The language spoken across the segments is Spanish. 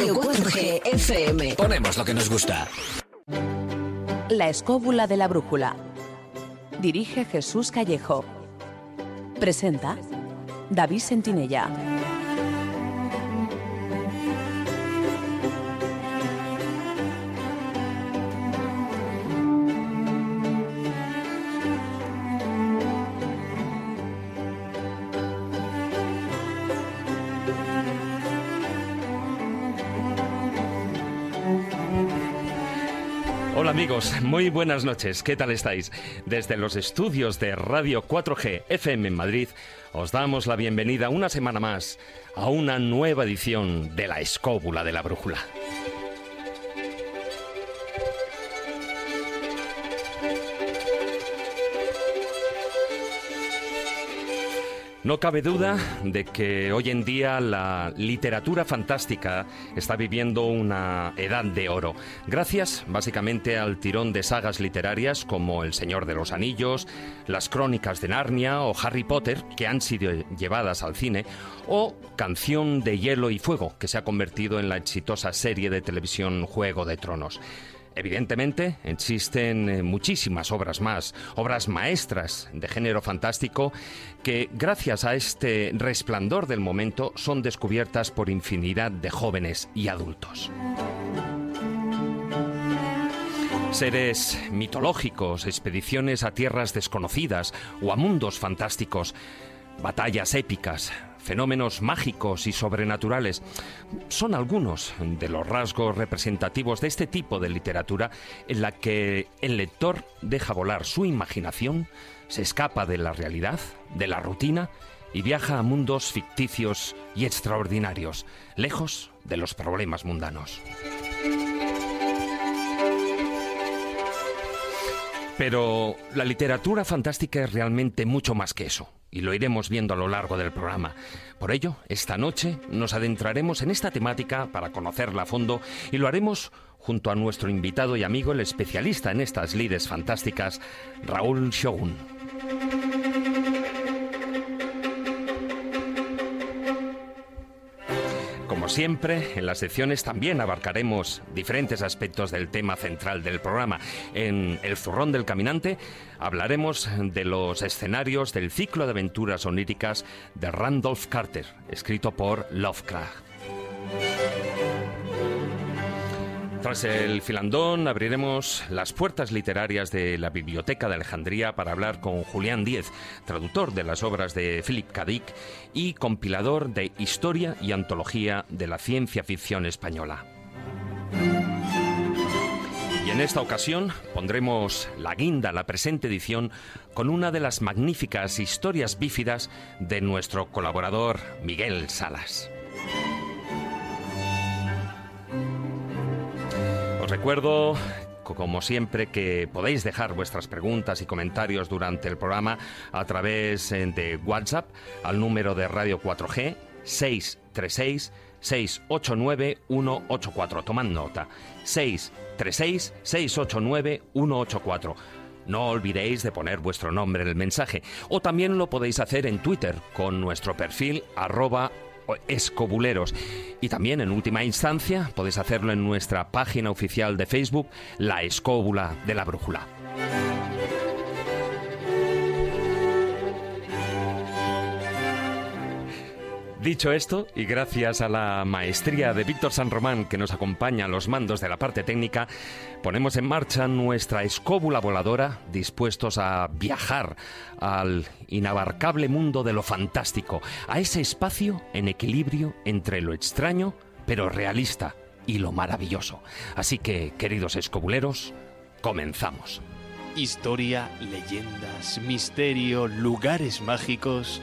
Radio 4G FM. Ponemos lo que nos gusta. La escóbula de la brújula. Dirige Jesús Callejo. Presenta David Sentinella. Muy buenas noches, ¿qué tal estáis? Desde los estudios de Radio 4G FM en Madrid, os damos la bienvenida una semana más a una nueva edición de La Escóbula de la Brújula. No cabe duda de que hoy en día la literatura fantástica está viviendo una edad de oro, gracias básicamente al tirón de sagas literarias como El Señor de los Anillos, Las Crónicas de Narnia o Harry Potter, que han sido llevadas al cine, o Canción de Hielo y Fuego, que se ha convertido en la exitosa serie de televisión Juego de Tronos. Evidentemente, existen eh, muchísimas obras más, obras maestras de género fantástico, que gracias a este resplandor del momento son descubiertas por infinidad de jóvenes y adultos. Seres mitológicos, expediciones a tierras desconocidas o a mundos fantásticos, batallas épicas, fenómenos mágicos y sobrenaturales son algunos de los rasgos representativos de este tipo de literatura en la que el lector deja volar su imaginación, se escapa de la realidad, de la rutina y viaja a mundos ficticios y extraordinarios, lejos de los problemas mundanos. Pero la literatura fantástica es realmente mucho más que eso y lo iremos viendo a lo largo del programa. Por ello, esta noche nos adentraremos en esta temática para conocerla a fondo y lo haremos junto a nuestro invitado y amigo, el especialista en estas lides fantásticas, Raúl Shogun. Siempre, en las secciones también abarcaremos diferentes aspectos del tema central del programa. En El Zurrón del Caminante hablaremos de los escenarios del ciclo de aventuras oníricas de Randolph Carter, escrito por Lovecraft. Tras el filandón abriremos las puertas literarias de la Biblioteca de Alejandría para hablar con Julián Díez, traductor de las obras de Philip K. Dick y compilador de Historia y Antología de la Ciencia Ficción Española. Y en esta ocasión pondremos la guinda a la presente edición con una de las magníficas historias bífidas de nuestro colaborador Miguel Salas. Os recuerdo como siempre, que podéis dejar vuestras preguntas y comentarios durante el programa a través eh, de WhatsApp al número de Radio 4G 636 689 184. Tomad nota. 636 689 184. No olvidéis de poner vuestro nombre en el mensaje. O también lo podéis hacer en Twitter con nuestro perfil arroba escobuleros. Y también, en última instancia, podéis hacerlo en nuestra página oficial de Facebook, La Escóbula de la Brújula. Dicho esto, y gracias a la maestría de Víctor San Román que nos acompaña a los mandos de la parte técnica, ponemos en marcha nuestra escóbula voladora dispuestos a viajar al inabarcable mundo de lo fantástico, a ese espacio en equilibrio entre lo extraño pero realista y lo maravilloso. Así que, queridos escobuleros, comenzamos. Historia, leyendas, misterio, lugares mágicos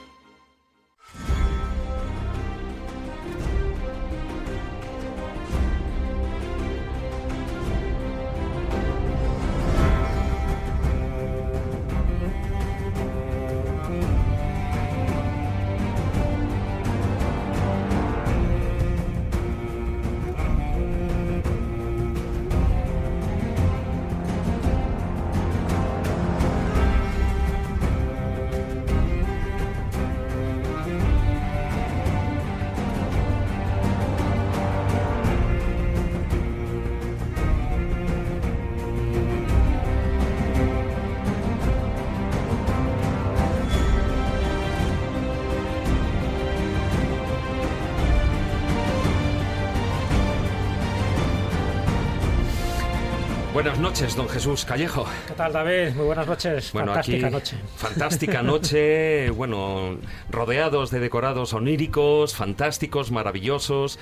Buenas noches, don Jesús Callejo. ¿Qué tal, David? Muy buenas noches. Bueno, fantástica aquí, noche. Fantástica noche, bueno, rodeados de decorados oníricos, fantásticos, maravillosos.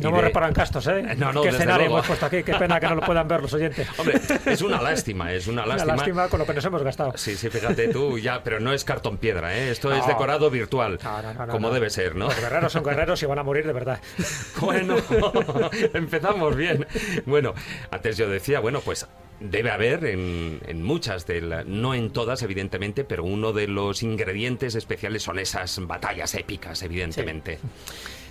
No de- reparado en castos, ¿eh? No, no, Qué escenario luego. hemos puesto aquí. Qué pena que no lo puedan ver los oyentes. Hombre, es una lástima, es una Una lástima. lástima con lo que nos hemos gastado. Sí, sí, fíjate tú, ya, pero no es cartón piedra, ¿eh? Esto es No. decorado virtual, No, no, no, no, como no. debe ser, ¿no? Los guerreros son guerreros y van a morir de verdad. Bueno, empezamos bien. Bueno, antes yo decía, bueno, pues debe haber en, en muchas, de la- no en todas, evidentemente, pero uno de los ingredientes especiales son esas batallas épicas, evidentemente. Sí,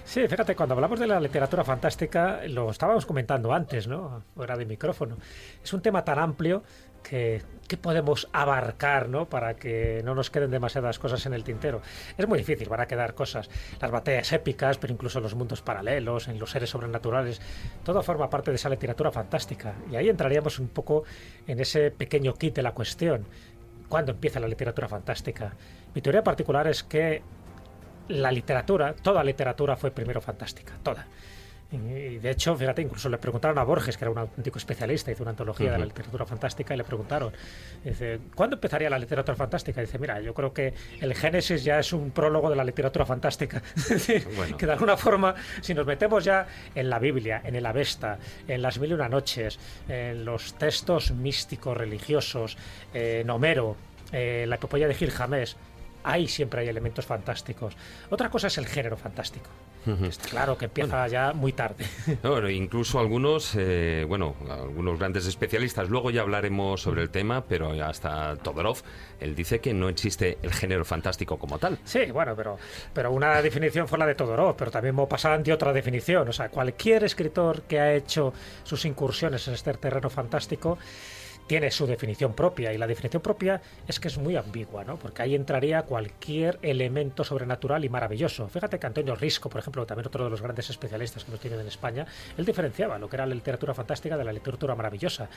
fíjate, cuando hablamos de la literatura fantástica, lo estábamos comentando antes, ¿no? Fuera de micrófono. Es un tema tan amplio que, que podemos abarcar, ¿no? Para que no nos queden demasiadas cosas en el tintero. Es muy difícil, van a quedar cosas. Las batallas épicas, pero incluso los mundos paralelos, en los seres sobrenaturales, todo forma parte de esa literatura fantástica. Y ahí entraríamos un poco en ese pequeño kit de la cuestión. ¿Cuándo empieza la literatura fantástica? Mi teoría particular es que la literatura, toda literatura fue primero fantástica, toda. Y de hecho, fíjate, incluso le preguntaron a Borges, que era un auténtico especialista, hizo una antología de la literatura fantástica, y le preguntaron, dice, ¿cuándo empezaría la literatura fantástica? dice, mira, yo creo que el Génesis ya es un prólogo de la literatura fantástica. Es decir, Bueno. que de alguna forma, si nos metemos ya en la Biblia, en el Avesta, en las Mil y Una Noches, en los textos místicos, religiosos, eh, en Homero, eh, la epopeya de Gilgamesh, ahí siempre hay elementos fantásticos. Otra cosa es el género fantástico. Está claro que empieza ya muy tarde. No, Bueno, incluso algunos, eh, bueno, algunos grandes especialistas, luego ya hablaremos sobre el tema, pero hasta Todorov, él dice que no existe el género fantástico como tal. Sí, bueno, pero, pero una definición fue la de Todorov, pero también Maupassant dio otra definición. O sea, cualquier escritor que ha hecho sus incursiones en este terreno fantástico tiene su definición propia y la definición propia es que es muy ambigua, ¿no? Porque ahí entraría cualquier elemento sobrenatural y maravilloso. Fíjate que Antonio Risco, por ejemplo, también otro de los grandes especialistas que hemos tenido en España, él diferenciaba lo que era la literatura fantástica de la literatura maravillosa.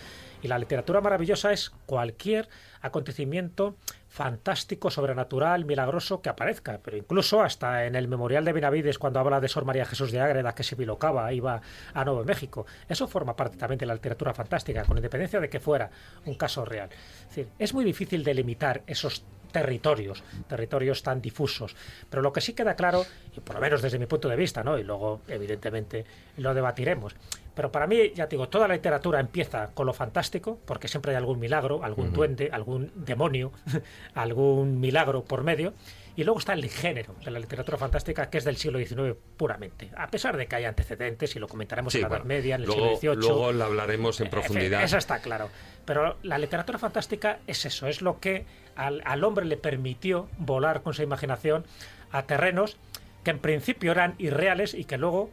Y la literatura maravillosa es cualquier acontecimiento fantástico, sobrenatural, milagroso que aparezca, pero incluso hasta en el memorial de Benavides cuando habla de Sor María Jesús de Ágreda que se bilocaba, iba a Nuevo México, eso forma parte también de la literatura fantástica, con independencia de que fuera un caso real. Es es muy difícil delimitar esos territorios, territorios tan difusos. Pero lo que sí queda claro, y por lo menos desde mi punto de vista, ¿no? y luego evidentemente lo debatiremos, pero para mí, ya te digo, toda la literatura empieza con lo fantástico, porque siempre hay algún milagro, algún duende, algún demonio, algún milagro por medio. Y luego está el género de la literatura fantástica, que es del siglo XIX puramente. A pesar de que hay antecedentes, y lo comentaremos Sí, en la bueno, Edad Media, en el luego, siglo XVIII. luego lo hablaremos en Eh, profundidad. Eso está claro. Pero la literatura fantástica es eso, es lo que al, al hombre le permitió volar con su imaginación a terrenos que en principio eran irreales y que luego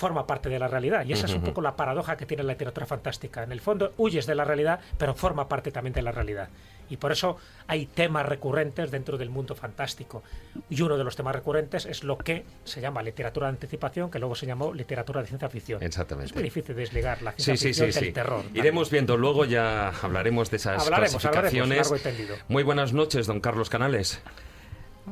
forma parte de la realidad. Y esa es un poco la paradoja que tiene la literatura fantástica. En el fondo huyes de la realidad, pero forma parte también de la realidad. Y por eso hay temas recurrentes dentro del mundo fantástico. Y uno de los temas recurrentes es lo que se llama literatura de anticipación, que luego se llamó literatura de ciencia ficción. Exactamente. Es muy difícil desligar la ciencia sí, ficción sí, del sí. terror. Iremos viendo luego, ya hablaremos de esas Hablaremos, hablaremos, clasificaciones. largo y tendido. Muy buenas noches, don Carlos Canales.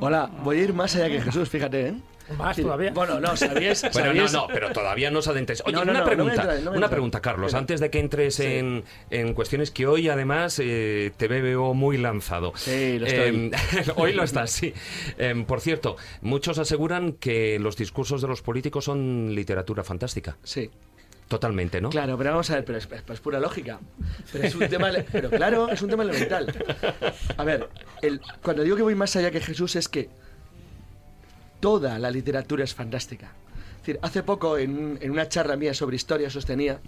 Hola, voy a ir más allá que Jesús, fíjate, ¿eh? Más Sí, todavía. Bueno, no, sabíais. Bueno, no, no, pero todavía no os adentres. Oye, No, no, una no, no me pregunta, entra, no me una entra. pregunta, Carlos, antes de que entres Sí. en, en cuestiones que hoy además eh, te veo muy lanzado. Sí, lo estoy. Eh, hoy lo estás, sí. Eh, por cierto, muchos aseguran que los discursos de los políticos son literatura fantástica. Sí, Totalmente, ¿no? claro, pero vamos a ver, pero es, pura lógica. Pero es un tema, pero claro, es un tema elemental. A ver, cuando digo que voy más allá que Jesús es que toda la literatura es fantástica. Es decir, hace poco en, un- en una charla mía sobre historia sostenía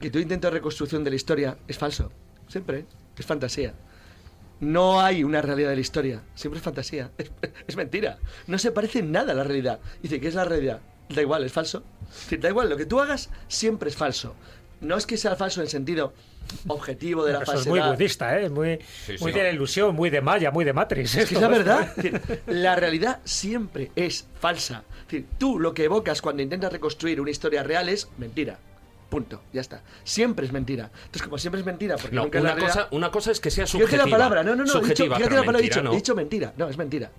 que tu intento de reconstrucción de la historia es falso. Siempre, es fantasía. No hay una realidad de la historia, siempre es fantasía, es, es mentira. No se parece en nada a la realidad. Dice, ¿qué es la realidad? Da igual, es falso. Da igual, lo que tú hagas siempre es falso. No es que sea falso en el sentido objetivo de la Eso es muy falsedad. budista, ¿eh? muy, Sí, muy sí. de la ilusión, muy de Maya, muy de Matrix. Es que es la verdad. Es decir, La realidad siempre es falsa. Es decir, tú lo que evocas cuando intentas reconstruir una historia real es mentira. Punto. Ya está. Siempre es mentira. Entonces, como siempre es mentira, porque No, nunca es la una realidad- cosa, una cosa es que sea Fíjate subjetiva. la palabra, no, no, no, he dicho, Subjetiva, fíjate pero la palabra, mentira, dicho, no. he dicho mentira. No, es mentira.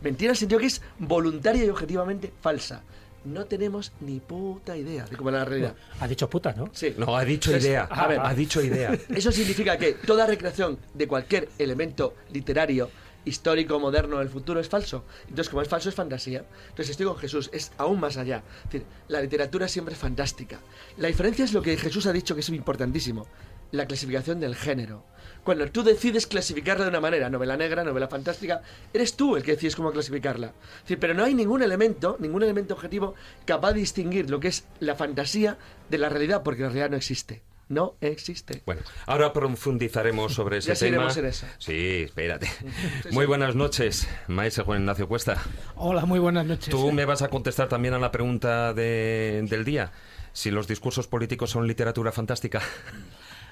Mentira en el sentido que es voluntaria y objetivamente falsa. No tenemos ni puta idea de cómo es la realidad. Ha dicho puta, ¿no? Sí. No, ha dicho Entonces, idea. a ver. ha dicho idea. Eso significa que toda recreación de cualquier elemento literario, histórico, moderno del futuro es falso. Entonces, como es falso, es fantasía. Entonces, estoy con Jesús, es aún más allá. Es decir, la literatura siempre es fantástica. La diferencia es lo que Jesús ha dicho que es importantísimo, la clasificación del género. Cuando tú decides clasificarla de una manera, novela negra, novela fantástica, eres tú el que decides cómo clasificarla. Es decir, pero no hay ningún elemento, ningún elemento objetivo capaz de distinguir lo que es la fantasía de la realidad, porque la realidad no existe. No existe. Bueno, ahora profundizaremos sobre ese Ya tema. en eso. Sí, espérate. Muy buenas noches, maestro Juan Ignacio Cuesta. Hola, muy buenas noches. Tú me vas a contestar también a la pregunta de- del día. Si los discursos políticos son literatura fantástica.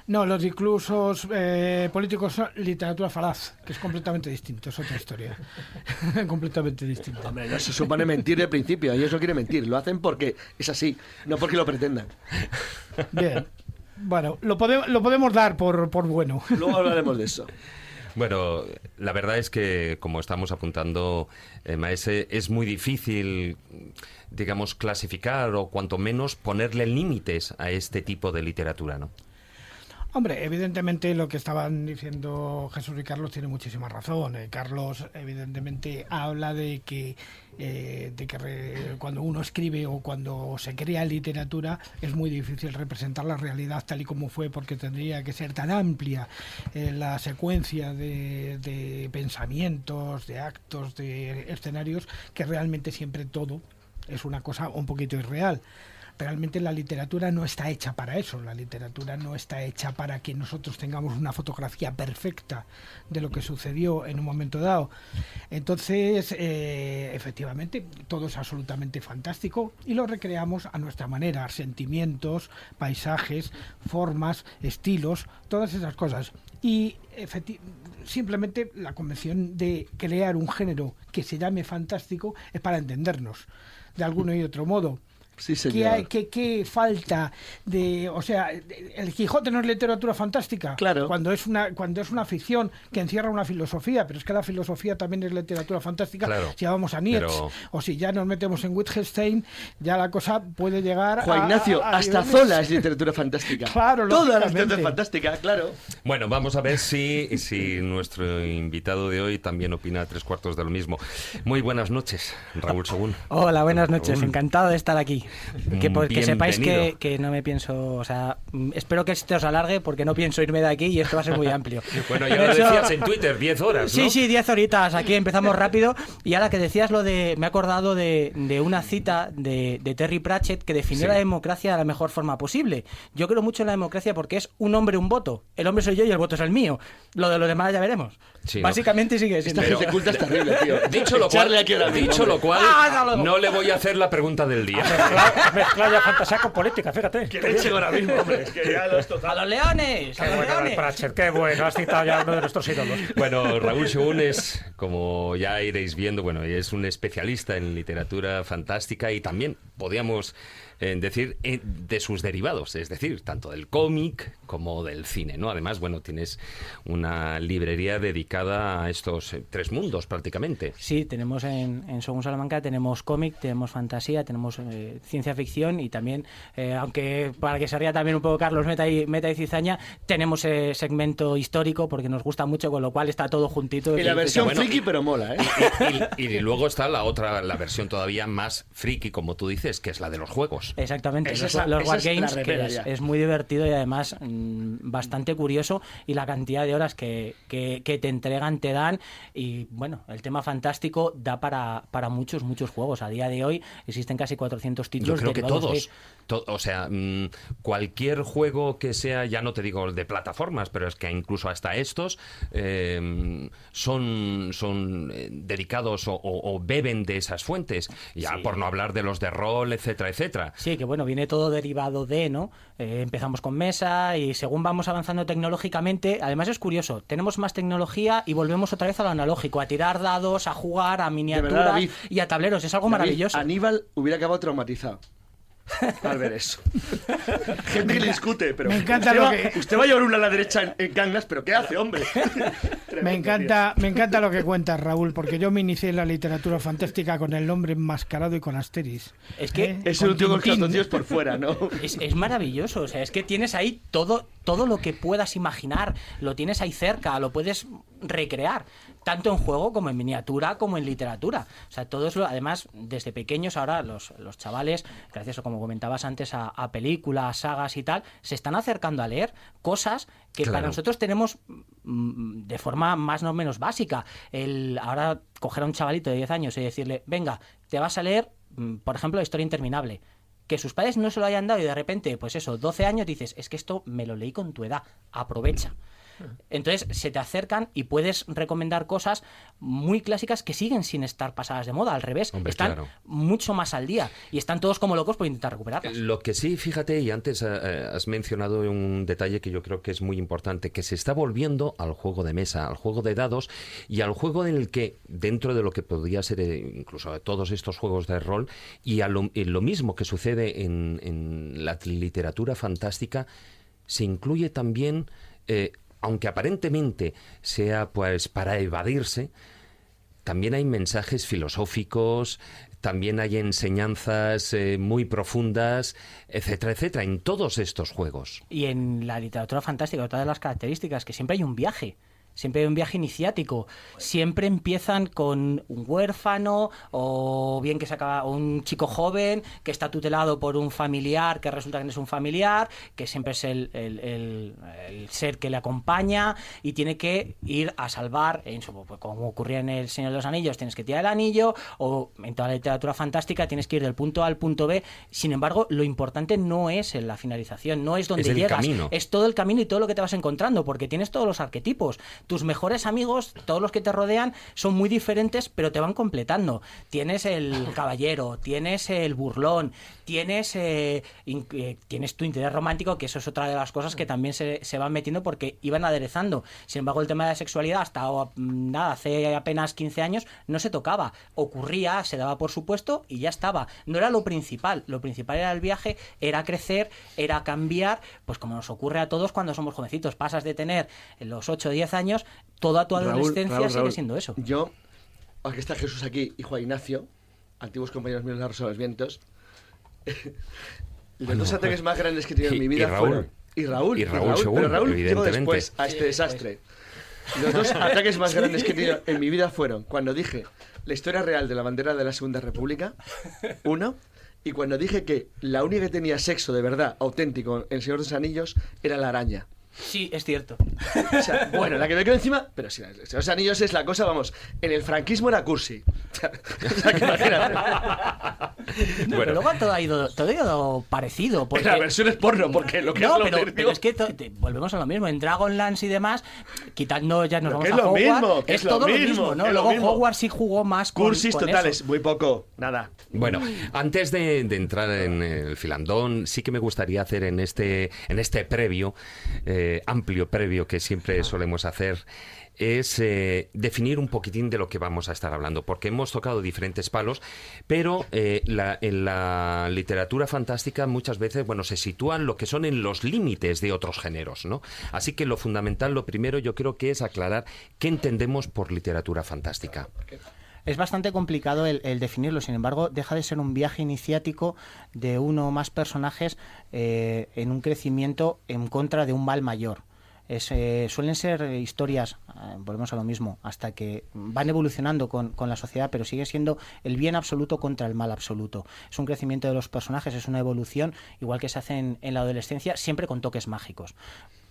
No, los discursos eh, políticos son literatura falaz, que es completamente distinto, es otra historia. completamente distinta. Hombre, no se supone mentir de principio, ellos no quieren mentir, lo hacen porque es así, no porque lo pretendan. Bien. Bueno, lo, pode- lo podemos dar por, por bueno. Luego hablaremos de eso. Bueno, la verdad es que, como estamos apuntando, eh, Maese, es muy difícil, digamos, clasificar o cuanto menos ponerle límites a este tipo de literatura, ¿no? Hombre, evidentemente lo que estaban diciendo Jesús y Carlos tiene muchísima razón. Eh, Carlos evidentemente habla de que, eh, de que re- cuando uno escribe o cuando se crea literatura es muy difícil representar la realidad tal y como fue porque tendría que ser tan amplia eh, la secuencia de, de pensamientos, de actos, de escenarios que realmente siempre todo es una cosa un poquito irreal realmente la literatura no está hecha para eso. La literatura no está hecha para que nosotros tengamos una fotografía perfecta de lo que sucedió en un momento dado. Entonces, eh, efectivamente, todo es absolutamente fantástico y lo recreamos a nuestra manera. Sentimientos, paisajes, formas, estilos, todas esas cosas. Y simplemente la convención de crear un género que se llame fantástico es para entendernos de alguno y otro modo. Sí, ¿Qué, señor. hay- qué- qué falta de, o sea, el Quijote no es literatura fantástica, Claro. cuando es una cuando es una ficción que encierra una filosofía, pero es que la filosofía también es literatura fantástica. Claro. Si vamos a Nietzsche Pero- o si ya nos metemos en Wittgenstein, ya la cosa puede llegar Juan a- Ignacio, a- a hasta niveles- Zola es literatura fantástica. Claro, Toda la literatura es fantástica, claro. Bueno, vamos a ver si, si nuestro invitado de hoy también opina tres cuartos de lo mismo. Muy buenas noches, Raúl Según. Hola, buenas noches. Raúl. Encantado de estar aquí. Que, pues, que sepáis que, que no me pienso, o sea, mm, espero que esto os alargue porque no pienso irme de aquí y esto va a ser muy amplio. Bueno, ya lo Eso- decías en Twitter, 10 horas, ¿no? Sí, sí, 10 horitas. Aquí empezamos rápido. Y ahora que decías lo de. Me he acordado de, de una cita de, de Terry Pratchett que definió Sí. la democracia de la mejor forma posible. Yo creo mucho en la democracia porque es un hombre, un voto. El hombre soy yo y el voto es el mío. Lo de los demás ya veremos. Sí, ¿no? Básicamente sigue siendo. Esta gente culta es terrible, tío. Dicho lo cual, dicho lo cual Ah, no le voy a hacer la pregunta del día. Mezcla- Mezcla ya fantasía con política, fíjate. Que leche ahora mismo, hombre. Es que ya ¡A los leones! ¡A Qué los bueno, leones! Pratchett, qué bueno. Has citado ya uno de nuestros ídolos. Bueno, Raúl Según es, como ya iréis viendo, bueno, es un especialista en literatura fantástica y también podríamos eh, decir eh, de sus derivados, es decir, tanto del cómic como del cine, ¿no? Además, bueno, tienes una librería dedicada a estos eh, tres mundos prácticamente. Sí, tenemos en, en Según Salamanca, tenemos cómic, tenemos fantasía, tenemos eh, ciencia ficción y también, eh, aunque para que se ría también un poco Carlos Meta y, Meta y Cizaña, tenemos eh, segmento histórico porque nos gusta mucho, con lo cual está todo juntito. Y la versión bueno, friki, pero mola, ¿eh? Y, y luego está la otra, la versión todavía más friki, como tú dices, que es la de los juegos. Exactamente, los, los esa es la Wargames, que es, muy divertido y además mm, bastante curioso y la cantidad de horas que, que- que te entregan, te dan y bueno, el tema fantástico da para, para muchos, muchos juegos. A día de hoy existen casi 400 Yo títulos. creo que de- todos. To- o sea, mm, cualquier juego que sea, ya no te digo de plataformas, pero es que incluso hasta estos eh, son, son eh, dedicados o, o- o beben de esas fuentes. Ya Sí. por no hablar de los de rol, etcétera, etcétera. Sí, que bueno, viene todo derivado de, ¿no? Eh, empezamos con mesa y según vamos avanzando tecnológicamente, además es curioso, tenemos más tecnología y volvemos otra vez a lo analógico, a tirar dados, a jugar, a miniaturas David, y a tableros, es algo David, maravilloso. Aníbal hubiera acabado traumatizado. Al ver eso. Gente que le discute, pero Me encanta usted, lo va, que- usted va a llevar una a la derecha en, en Gangas, pero ¿qué hace, hombre? Me encanta, me encanta lo que cuentas, Raúl, porque yo me inicié en la literatura fantástica con el nombre enmascarado y con Asteris. Es que ¿Eh? Es un tío con calzoncillos por fuera, ¿no? Es, es maravilloso, o sea, es que tienes ahí todo, todo lo que puedas imaginar, lo tienes ahí cerca, lo puedes recrear, tanto en juego como en miniatura, como en literatura. O sea, todo eso, además, desde pequeños ahora los, los chavales, gracias a, como comentabas antes, a, a películas, sagas y tal, se están acercando a leer cosas que Claro. para nosotros tenemos mm, de forma más o menos básica. El, ahora coger a un chavalito de 10 años y decirle, venga, te vas a leer, mm, por ejemplo, la historia interminable que sus padres no se lo hayan dado y de repente, pues eso, 12 años dices, es que esto me lo leí con tu edad, aprovecha. Entonces se te acercan y puedes recomendar cosas muy clásicas que siguen sin estar pasadas de moda, al revés, Hombre, están claro. mucho más al día y están todos como locos por intentar recuperarlas. Lo que sí, fíjate, y antes eh, eh, has mencionado un detalle que yo creo que es muy importante, que se está volviendo al juego de mesa, al juego de dados y al juego en el que, dentro de lo que podría ser eh, incluso todos estos juegos de rol, y a lo, y lo mismo que sucede en, en la literatura fantástica, se incluye también, eh, aunque aparentemente sea pues para evadirse, también hay mensajes filosóficos, también hay enseñanzas eh, muy profundas, etcétera, etcétera, en todos estos juegos. Y en la literatura fantástica, otra de las características, que siempre hay un viaje. Siempre hay un viaje iniciático. Siempre empiezan con un huérfano o bien que se acaba o un chico joven que está tutelado por un familiar que resulta que no es un familiar, que siempre es el, el- el- el ser que le acompaña y tiene que ir a salvar, en su- pues, como ocurría en El Señor de los Anillos, tienes que tirar el anillo o en toda la literatura fantástica tienes que ir del punto A al punto B. Sin embargo, lo importante no es en la finalización, no es donde el llegas, camino. es todo el camino y todo lo que te vas encontrando, porque tienes todos los arquetipos. Tus mejores amigos, todos los que te rodean, son muy diferentes, pero te van completando. Tienes el caballero, tienes el burlón, tienes, eh, in- eh, tienes tu interés romántico, que eso es otra de las cosas que también se, se van metiendo porque iban aderezando. Sin embargo, el tema de la sexualidad, hasta mm, nada, hace apenas 15 años, no se tocaba. Ocurría, se daba por supuesto y ya estaba. No era lo principal. Lo principal era el viaje, era crecer, era cambiar, pues como nos ocurre a todos cuando somos jovencitos. Pasas de tener los 8 o 10 años, toda tu Raúl, adolescencia Raúl, sigue Raúl, siendo eso. Yo, aquí está Jesús aquí y Juan Ignacio, antiguos compañeros míos de la Rosa de los Vientos. Los dos ataques más grandes que he tenido en Y- mi y vida Raúl. fueron. Y Raúl, Y Raúl, seguro, pero Raúl llegó después a este desastre. Los dos ataques más grandes que he tenido en mi vida fueron cuando dije la historia real de la bandera de la Segunda República, uno, y cuando dije que la única que tenía sexo de verdad, auténtico, en Señor de los Anillos, era la araña. Sí, es cierto. O sea, bueno, la que me quedo encima, pero si los anillos es la cosa, vamos, en el franquismo era cursi. O sea, que imagínate. No, Bueno. pero luego todo ha ido, todo ha ido parecido. Porque... La versión es porno, porque lo que no, es lo pero, pero es que to- te- volvemos a lo mismo. En Dragonlance y demás, quitando ya nos Pero vamos que a es lo Hogwarts, mismo, que es es lo todo lo mismo, mismo, que ¿no? es lo Luego mismo. Hogwarts sí jugó más con, Cursis con totales, eso. muy poco, nada. Bueno, antes de, de entrar en el filandón, sí que me gustaría hacer en este, en este previo, eh, amplio previo que siempre solemos hacer, es eh, definir un poquitín de lo que vamos a estar hablando, porque hemos tocado diferentes palos, pero eh, la- en la literatura fantástica muchas veces, bueno, se sitúan lo que son en los límites de otros géneros, ¿no? Así que lo fundamental, lo primero, yo creo que es aclarar qué entendemos por literatura fantástica. Es bastante complicado el, definirlo, sin embargo, deja de ser un viaje iniciático de uno o más personajes eh, en un crecimiento en contra de un mal mayor. Eh, suelen ser historias, eh, volvemos a lo mismo, hasta que van evolucionando con, la sociedad, pero sigue siendo el bien absoluto contra el mal absoluto. Es un crecimiento de los personajes, es una evolución, igual que se hace en la adolescencia, siempre con toques mágicos,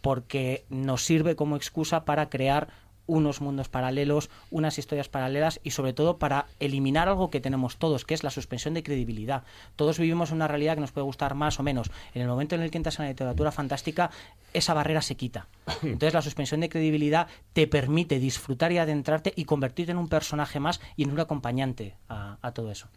porque nos sirve como excusa para crear unos mundos paralelos, unas historias paralelas y sobre todo para eliminar algo que tenemos todos, que es la suspensión de credibilidad. Todos vivimos una realidad que nos puede gustar más o menos. En el momento en el que entras en la literatura fantástica, esa barrera se quita. Entonces la suspensión de credibilidad te permite disfrutar y adentrarte y convertirte en un personaje más y en un acompañante a, a todo eso.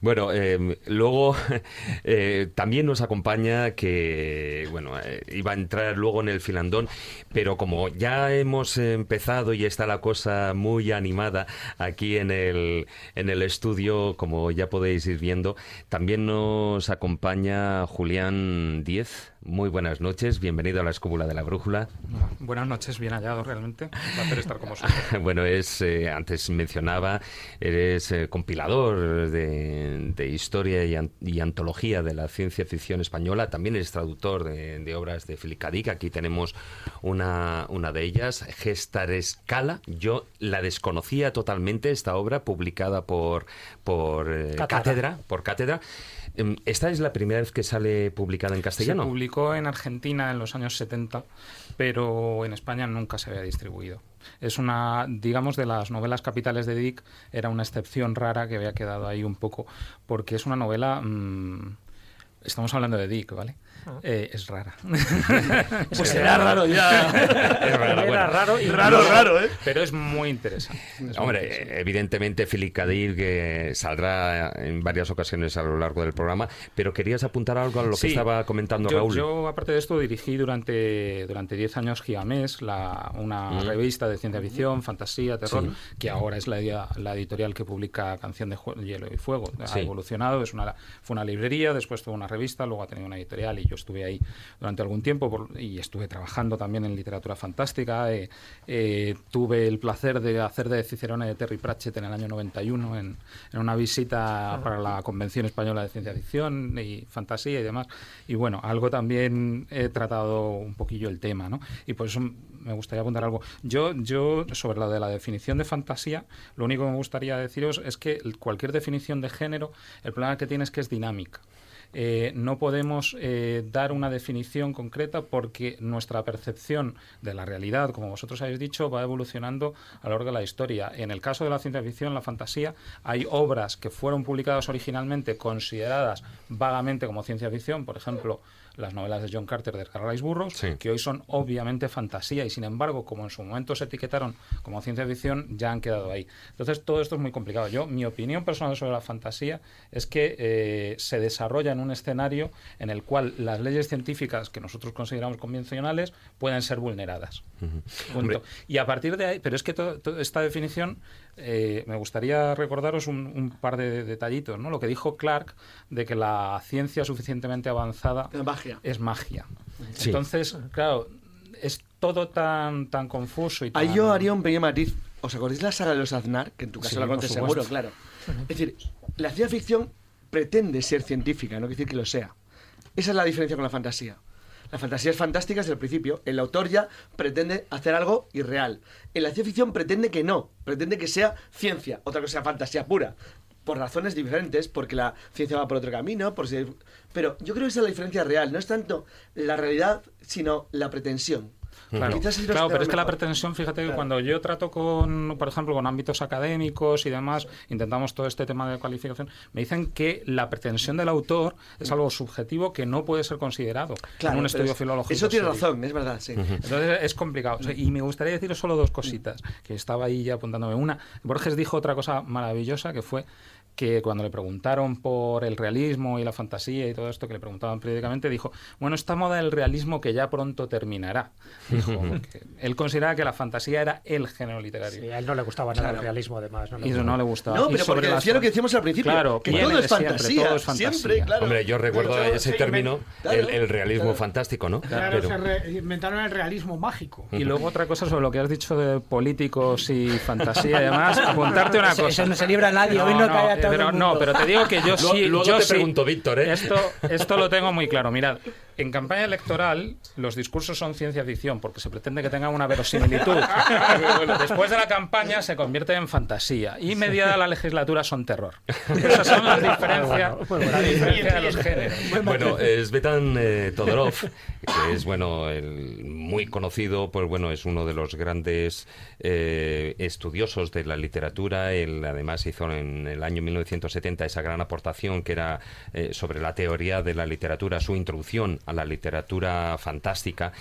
Bueno, eh, luego eh, también nos acompaña que, bueno, eh, iba a entrar luego en el filandón, pero como ya hemos empezado y está la cosa muy animada aquí en el, en el estudio, como ya podéis ir viendo. También nos acompaña Julián Diez. Muy buenas noches, bienvenido a la escúpula de la brújula. Buenas noches, bien hallado realmente. Un placer estar con vosotros. bueno, es, eh, antes mencionaba, eres eh, compilador de, de historia y, an- y antología de la ciencia ficción española. También eres traductor de, de obras de Philip. Dick. Aquí tenemos una, una de ellas, Gestarescala. Yo la desconocía totalmente, esta obra publicada por, por eh. Cátedra. Por Cátedra. Em, ¿Esta es la primera vez que sale publicada en castellano? Se publicó en Argentina en los años 70, pero en España nunca se había distribuido. Es una, digamos, de las novelas capitales de Dick, era una excepción rara que había quedado ahí un poco, porque es una novela... mm, estamos hablando de Dick, ¿vale? Eh, es rara. Pues será raro ya. Es rara, Era raro y Raro, raro, ¿eh? Pero es muy interesante. Es muy Hombre, interesante. evidentemente Philip K. Dick, que saldrá en varias ocasiones a lo largo del programa, pero querías apuntar algo a lo que estaba comentando yo, Raúl. Yo, aparte de esto, dirigí durante durante 10 años Gigamés, la, una Mm. revista de ciencia ficción, fantasía, terror, Sí. que ahora es la, la editorial que publica Canción de Hielo y Fuego. Ha Sí. evolucionado, es una, fue una librería, después tuvo una revista, luego ha tenido una editorial y yo estuve ahí durante algún tiempo por- y estuve trabajando también en literatura fantástica. eh, eh, tuve el placer de hacer de Cicerone de Terry Pratchett en el año 91 en, en una visita para la Convención Española de Ciencia Ficción y Fantasía y demás. Y bueno, algo también he tratado un poquillo el tema, ¿no? Y por eso me gustaría apuntar algo. Yo, yo sobre lo de la definición de fantasía, lo único que me gustaría deciros es que cualquier definición de género, el problema que tiene es que es dinámica. Eh, no podemos eh, dar una definición concreta porque nuestra percepción de la realidad, como vosotros habéis dicho, va evolucionando a lo largo de la historia. En el caso de la ciencia ficción, la fantasía, hay obras que fueron publicadas originalmente consideradas vagamente como ciencia ficción, por ejemplo, las novelas de John Carter de Edgar Burroughs, Sí. que hoy son obviamente fantasía y sin embargo, como en su momento se etiquetaron como ciencia ficción, ya han quedado ahí. Entonces, todo esto es muy complicado. Yo, mi opinión personal sobre la fantasía es que eh, se desarrolla en un escenario en el cual las leyes científicas que nosotros consideramos convencionales pueden ser vulneradas. Y a partir de ahí, pero es que to- to- esta definición, eh, me gustaría recordaros un, un par de detallitos, ¿no? Lo que dijo Clark de que la ciencia suficientemente avanzada La magia. es magia. Sí. Entonces, claro, es todo tan tan confuso y tan... Ahí yo haría un pequeño matiz. ¿Os acordáis la saga de los Aznar? Que en tu caso Sí, la supuesto. seguro, claro. Es decir, la ciencia ficción pretende ser científica, no quiere decir que lo sea. Esa es la diferencia con la fantasía. La fantasía es fantástica desde el principio. El autor ya pretende hacer algo irreal. En la ciencia ficción pretende que no, pretende que sea ciencia, otra cosa sea fantasía pura. Por razones diferentes, porque la ciencia va por otro camino, por si- pero yo creo que esa es la diferencia real. No es tanto la realidad, sino la pretensión. Claro, Quizás si lo claro pero es que la pretensión, fíjate que cuando yo trato con, por ejemplo, con ámbitos académicos y demás, intentamos todo este tema de cualificación, me dicen que la pretensión del autor es algo subjetivo que no puede ser considerado Claro, en un estudio es- filológico. Eso tiene serio. razón, es verdad, sí. Entonces es complicado. O sea, y me gustaría deciros solo dos cositas, que estaba ahí ya apuntándome. Una, Borges dijo otra cosa maravillosa, que fue que cuando le preguntaron por el realismo y la fantasía y todo esto que le preguntaban periódicamente, dijo, bueno, esta moda del realismo que ya pronto terminará. Dijo, él consideraba que la fantasía era el género literario. Sí, a él no le gustaba nada Claro. el realismo, además. No le Y eso no le gustaba. No, pero sobre porque decía lo que decíamos al principio, Claro, que todo es siempre, fantasía, todo es fantasía. siempre, claro. Hombre, yo recuerdo ese sí, término, el, el realismo claro. fantástico, ¿no? Claro, Pero- se re- inventaron el realismo mágico. Y luego otra cosa sobre lo que has dicho de políticos y fantasía y demás, apuntarte una cosa. eso no se libra a nadie, hoy no cae a todo el pero. No, pero te digo que yo sí. luego yo te sí- pregunto, Víctor, ¿eh? Esto, esto lo tengo muy claro. Mirad, en campaña electoral los discursos son ciencia ficción porque se pretende que tengan una verosimilitud. Después de la campaña se convierte en fantasía y mediada la legislatura son terror. Esas son las diferencias, la diferencia de los géneros. Bueno, Svetan eh, Todorov, que es bueno el muy conocido, pues bueno, es uno de los grandes eh, estudiosos de la literatura. Él además hizo en el año 1970 esa gran aportación que era eh, sobre la teoría de la literatura, su introducción a la literatura fantástica.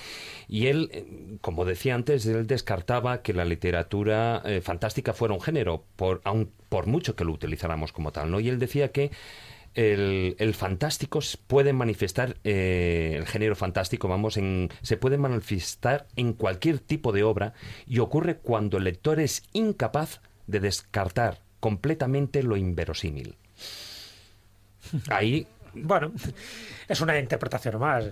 Y él, eh, como decía antes, él descartaba que la literatura eh, fantástica fuera un género, por, aun por mucho que lo utilizáramos como tal, ¿no? Y él decía que el, el fantástico puede manifestar, el género fantástico, vamos, en, se puede manifestar en cualquier tipo de obra y ocurre cuando el lector es incapaz de descartar completamente lo inverosímil. Ahí Bueno, es una interpretación más.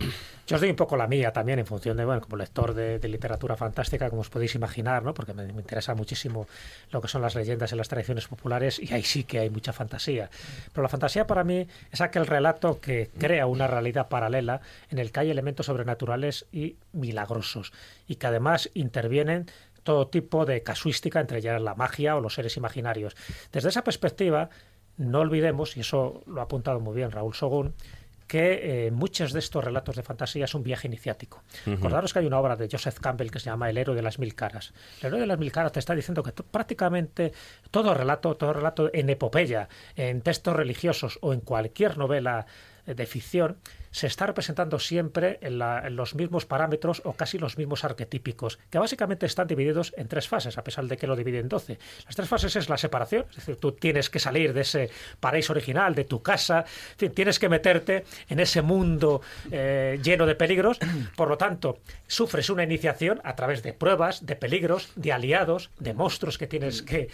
Yo os doy un poco la mía también en función de, bueno, como lector de, literatura fantástica, como os podéis imaginar, ¿no? Porque me, me interesa muchísimo lo que son las leyendas y las tradiciones populares y ahí sí que hay mucha fantasía. Pero la fantasía para mí es aquel relato que crea una realidad paralela en el que hay elementos sobrenaturales y milagrosos y que además intervienen todo tipo de casuística, entre ellas la magia o los seres imaginarios. Desde esa perspectiva, no olvidemos, y eso lo ha apuntado muy bien Raúl Sogún, que eh, muchos de estos relatos de fantasía es un viaje iniciático. Acordaros que hay una obra de Joseph Campbell que se llama El héroe de las mil caras. El héroe de las mil caras te está diciendo que prácticamente todo relato, todo relato en epopeya, en textos religiosos o en cualquier novela eh, de ficción, se está representando siempre en, la- en los mismos parámetros o casi los mismos arquetípicos, que básicamente están divididos en tres fases, a pesar de que lo divide en doce. Las tres fases es la separación, es decir, tú tienes que salir de ese paraíso original, de tu casa, tienes que meterte en ese mundo eh, lleno de peligros, por lo tanto, sufres una iniciación a través de pruebas, de peligros, de aliados, de monstruos que tienes que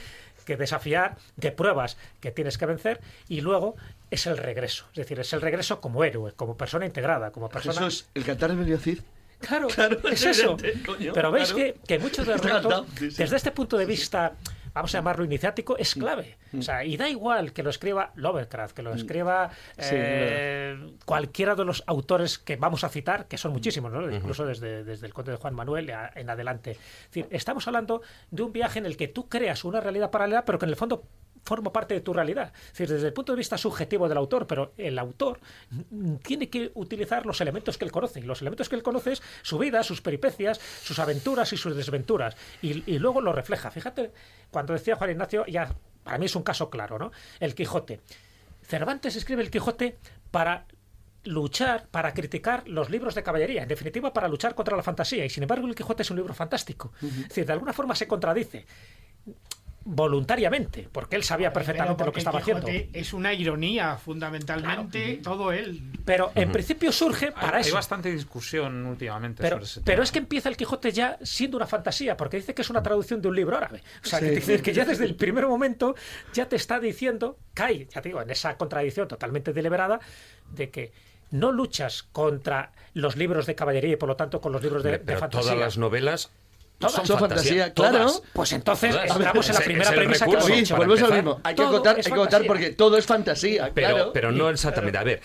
que desafiar, de pruebas que tienes que vencer, y luego es el regreso. Es decir, es el regreso como héroe, como persona integrada, como persona. Jesús, el cantar de Meliocid. Claro, Claro, es eso. coño, Pero veis claro. que, que muchos de los relatos, desde este punto de vista, vamos a llamarlo iniciático, es clave. O sea, y da igual que lo escriba Lovecraft, que lo escriba Sí, eh, cualquiera de los autores que vamos a citar, que son muchísimos, ¿no? incluso desde, desde el Conde de Juan Manuel en adelante. Es decir, estamos hablando de un viaje en el que tú creas una realidad paralela, pero que en el fondo forma parte de tu realidad. Es decir, desde el punto de vista subjetivo del autor, pero el autor tiene que utilizar los elementos que él conoce. Y los elementos que él conoce es su vida, sus peripecias, sus aventuras y sus desventuras. Y, y luego lo refleja. Fíjate, cuando decía Juan Ignacio, ya para mí es un caso claro, ¿no? El Quijote. Cervantes escribe el Quijote para luchar, para criticar los libros de caballería, en definitiva para luchar contra la fantasía. Y sin embargo el Quijote es un libro fantástico. Es decir, de alguna forma se contradice voluntariamente, porque él sabía perfectamente lo que estaba haciendo. Es una ironía, fundamentalmente, todo él. Pero en principio surge Hay, para hay eso. bastante discusión últimamente Pero, sobre ese pero tema. es que empieza el Quijote ya siendo una fantasía, porque dice que es una traducción de un libro árabe. O sea, que, Sí. dice que ya desde el primer momento ya te está diciendo, cae, ya te digo, en esa contradicción totalmente deliberada, de que no luchas contra los libros de caballería y por lo tanto con los libros de, de fantasía. todas las novelas Todas. Son fantasía, claro. todas. Pues entonces Todas. entramos en la primera premisa que hemos Sí, hecho. volvemos al mismo. Hay que es hay que fantasía. porque todo es fantasía, Pero, claro. pero no exactamente. A ver,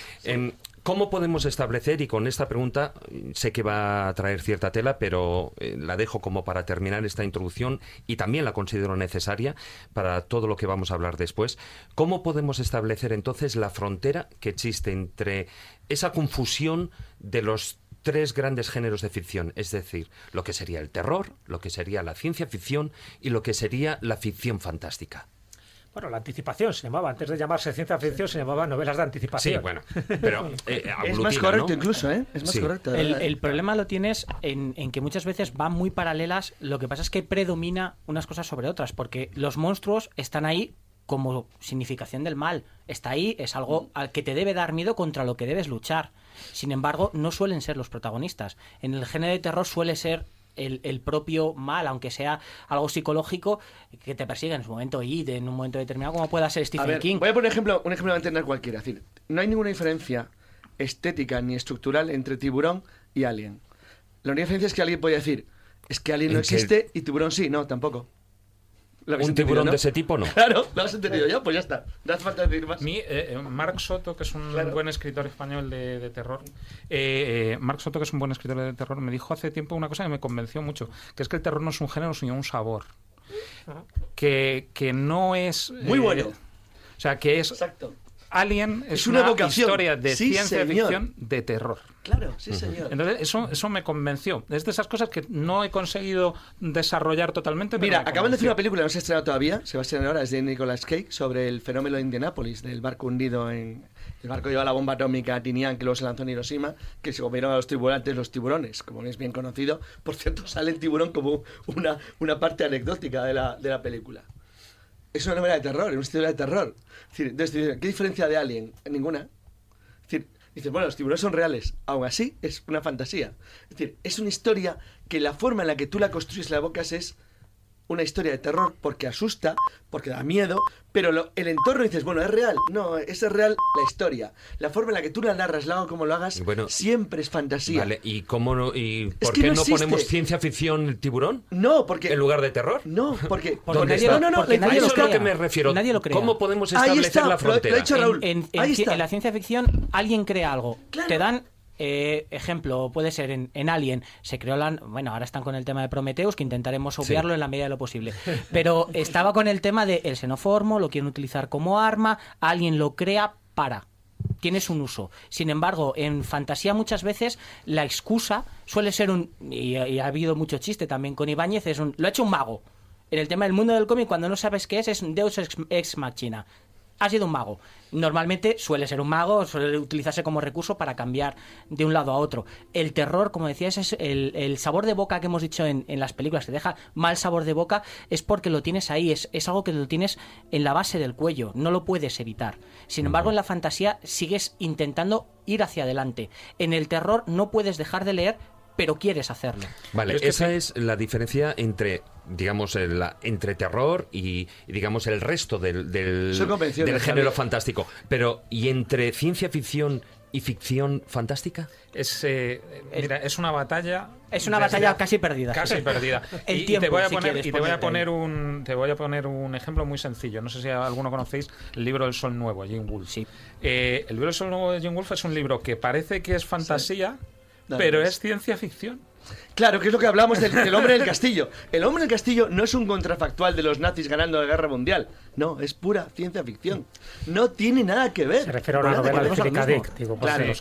¿cómo podemos establecer, y con esta pregunta sé que va a traer cierta tela, pero eh, la dejo como para terminar esta introducción y también la considero necesaria para todo lo que vamos a hablar después, ¿cómo podemos establecer entonces la frontera que existe entre esa confusión de los tres grandes géneros de ficción, es decir, lo que sería el terror, lo que sería la ciencia ficción y lo que sería la ficción fantástica? Bueno, la anticipación se llamaba, antes de llamarse ciencia ficción, se llamaba novelas de anticipación. Sí, bueno, pero eh, es más correcto ¿no? incluso, ¿eh? Es más Sí. correcto. El, problema lo tienes en, en que muchas veces van muy paralelas. Lo que pasa es que predomina unas cosas sobre otras, porque los monstruos están ahí como significación del mal. Está ahí, es algo al que te debe dar miedo contra lo que debes luchar. Sin embargo, no suelen ser los protagonistas. En el género de terror suele ser el, el propio mal, aunque sea algo psicológico, que te persigue en su momento y en un momento determinado, como pueda ser A Stephen ver, King. voy a poner ejemplo, un ejemplo para entender cualquiera. Es decir, no hay ninguna diferencia estética ni estructural entre tiburón y alien. La única diferencia es que alguien puede decir, es que alien no existe y tiburón sí. No, tampoco. ¿Lo habéis Un tiburón no? de ese tipo no. Claro, lo has entendido ya, pues ya está. No hace falta decir más. A mí, eh, eh, Marc Soto, que es un Claro. buen escritor español de, de terror, eh, eh, Marc Soto, que es un buen escritor de terror, me dijo hace tiempo una cosa que me convenció mucho, que es que el terror no es un género, sino un sabor. Que, que no es... Muy eh, bueno. O sea, que es... Exacto. Alien es, Es una historia de Sí, ciencia señor. ficción de terror. Claro, sí, señor. Entonces, eso, eso me convenció. Es de esas cosas que no he conseguido desarrollar totalmente. Mira, acaban de hacer una película, no se ha estrenado todavía, se va a estrenar ahora, es de Nicolas Cage, sobre el fenómeno de Indianápolis, del barco hundido en... El barco lleva la bomba atómica Tinian, que luego se lanzó en Hiroshima, que se comieron a los tripulantes los tiburones, como es bien conocido. Por cierto, sale el tiburón como una, una parte anecdótica de la, de la película. Es una novela de terror, es una historia de terror. Es decir, entonces, ¿qué diferencia de Alien? Ninguna. Es decir, dices, bueno, los tiburones son reales, aún así es una fantasía. Es decir, es una historia que la forma en la que tú la construyes, la evocas es una historia de terror porque asusta, porque da miedo, pero lo- el entorno dices, bueno, es real. No, es real la historia. La forma en la que tú la narras, la hago como lo hagas, Bueno, siempre es fantasía. Vale, ¿y cómo no, y por qué no ponemos ciencia ficción el tiburón No, porque... en lugar de terror? No, porque... Porque ¿Dónde nadie lo- No, no, no, porque nadie Eso lo es lo que me refiero. Nadie lo crea. ¿Cómo podemos Ahí establecer está, la lo- lo ha frontera? dicho Raúl. En, en Ahí ci- está. en la ciencia ficción alguien crea algo. Claro. Te dan eh, ejemplo, puede ser en, en Alien, se creó la... Bueno, ahora están con el tema de Prometheus, que intentaremos obviarlo en la medida de lo posible. Pero estaba con el tema de el xenoformo, lo quieren utilizar como arma, alguien lo crea para tienes un uso. Sin embargo, en fantasía muchas veces la excusa suele ser un y, y ha habido mucho chiste también con Ibáñez, es un lo ha hecho un mago. En el tema del mundo del cómic cuando no sabes qué es es un Deus ex, ex machina. Ha sido un mago. Normalmente suele ser un mago, suele utilizarse como recurso para cambiar de un lado a otro. El terror, como decías, es el, el sabor de boca que hemos dicho en, en las películas, te deja mal sabor de boca, es porque lo tienes ahí, es, es algo que lo tienes en la base del cuello, no lo puedes evitar. Sin embargo, en la fantasía sigues intentando ir hacia adelante. En el terror no puedes dejar de leer, pero quieres hacerlo. Vale, Pero es que esa sí. es la diferencia entre, digamos, el, entre terror y, y, digamos, el resto del, del, del de género Javier. fantástico. Pero, ¿y entre ciencia ficción y ficción fantástica? Es, eh, mira, es una batalla. Es una desde- batalla casi perdida. Casi perdida. El y, y tiempo, te voy a poner, y te voy a poner un, te voy a poner un ejemplo muy sencillo. No sé si alguno conocéis el libro del Sol Nuevo, Jane Wolfe. Sí. Eh, el libro del Sol Nuevo de Jane Wolfe es un libro que parece que es fantasía, pero pues. es ciencia ficción. Claro, que es lo que hablamos del, del hombre del castillo. El hombre del castillo no es un contrafactual de los nazis ganando la guerra mundial. No, es pura ciencia ficción. No tiene nada que ver. Se refiere a una novela de Philip. Dick, digo, por Claro, si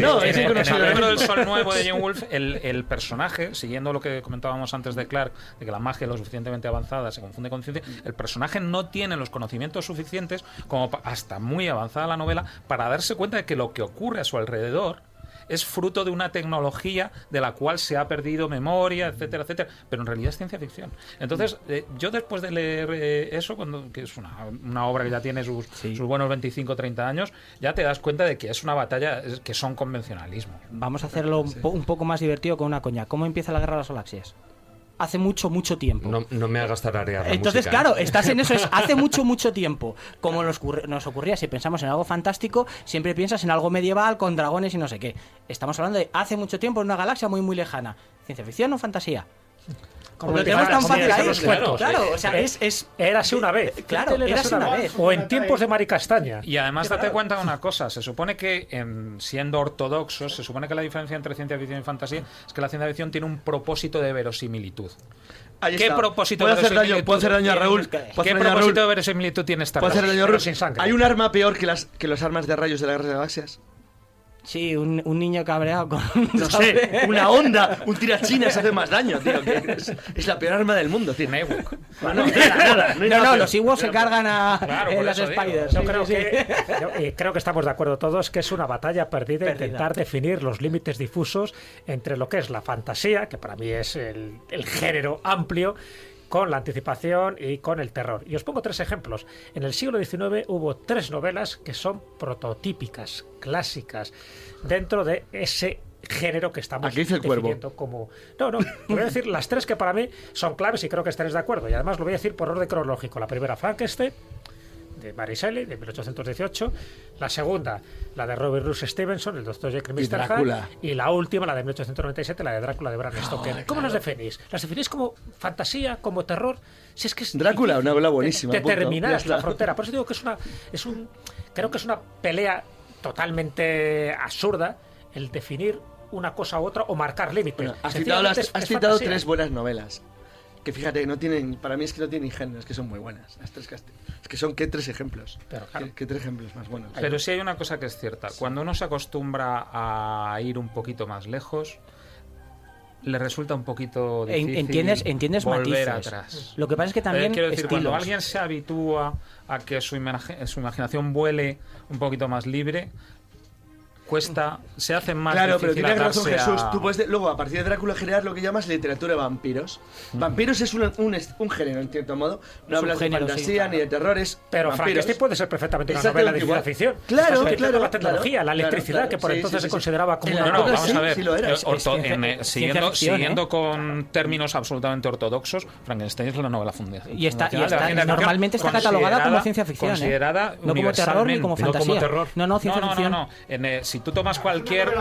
no- sí, en, el- en inconocible. el libro del Sol Nuevo de Jane Wolfe, el, el personaje, siguiendo lo que comentábamos antes de Clark, de que la magia es lo suficientemente avanzada se confunde con ciencia, el personaje no tiene los conocimientos suficientes, como pa- hasta muy avanzada la novela, para darse cuenta de que lo que ocurre a su alrededor es fruto de una tecnología de la cual se ha perdido memoria, etcétera, etcétera, pero en realidad es ciencia ficción. Entonces, eh, yo después de leer eh, eso, cuando, que es una, una obra que ya tiene sus, sus buenos 25 30 años, ya te das cuenta de que es una batalla que son convencionalismo. Vamos a hacerlo un, po- un poco más divertido con una coña. ¿Cómo empieza la guerra de las galaxias? Hace mucho, mucho tiempo. No, no me hagas tararear Entonces, música, claro, ¿eh? estás en eso, es hace mucho, mucho tiempo. Como nos, nos ocurría, si pensamos en algo fantástico, siempre piensas en algo medieval con dragones y no sé qué. Estamos hablando de hace mucho tiempo en una galaxia muy, muy lejana. ¿Ciencia ficción o fantasía? Como que tenemos tan fácil ahí. Claro, claro, o sea, es, es Érase una vez. Claro, érase una vez. O en tiempos de Mari Castaña. Y además date cuenta de una cosa, se supone que en- siendo ortodoxos, se supone que la diferencia entre ciencia ficción y fantasía es que la ciencia ficción tiene un propósito de verosimilitud. Ahí ¿Qué está. propósito ¿Puedo de hacer daño, verosimilitud ¿puedo hacer daño a Raúl? ¿Qué ¿Puedo hacer daño a propósito de Raúl? verosimilitud tiene Star ¿Puedo hacer daño a pero Raúl? sin sangre. Hay un arma peor que las, que los armas de rayos de la guerra de las galaxias. Sí, un, un niño cabreado con. No sé, una onda, un tirachinas hace más daño, tío. que es, es la peor arma del mundo, tío. Un Ewok. No, no, los Ewoks se cargan a Claro, las. Spiders. Yo sí, creo sí, sí. que, yo, y creo que estamos de acuerdo todos que es una batalla perdida, Perdida. intentar definir los límites difusos entre lo que es la fantasía, que para mí es el, el género amplio, con la anticipación y con el terror. Y os pongo tres ejemplos. En el siglo XIX hubo tres novelas que son prototípicas, clásicas, dentro de ese género que estamos Aquí dice el cuervo. definiendo como... No, no, voy a decir las tres que para mí son claves y creo que estaréis de acuerdo. Y además lo voy a decir por orden cronológico. La primera, Frankenstein, de Mary Shelley, de 1818. La segunda, la de Robert Louis Stevenson, el Doctor Jekyll Mr. Hyde. Y la última, la de 1897, la de Drácula de Bram Stoker. ¿Cómo las definís? ¿Las definís como fantasía, como terror? Si es que es Drácula, una novela de- buenísima, Ya está. la frontera. Por eso digo que es una... Es un, creo que es una pelea totalmente absurda el definir una cosa u otra o marcar límites. Bueno, has citado, las- has citado tres buenas novelas. Que fíjate, no tienen, para mí es que no tienen género, es que son muy buenas. Las tres es que son qué tres ejemplos. Pero claro. ¿Qué, qué tres ejemplos más buenos. Pero sí hay una cosa que es cierta. Cuando uno se acostumbra a ir un poquito más lejos, le resulta un poquito difícil entiendes- entiendes volver matices. atrás. Lo que pasa es que Eh, también. quiero decir, cuando alguien se habitúa a que su, imagi- su imaginación vuele un poquito más libre, cuesta, se hace más Claro, pero tienes razón Jesús. a- Tú puedes de- luego, a partir de Drácula, generar lo que llamas literatura de vampiros. Vampiros es un, un, un género, en cierto modo. No hablas de Subgénero, sí, fantasía claro. ni de terrores. Pero. Frankenstein puede ser perfectamente una novela de ciencia ficción. Claro, Estás utilizando claro, la tecnología, claro, la claro, electricidad, claro. que por Sí, entonces sí, se sí, consideraba como una la No, no, vamos sí, a ver. eh, eh, siguiendo ficción, siguiendo con términos absolutamente ortodoxos, Frankenstein es la novela fundacional. Y está- ficción normalmente está catalogada como ciencia ficción, ¿eh? Considerada No como terror ni como universalmente. No como fantasía. terror. No, no, ciencia no, no, ficción. no, no. Si tú tomas cualquier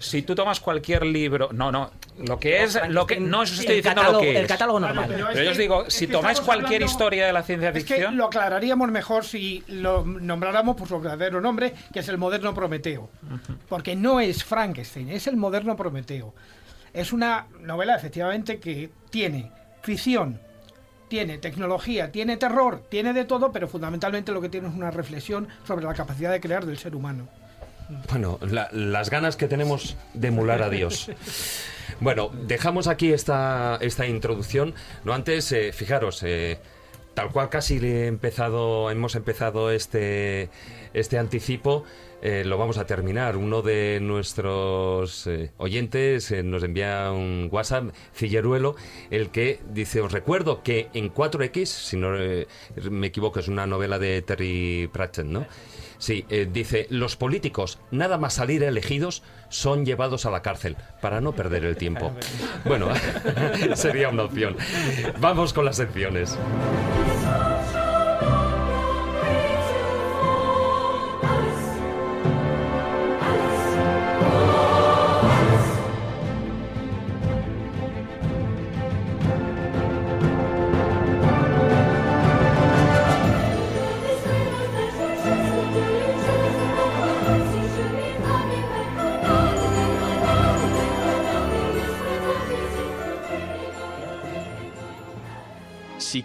si tú tomas cualquier libro, no, no, lo que es lo que no os estoy el diciendo catálogo, lo que es. El catálogo normal. pero Pero yo os digo, si tomáis cualquier hablando- historia de la ciencia Es que ficción, lo aclararíamos mejor si lo nombráramos por su verdadero nombre, que es el moderno Prometeo. Porque no es Frankenstein, es el moderno Prometeo. Es una novela, efectivamente, que tiene ficción, tiene tecnología, tiene terror, tiene de todo, pero fundamentalmente lo que tiene es una reflexión sobre la capacidad de crear del ser humano. Bueno, la- las ganas que tenemos de emular a Dios. Bueno, dejamos aquí esta, esta introducción. No antes, eh, fijaros, eh, tal cual casi he empezado, hemos empezado este, este anticipo. eh, lo vamos a terminar. Uno de nuestros oyentes nos envía un WhatsApp, Cilleruelo, el que dice, os recuerdo que en 4X, si no me equivoco, es una novela de Terry Pratchett, ¿no? Sí, eh, dice, los políticos, nada más salir elegidos, son llevados a la cárcel para no perder el tiempo. Bueno, sería una opción. Vamos con las secciones.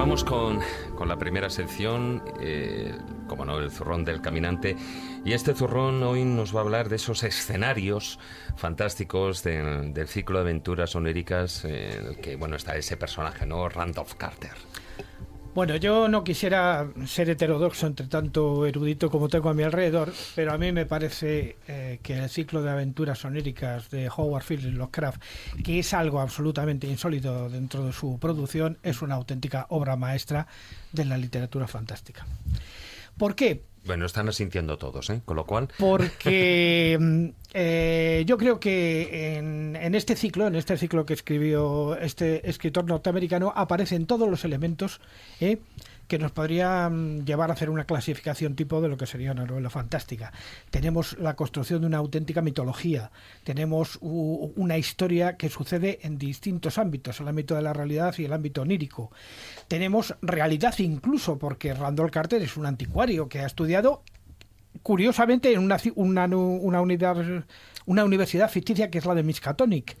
Vamos con, con la primera sección, eh, como no, el zurrón del caminante. Y este zurrón hoy nos va a hablar de esos escenarios fantásticos del, ciclo de aventuras oníricas, eh, que, bueno, está ese personaje, ¿no? Randolph Carter. Bueno, yo no quisiera ser heterodoxo entre tanto erudito como tengo a mi alrededor, pero a mí me parece eh, que el ciclo de aventuras oníricas de Howard Phillips Lovecraft, que es algo absolutamente insólito dentro de su producción, es una auténtica obra maestra de la literatura fantástica. ¿Por qué? Bueno, están asintiendo todos, ¿eh? Con lo cual, Porque mm, eh, yo creo que en, en este ciclo, en este ciclo que escribió este escritor norteamericano, aparecen todos los elementos eh, que nos podrían llevar a hacer una clasificación tipo de lo que sería una novela fantástica. Tenemos la construcción de una auténtica mitología, tenemos una historia que sucede en distintos ámbitos, el ámbito de la realidad y el ámbito onírico. Tenemos realidad incluso, porque Randall Carter es un anticuario que ha estudiado curiosamente en una, una, una universidad ficticia que es la de Miskatonic.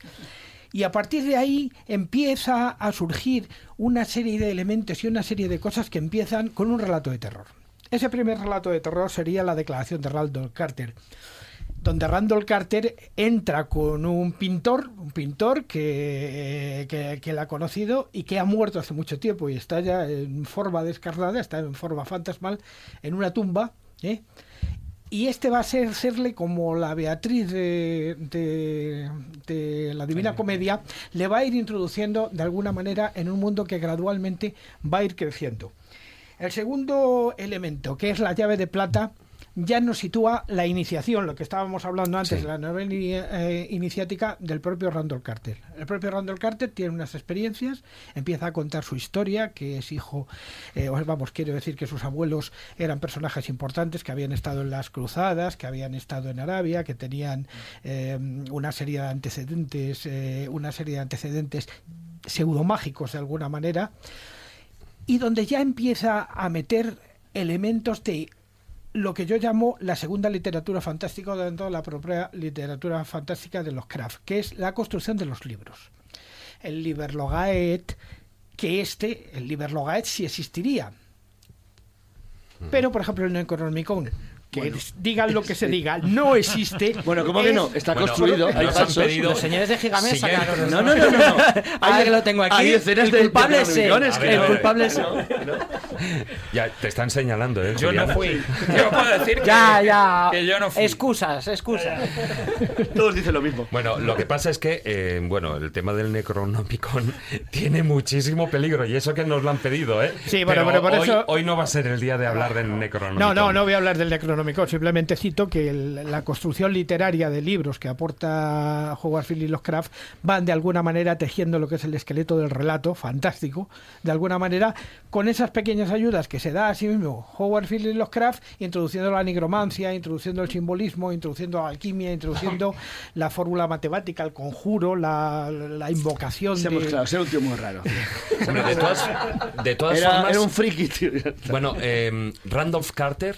Y a partir de ahí empieza a surgir una serie de elementos y una serie de cosas que empiezan con un relato de terror. Ese primer relato de terror sería la declaración de Randall Carter, donde Randall Carter entra con un pintor, un pintor que, que, que la ha conocido y que ha muerto hace mucho tiempo y está ya en forma descarnada, está en forma fantasmal, en una tumba, ¿eh? Y este va a ser serle como la Beatriz de, de- de la Divina Comedia, le va a ir introduciendo de alguna manera en un mundo que gradualmente va a ir creciendo. El segundo elemento, que es la llave de plata, ya nos sitúa la iniciación, lo que estábamos hablando antes, Sí. de la novela eh, iniciática del propio Randall Carter. El propio Randall Carter tiene unas experiencias, empieza a contar su historia, que es hijo, eh, o vamos, quiero decir que sus abuelos eran personajes importantes, que habían estado en las cruzadas, que habían estado en Arabia, que tenían eh, una serie de antecedentes, eh, una serie de antecedentes pseudomágicos de alguna manera, y donde ya empieza a meter elementos de lo que yo llamo la segunda literatura fantástica dentro de la propia literatura fantástica de los Kraft, que es la construcción de los libros. El Liberlogaet, que este, el Liberlogaet sí existiría. Pero, por ejemplo, el Necronomicon, que digan lo que se diga, no existe. Bueno, ¿cómo que no? Está Bueno, construido. nos Hay han pedido- Los señores de Gigamés Siguiente. sacaron. No, no, no, no. no. Ah, que lo tengo aquí. Hay escenas el culpable de es El culpable es. Ya te están señalando, ¿eh? Yo no fui. Yo puedo decir que, Ya, ya. que yo no fui. Excusas, excusas. Todos dicen lo mismo. Bueno, lo que pasa es que, eh, bueno, el tema del Necronomicon tiene muchísimo peligro y eso que nos lo han pedido, ¿eh? Sí, bueno, pero por hoy, eso- hoy no va a ser el día de hablar del Necronomicon. No, no, no voy a hablar del Necronomicon, simplemente cito que el- la construcción literaria de libros que aporta Howard Phillips Lovecraft van de alguna manera tejiendo lo que es el esqueleto del relato, fantástico, de alguna manera, con esas pequeñas ayudas que se da a sí mismo Howard Phillips Lovecraft, introduciendo la nigromancia, introduciendo el simbolismo, introduciendo la alquimia, introduciendo la fórmula matemática, el conjuro, la, la invocación Se hemos de... claro, ser un tío muy raro. De todas, de todas Era, formas, era un friki, tío. bueno, eh, Randolph Carter,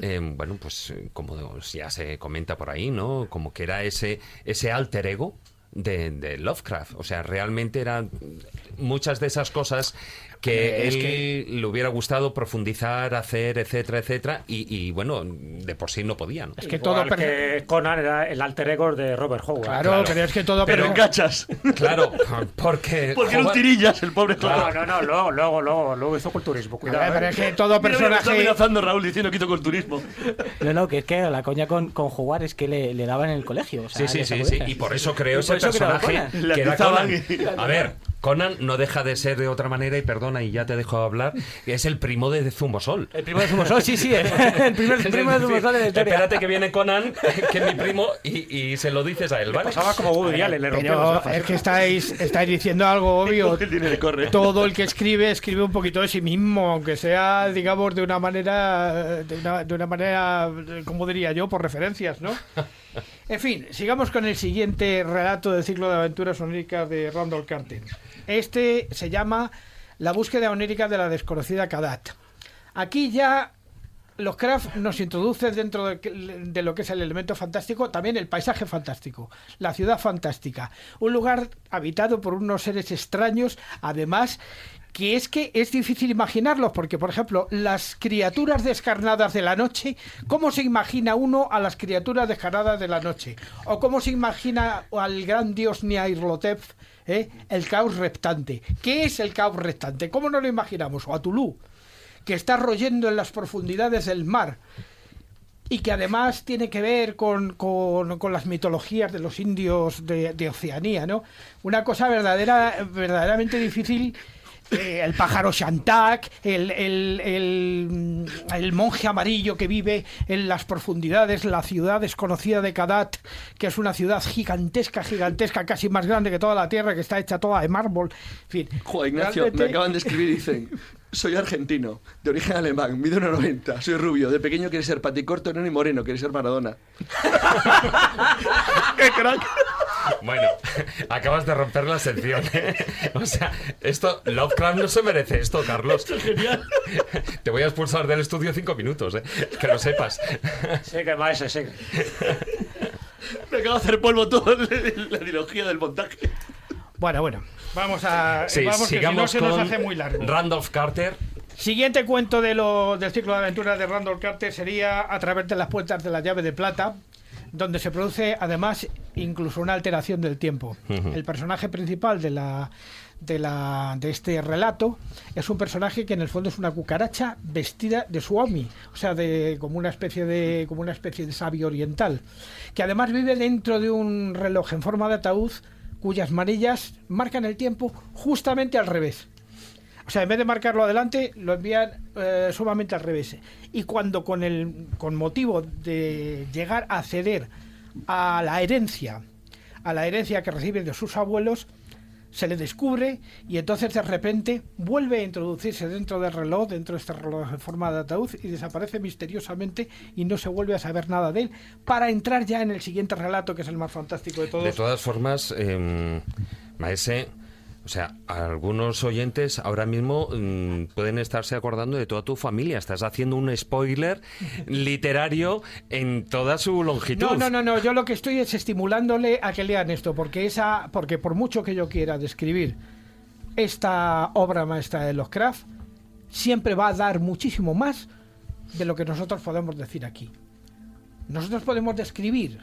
eh, bueno, pues eh, como ya se comenta por ahí, ¿no? Como que era ese, ese alter ego de, de Lovecraft. O sea, realmente eran muchas de esas cosas que Es él que- le hubiera gustado profundizar, hacer, etcétera, etcétera, y, y, bueno, de por sí no podía, ¿no? Es que Igual todo... per- que Conan era el alter ego de Robert Howard. Claro, pero es que todo... Pero per- en cachas. Claro, porque... Porque Howard- tirillas, el pobre No, Howard. no, no, luego, luego, luego, luego hizo culturismo. Cuidado. ver, pero ¿eh? es que todo Mira, mira, me está personaje... amenazando Raúl diciendo quito culturismo. No, no, que es que la coña con, con jugar es que le, le daban en el colegio. o sea, Sí, sí, sí, sí, y por eso creó por ese personaje que era Conan. A ver, Conan no deja de ser de otra manera, y perdona, y ya te dejo hablar, es el primo de Zumosol. El primo de Zumosol, sí, sí, el, el primer Es primo de Zumosol de la historia. Espérate que viene Conan, que es mi primo, y, y se lo dices a él, ¿vale? Pasaba como Woody Allen, le Pero es que estáis, estáis diciendo algo obvio. Todo el que escribe escribe un poquito de sí mismo, aunque sea, digamos, de una manera, de una, de una manera, como diría yo, por referencias, ¿no? En fin, sigamos con el siguiente relato del ciclo de aventuras oníricas de Randall Carter. Este se llama La búsqueda onírica de la desconocida Kadat. Aquí ya los Kraft nos introduce dentro de, de lo que es el elemento fantástico también el paisaje fantástico, la ciudad fantástica, un lugar habitado por unos seres extraños, además que es que es difícil imaginarlos, porque por ejemplo, las criaturas descarnadas de la noche, ¿cómo se imagina uno a las criaturas descarnadas de la noche? ¿O cómo se imagina al gran dios Nyarlathotep, eh, el caos reptante? ¿Qué es el caos reptante? ¿Cómo no lo imaginamos? O a Tulú, que está royendo en las profundidades del mar y que además tiene que ver con, con- con las mitologías de los indios de, de Oceanía, ¿no? Una cosa verdadera, verdaderamente difícil. Eh, el pájaro Shantak, el, el- el- el monje amarillo que vive en las profundidades, la ciudad desconocida de Kadat, que es una ciudad gigantesca, gigantesca, casi más grande que toda la Tierra, que está hecha toda de mármol. En fin, Joder, Ignacio, realmente- me acaban de escribir y dicen: Soy argentino, de origen alemán, mido 1,90, soy rubio, de pequeño quiere ser paticorto, no ni moreno, quiere ser Maradona. ¡Qué crack! Bueno, acabas de romper la sección. ¿eh? O sea, esto, Lovecraft no se merece esto, Carlos. Te voy a expulsar del estudio cinco minutos, ¿eh? que lo sepas. Sigue, maese, sigue. Me acabo de hacer polvo todo la trilogía del montaje. Bueno, bueno, vamos a. Sí, vamos, que si no sigamos se con nos hace muy largo. Randolph Carter. Siguiente cuento de lo, del ciclo de aventuras de Randall Carter sería A través de las puertas de la llave de plata, donde se produce además incluso una alteración del tiempo. El personaje principal de la de la de este relato es un personaje que en el fondo es una cucaracha vestida de suami, o sea, de como una especie de como una especie de sabio oriental, que además vive dentro de un reloj en forma de ataúd cuyas manillas marcan el tiempo justamente al revés. O sea, en vez de marcarlo adelante, lo envían eh, sumamente al revés. Y cuando con el con motivo de llegar a ceder a la herencia, a la herencia que recibe de sus abuelos, se le descubre y entonces de repente vuelve a introducirse dentro del reloj, dentro de este reloj en forma de ataúd y desaparece misteriosamente y no se vuelve a saber nada de él para entrar ya en el siguiente relato que es el más fantástico de todos. De todas formas, eh, Maese, O sea, algunos oyentes ahora mismo mm, pueden estarse acordando de toda tu familia. Estás haciendo un spoiler literario en toda su longitud. No, no, no, no. Yo lo que estoy es estimulándole a que lean esto, porque esa, porque por mucho que yo quiera describir esta obra maestra de los Craft, siempre va a dar muchísimo más de lo que nosotros podemos decir aquí. Nosotros podemos describir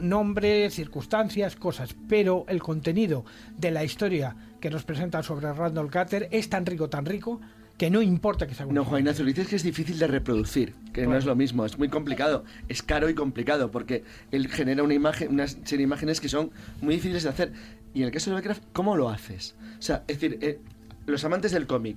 nombres, circunstancias, cosas, pero el contenido de la historia que nos presenta sobre Randall Carter es tan rico, tan rico, que no importa que sea un No, Juan Ignacio, dices que es difícil de reproducir, que no es lo mismo, es muy complicado, es caro y complicado, porque él genera una imagen, una serie de imágenes que son muy difíciles de hacer. Y en el caso de Lovecraft, ¿cómo lo haces? O sea, es decir, eh, los amantes del cómic,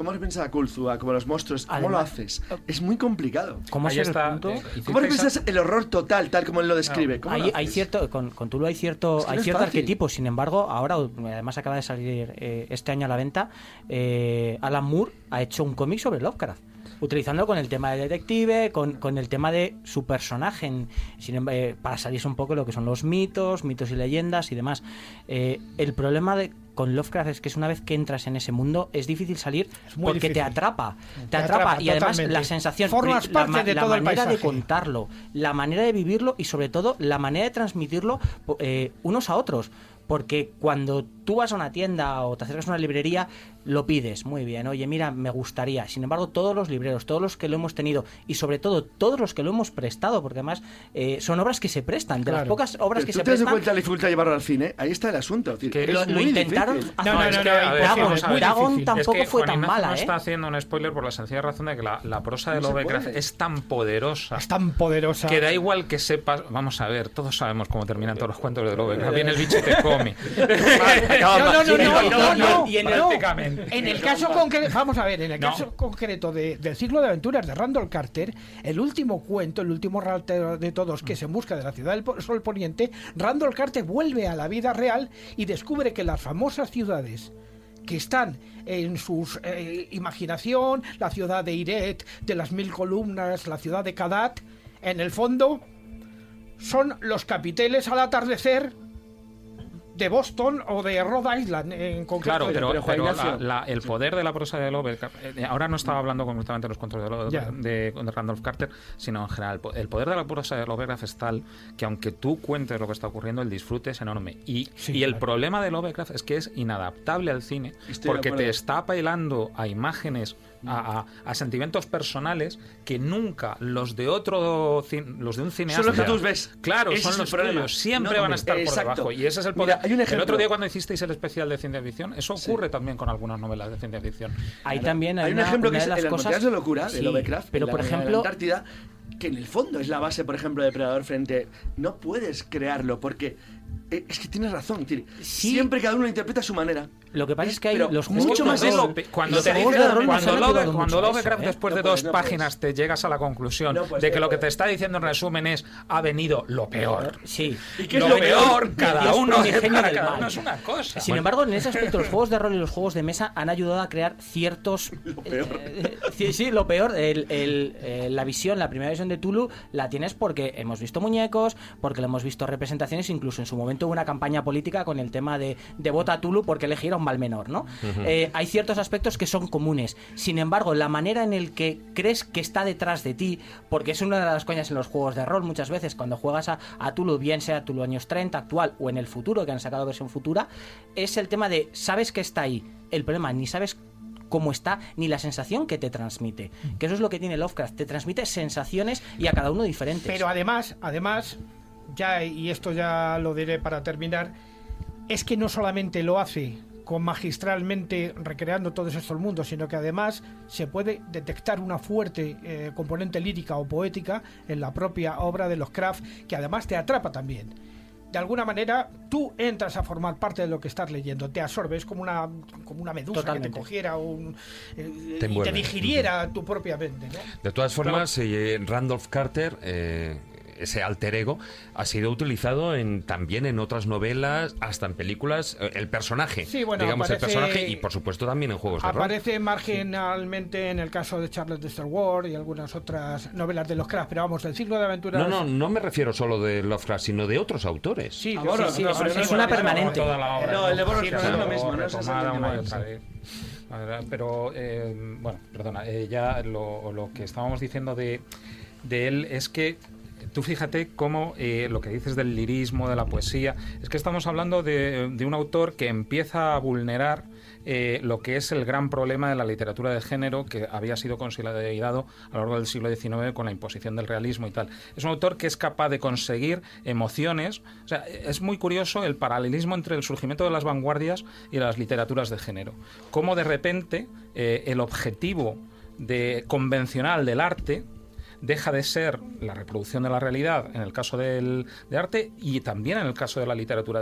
¿Cómo repiensas a Kulzua, como los monstruos? ¿Cómo lo haces? Es muy complicado. ¿Cómo Ahí es el está, punto? eh, ¿Cómo repiensas el horror total, tal como él lo describe? ¿Cómo lo hay, cierto con, con Tulu hay cierto Es que no hay cierto arquetipo sin embargo ahora además acaba de salir eh, este año a la venta eh, Alan Moore ha hecho un cómic sobre Lovecraft utilizándolo con el tema de detective con, con el tema de su personaje en- sin em- eh, para salirse un poco de lo que son los mitos mitos y leyendas y demás Eh, el problema de con Lovecraft es que es una vez que entras en ese mundo es difícil salir porque te atrapa te, Te atrapa, atrapa y además totalmente. la sensación Formas la, parte ma- de la todo el manera de contarlo, la manera de vivirlo y sobre todo la manera de transmitirlo eh, unos a otros. Porque cuando tú vas a una tienda o te acercas a una librería, lo pides, muy bien, oye, mira, me gustaría. Sin embargo, todos los libreros, todos los que lo hemos tenido y sobre todo todos los que lo hemos prestado, porque además eh, son obras que se prestan, de las Claro. pocas obras que ¿Tú se te das prestan. cuenta de la dificultad de llevarlo al cine? Ahí está el asunto. Es decir, Que es lo, lo intentaron difícil. hacer. No, no, es no, que no, Dagon- es muy Dagon difícil. tampoco es que fue Juan tan Ignacio mala, no ¿eh? está haciendo un spoiler por la sencilla razón de que la, la prosa de No Lovecraft es tan poderosa Es tan poderosa. que da igual que sepas. Vamos a ver, todos sabemos cómo terminan todos los cuentos de Lovecraft. Viene el bicho y te come. No, no, no, no, no, no, Y en el- no. prácticamente. En el caso concreto, vamos a ver, en el No. caso concreto de- del ciclo de aventuras de Randall Carter, el último cuento, el último relato de todos, que es en busca de la ciudad del sol poniente, Randall Carter vuelve a la vida real y descubre que las famosas ciudades que están en su imaginación, la ciudad de Iret, de las mil columnas, la ciudad de Kadat, en el fondo son los capiteles al atardecer de Boston o de Rhode Island en concreto. Claro, pero, pero, Juan pero Ignacio. la- la- el poder de la prosa de Lovecraft. eh, ahora no estaba hablando concretamente de los cuentos de, de- de Randolph Carter, sino en general. El po- El poder de la prosa de Lovecraft es tal que, aunque tú cuentes lo que está ocurriendo, el disfrute es enorme. Y, Sí, y el problema de Lovecraft es que es inadaptable al cine Estoy porque te está apelando a imágenes. A, a- a sentimientos personales que nunca los de otro los de un cineasta Son los que tú ves. claro Ese son los tuyos siempre No, van a estar por debajo y ese es el Mira, poder hay un el otro ejemplo. día cuando hicisteis el especial de ciencia ficción, eso ocurre también con algunas novelas de ciencia ficción. Ahí también hay, Hay un una, ejemplo una que de es las cosas de locura de Lovecraft, pero por ejemplo Antártida, que en el fondo es la base, por ejemplo, de Predador frente. No puedes crearlo porque es que tienes razón. tiene- Sí. Siempre cada uno lo interpreta a su manera. Lo que pasa es que hay Pero los mucho juegos más de eso. rol- Cuando te de cuando Love- mucho Lovecraft ¿eh? después de dos no páginas te llegas a la conclusión No puedes, de que lo que te está diciendo en resumen es ha venido lo peor. Sí. ¿Y qué es lo, lo peor, peor? cada uno, primigenio para del cada mal. uno es una cosa. Sin embargo, en ese aspecto, los juegos de rol y los juegos de mesa han ayudado a crear ciertos. peor. eh, sí, sí, lo peor. El- el- eh, la visión, la primera visión de Tulu, la tienes porque hemos visto muñecos, porque le hemos visto representaciones, incluso en su momento hubo una campaña política con el tema de, de vota a Tulu porque elegir a un mal menor, ¿no? Eh, hay ciertos aspectos que son comunes. Sin embargo, la manera en el que crees que está detrás de ti, porque es una de las coñas en los juegos de rol muchas veces, cuando juegas a, a Tulu, bien sea Tulu años 30, actual o en el futuro, que han sacado versión futura, es el tema de sabes que está ahí. El problema, ni sabes cómo está, ni la sensación que te transmite. Que eso es lo que tiene Lovecraft, te transmite sensaciones y a cada uno diferentes. Pero además, además, ya, y esto ya lo diré para terminar, es que no solamente lo hace con magistralmente recreando todos estos mundos, sino que además se puede detectar una fuerte eh, componente lírica o poética en la propia obra de los Kraft, que además te atrapa también. De alguna manera, tú entras a formar parte de lo que estás leyendo, te absorbes como una, como una medusa que Totalmente. te cogiera un, eh, Te y te digiriera tu propia mente. ¿no? De todas formas, eh, Randolph Carter eh, ese alter ego ha sido utilizado en, también en otras novelas, hasta en películas, eh, el personaje, Sí, bueno, digamos el aparece- personaje y por supuesto también en juegos de rol. Aparece marginalmente en el caso de Charles de Star Wars y algunas otras novelas de los Craft, pero vamos, el ciclo de aventuras. No, no, no me refiero solo de Lovecraft, sino de otros autores. Sí, Ah, bueno, sí, sí, no, es, es una permanente. Toda la obra, No, el de Boros Sí, no es lo mismo, no es sí. Pero, eh, bueno, perdona, eh, ya lo, lo que estábamos diciendo de, de él es que tú fíjate cómo eh, lo que dices del lirismo, de la poesía, es que estamos hablando de, un autor que empieza a vulnerar eh, lo que es el gran problema de la literatura de género que había sido consolidado a lo largo del siglo XIX con la imposición del realismo y tal. Es un autor que es capaz de conseguir emociones. O sea, es muy curioso el paralelismo entre el surgimiento de las vanguardias y las literaturas de género. Cómo de repente eh, el objetivo de, convencional del arte deja de ser la reproducción de la realidad en el caso del de arte y también en el caso de la literatura.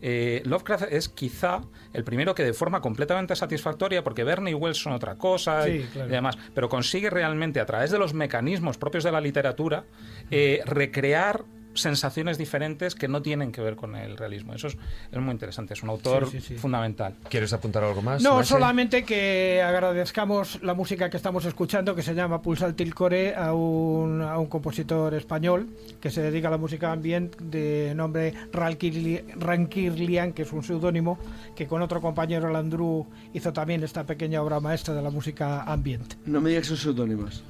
Eh, Lovecraft es quizá el primero que de forma completamente satisfactoria, porque Verne y Wells son otra cosa y, claro. y demás, pero consigue realmente a través de los mecanismos propios de la literatura eh, recrear sensaciones diferentes que no tienen que ver con el realismo. Eso es, es muy interesante, es un autor Sí, sí, sí. fundamental. ¿Quieres apuntar algo más? No, Maese? solamente que agradezcamos la música que estamos escuchando, que se llama Pulsar Tilcore, a un, a un compositor español que se dedica a la música ambient de nombre Rankirli- Rankirlian, que es un seudónimo, que con otro compañero, Landru, hizo también esta pequeña obra maestra de la música ambient. No me digas que son seudónimos.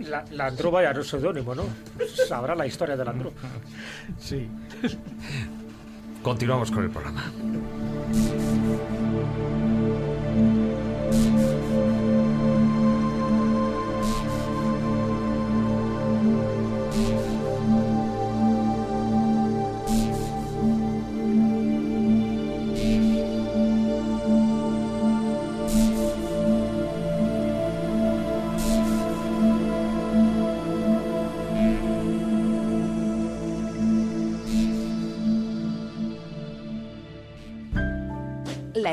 La, Landru vaya, no es seudónimo, ¿no? Sabrá la historia de Landru. Sí. Continuamos con el programa.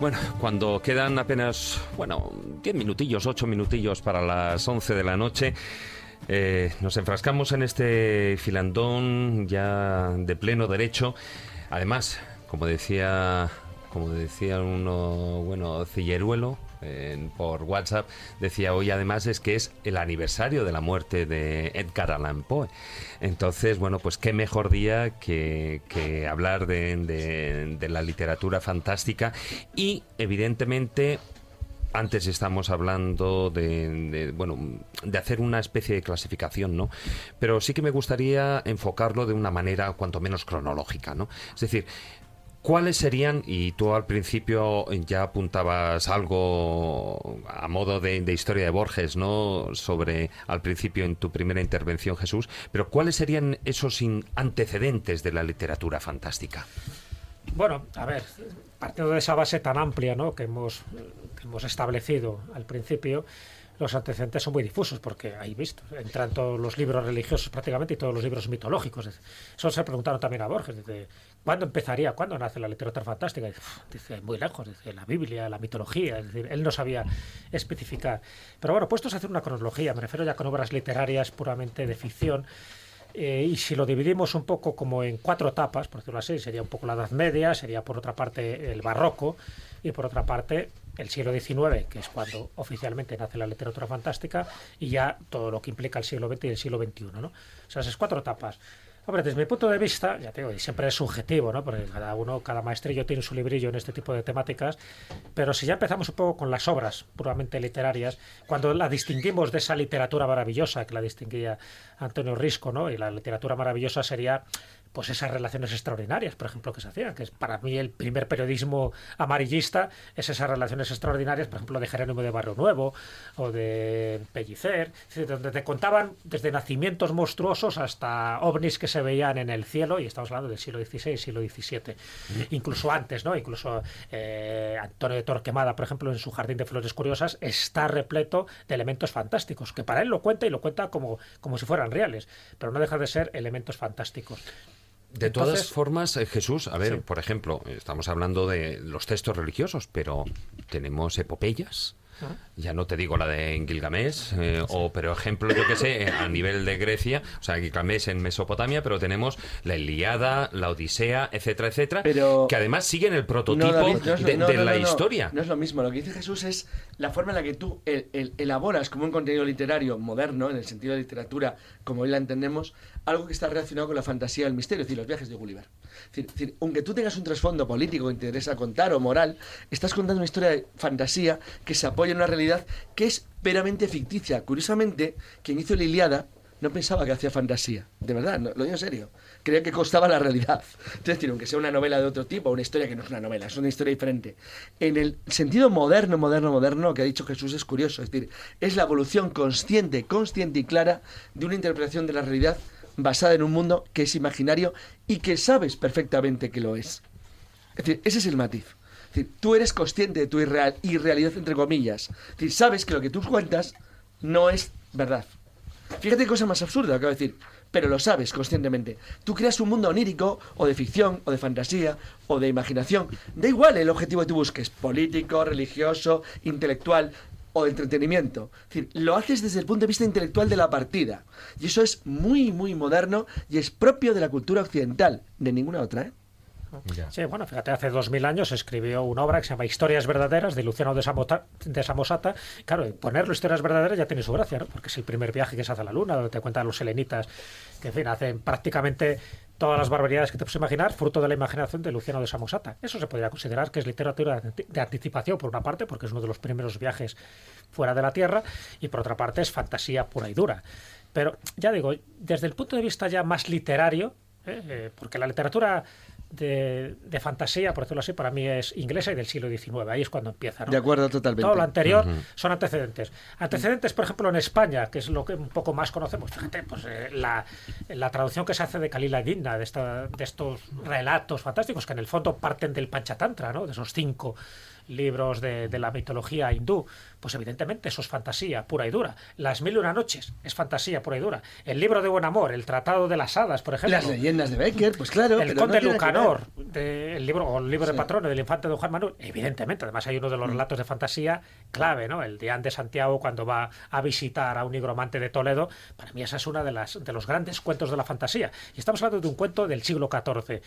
Bueno, cuando quedan apenas, bueno, 10 minutillos, 8 minutillos para las 11 de la noche, eh, nos enfrascamos en este filandón ya de pleno derecho. Además, como decía, como decía uno, bueno, Cilleruelo, en- por WhatsApp, decía hoy además es que es el aniversario de la muerte de Edgar Allan Poe. Entonces, bueno, pues qué mejor día que, que hablar de, de- de la literatura fantástica. Y evidentemente antes estamos hablando de, de, bueno de hacer una especie de clasificación no pero sí que me gustaría enfocarlo de una manera cuanto menos cronológica no es decir ¿Cuáles serían, y tú al principio ya apuntabas algo a modo de, historia de Borges, ¿no? Sobre, al principio en tu primera intervención, Jesús, pero ¿cuáles serían esos antecedentes de la literatura fantástica? Bueno, a ver, partiendo de esa base tan amplia ¿no? que, hemos, hemos establecido al principio, los antecedentes son muy difusos, porque ahí visto, entran todos los libros religiosos prácticamente y todos los libros mitológicos. Eso se preguntaron también a Borges, dice, ¿cuándo empezaría? ¿Cuándo nace la literatura fantástica? Dice, muy lejos, dice, la Biblia, la mitología, es él no sabía especificar. Pero bueno, puestos a hacer una cronología, me refiero ya con obras literarias puramente de ficción, eh, y si lo dividimos un poco como en cuatro etapas, por decirlo así, sería un poco la Edad Media, sería por otra parte el Barroco y por otra parte el siglo XIX, que es cuando oficialmente nace la literatura fantástica, y ya todo lo que implica el siglo XX y el siglo XXI. ¿no? O sea, esas cuatro etapas. Hombre, desde mi punto de vista, ya te digo, y siempre es subjetivo, ¿no? Porque cada uno, cada maestrillo tiene su librillo en este tipo de temáticas. Pero si ya empezamos un poco con las obras puramente literarias, cuando la distinguimos de esa literatura maravillosa que la distinguía Antonio Risco, ¿no? Y la literatura maravillosa sería pues esas relaciones extraordinarias, por ejemplo, que se hacían, que es para mí el primer periodismo amarillista, es esas relaciones extraordinarias, por ejemplo, de Jerónimo de Barrio Nuevo o de Pellicer, donde te contaban desde nacimientos monstruosos hasta ovnis que se veían en el cielo, y estamos hablando del siglo XVI, siglo XVII, incluso antes, ¿no? Incluso eh, Antonio de Torquemada, por ejemplo, en su Jardín de Flores Curiosas, está repleto de elementos fantásticos, que para él lo cuenta y lo cuenta como, como si fueran reales, pero no deja de ser elementos fantásticos. De todas formas, eh, Jesús, a ver, por ejemplo, estamos hablando de los textos religiosos, pero tenemos epopeyas ya no te digo la de Gilgamesh, eh, o pero ejemplo, yo que sé, a nivel de Grecia, o sea, Gilgamesh en Mesopotamia, pero tenemos la Iliada, la Odisea, etcétera, etcétera, que además siguen el prototipo de, la historia. No es lo mismo, lo que dice Jesús es la forma en la que tú elaboras como un contenido literario moderno, en el sentido de literatura como hoy la entendemos, algo que está relacionado con la fantasía y el misterio, es decir, los viajes de Gulliver. Es decir, aunque tú tengas un trasfondo político que te interesa contar o moral, estás contando una historia de fantasía que se apoya una realidad que es veramente ficticia. Curiosamente, quien hizo la Iliada no pensaba que hacía fantasía, de verdad, lo digo en serio. Creía que costaba la realidad. Es decir, aunque sea una novela de otro tipo, una historia que no es una novela, es una historia diferente. En el sentido moderno, moderno, moderno que ha dicho Jesús es curioso. Es decir, es la evolución consciente, consciente y clara de una interpretación de la realidad basada en un mundo que es imaginario y que sabes perfectamente que lo es. Es decir, ese es el matiz tú eres consciente de tu irrealidad, entre comillas. sabes que lo que tú cuentas no es verdad. Fíjate qué cosa más absurda acabo de decir, pero lo sabes conscientemente. Tú creas un mundo onírico, o de ficción, o de fantasía, o de imaginación. Da igual el objetivo que tú busques, político, religioso, intelectual o de entretenimiento. Es lo haces desde el punto de vista intelectual de la partida. Y eso es muy, muy moderno y es propio de la cultura occidental, de ninguna otra, ¿eh? Sí, bueno, fíjate, hace dos mil años escribió una obra que se llama Historias Verdaderas de Luciano de, Samosata. Claro, ponerlo Historias Verdaderas ya tiene su gracia, ¿no? Porque es el primer viaje que se hace a la Luna, donde te cuentan los selenitas, que en fin, hacen prácticamente todas las barbaridades que te puedes imaginar, fruto de la imaginación de Luciano de Samosata. Eso se podría considerar que es literatura de anticipación, por una parte, porque es uno de los primeros viajes fuera de la Tierra, y por otra parte es fantasía pura y dura. Pero ya digo, desde el punto de vista ya más literario, ¿eh? Eh, porque la literatura de, fantasía, por decirlo así, para mí es inglesa y del siglo XIX. Ahí es cuando empieza. De acuerdo, totalmente. Todo lo anterior son antecedentes. Antecedentes, por ejemplo, en España, que es lo que un poco más conocemos. Fíjate, pues eh, la, la, traducción que se hace de Kalila Digna, de, esta, de estos relatos fantásticos, que en el fondo parten del Panchatantra, ¿no? de esos cinco libros de, la mitología hindú, pues evidentemente eso es fantasía pura y dura. Las mil y una noches es fantasía pura y dura. El libro de buen amor, el tratado de las hadas, por ejemplo. Las leyendas de Becker, pues claro. El conde Lucanor, el libro, o el libro de patrono del infante de Juan Manuel, evidentemente. Además hay uno de los mm. relatos de fantasía clave, ¿no? El de de Santiago cuando va a visitar a un nigromante de Toledo. Para mí esa es una de, las, de los grandes cuentos de la fantasía. Y estamos hablando de un cuento del siglo XIV.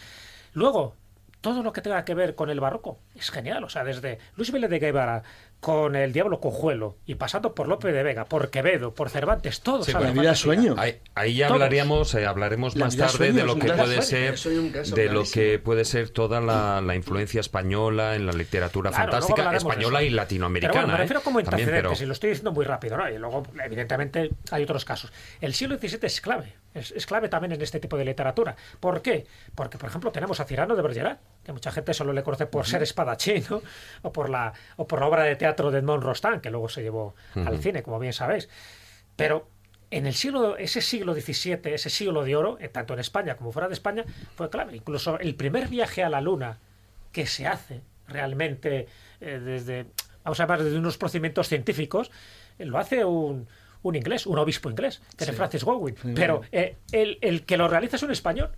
Luego, todo lo que tenga que ver con el barroco es genial. O sea, desde Luis Vélez de Guevara con el Diablo Cojuelo y pasando por Lope de Vega, por Quevedo, por Cervantes, todos. Sí, la vida sueño. Ahí, ya hablaríamos, eh, hablaremos más tarde de lo que puede ser, de lo que puede ser toda la, influencia española en la literatura fantástica española y latinoamericana. Pero me refiero ¿eh? como antecedentes, y lo estoy diciendo muy rápido, ¿no? Y luego, evidentemente, hay otros casos. El siglo XVII es clave, es, clave también en este tipo de literatura. ¿Por qué? Porque, por ejemplo, tenemos a Cirano de Bergerac, que mucha gente solo le conoce por ser espadachín, ¿no? O por la, o por la obra de teatro teatro de Edmond Rostand, que luego se llevó al cine, como bien sabéis. Pero en el siglo, ese siglo XVII, ese siglo de oro, eh, tanto en España como fuera de España, fue clave. Incluso el primer viaje a la Luna que se hace realmente eh, desde, vamos a hablar de unos procedimientos científicos, eh, lo hace un, un, inglés, un obispo inglés, que es Francis Godwin. Pero el, el, que lo realiza es un español.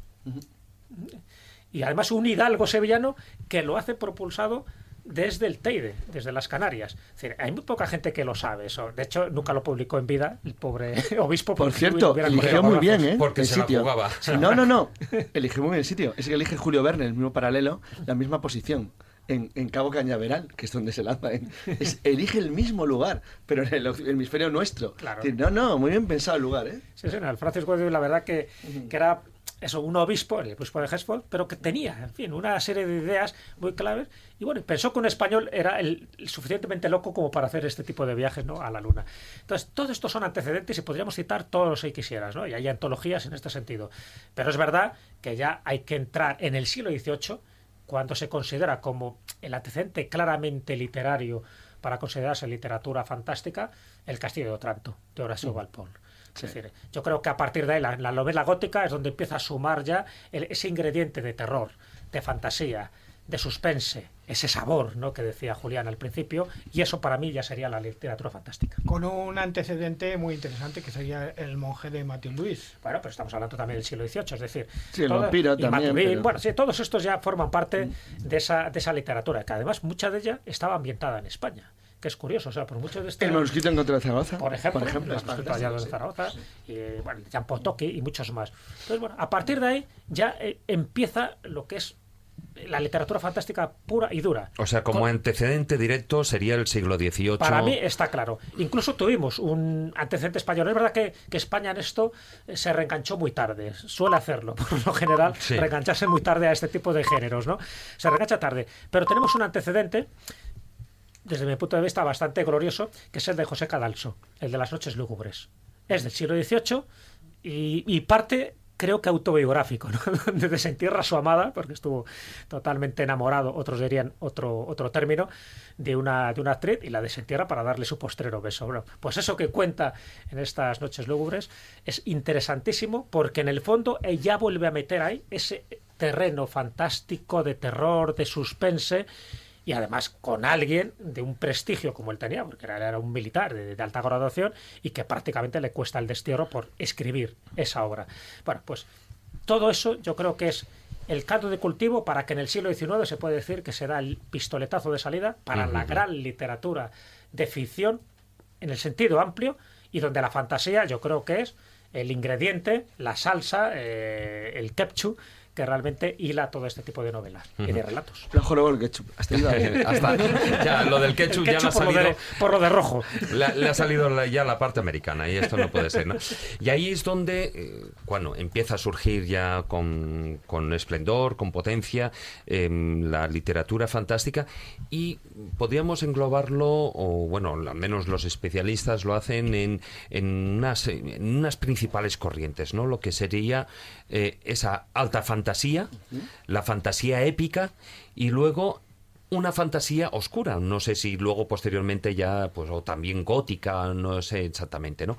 Y además un hidalgo sevillano que lo hace propulsado desde el Teide, desde las Canarias. hay muy poca gente que lo sabe eso. De hecho, nunca lo publicó en vida el pobre obispo. Por cierto, eligió muy bien, ¿eh? Porque el se sitio. jugaba. No, no, no. Eligió muy bien el sitio. Es que elige Julio Verne, el mismo paralelo, la misma posición. En, Cabo Cañaveral, que es donde se lanza. elige el mismo lugar, pero en el hemisferio nuestro. no, no, muy bien pensado el lugar. ¿eh? Sí, sí, el Francis la verdad que, que era eso, un obispo, el obispo de Hesford, pero que tenía, en fin, una serie de ideas muy claves. Y bueno, pensó que un español era el, suficientemente loco como para hacer este tipo de viajes ¿no? a la Luna. Entonces, todo esto son antecedentes y podríamos citar todos los que quisieras, ¿no? Y hay antologías en este sentido. Pero es verdad que ya hay que entrar en el siglo XVIII, cuando se considera como el antecedente claramente literario para considerarse literatura fantástica, El Castillo de Otranto, de Horacio mm. Es decir, yo creo que a partir de ahí la, novela gótica es donde empieza a sumar ya ese ingrediente de terror, de fantasía, de suspense, ese sabor ¿no? que decía Julián al principio, y eso para mí ya sería la literatura fantástica. Con un antecedente muy interesante que sería el monje de Matthew Luis. Bueno, pero estamos hablando también del siglo XVIII, es decir, sí, el vampiro también, bueno, sí, todos estos ya forman parte mm. de esa, de esa literatura, que además mucha de ella estaba ambientada en España que es curioso, o sea, por mucho de este... El manuscrito en contra de Zaragoza. Por ejemplo, por ejemplo el manuscrito hallado de Zaragoza, y, bueno, Jean Potoki y muchos más. Entonces, bueno, a partir de ahí ya eh, empieza lo que es la literatura fantástica pura y dura. O sea, como antecedente directo sería el siglo XVIII. Para mí está claro. Incluso tuvimos un antecedente español. Es verdad que, España en esto eh, se reenganchó muy tarde. Suele hacerlo, por lo general, reengancharse muy tarde a este tipo de géneros, ¿no? Se reengancha tarde. Pero tenemos un antecedente desde mi punto de vista, bastante glorioso, que es el de José Cadalso, el de las noches lúgubres. Es del siglo XVIII y, parte creo que autobiográfico, ¿no? donde desentierra a su amada, porque estuvo totalmente enamorado, otros dirían otro, otro término, de una, de una actriz y la desentierra para darle su postrero beso. pues eso que cuenta en estas noches lúgubres es interesantísimo porque en el fondo ella vuelve a meter ahí ese terreno fantástico de terror, de suspense y además con alguien de un prestigio como él tenía, porque era, un militar de, alta graduación y que prácticamente le cuesta el destierro por escribir esa obra. Bueno, pues todo eso yo creo que es el caldo de cultivo para que en el siglo XIX se puede decir que se da el pistoletazo de salida para la gran literatura de ficción en el sentido amplio y donde la fantasía yo creo que es el ingrediente, la salsa, eh, el ketchup que realmente hila todo este tipo de novelas y de relatos. Luego el ketchup. Hasta, ya, lo del ketchup, ya le ha salido. Por lo de, rojo. Le, ha salido ya la parte americana y esto no puede ser. ¿no? Y ahí es donde, eh, bueno, empieza a surgir ya con, con esplendor, con potencia, em, la literatura fantástica y podríamos englobarlo, o bueno, al menos los especialistas lo hacen en, en, unas, en unas principales corrientes, ¿no? Lo que sería eh, esa alta fantasía, la fantasía épica y luego una fantasía oscura. No sé si luego posteriormente ya, pues, o también gótica, no sé exactamente, ¿no?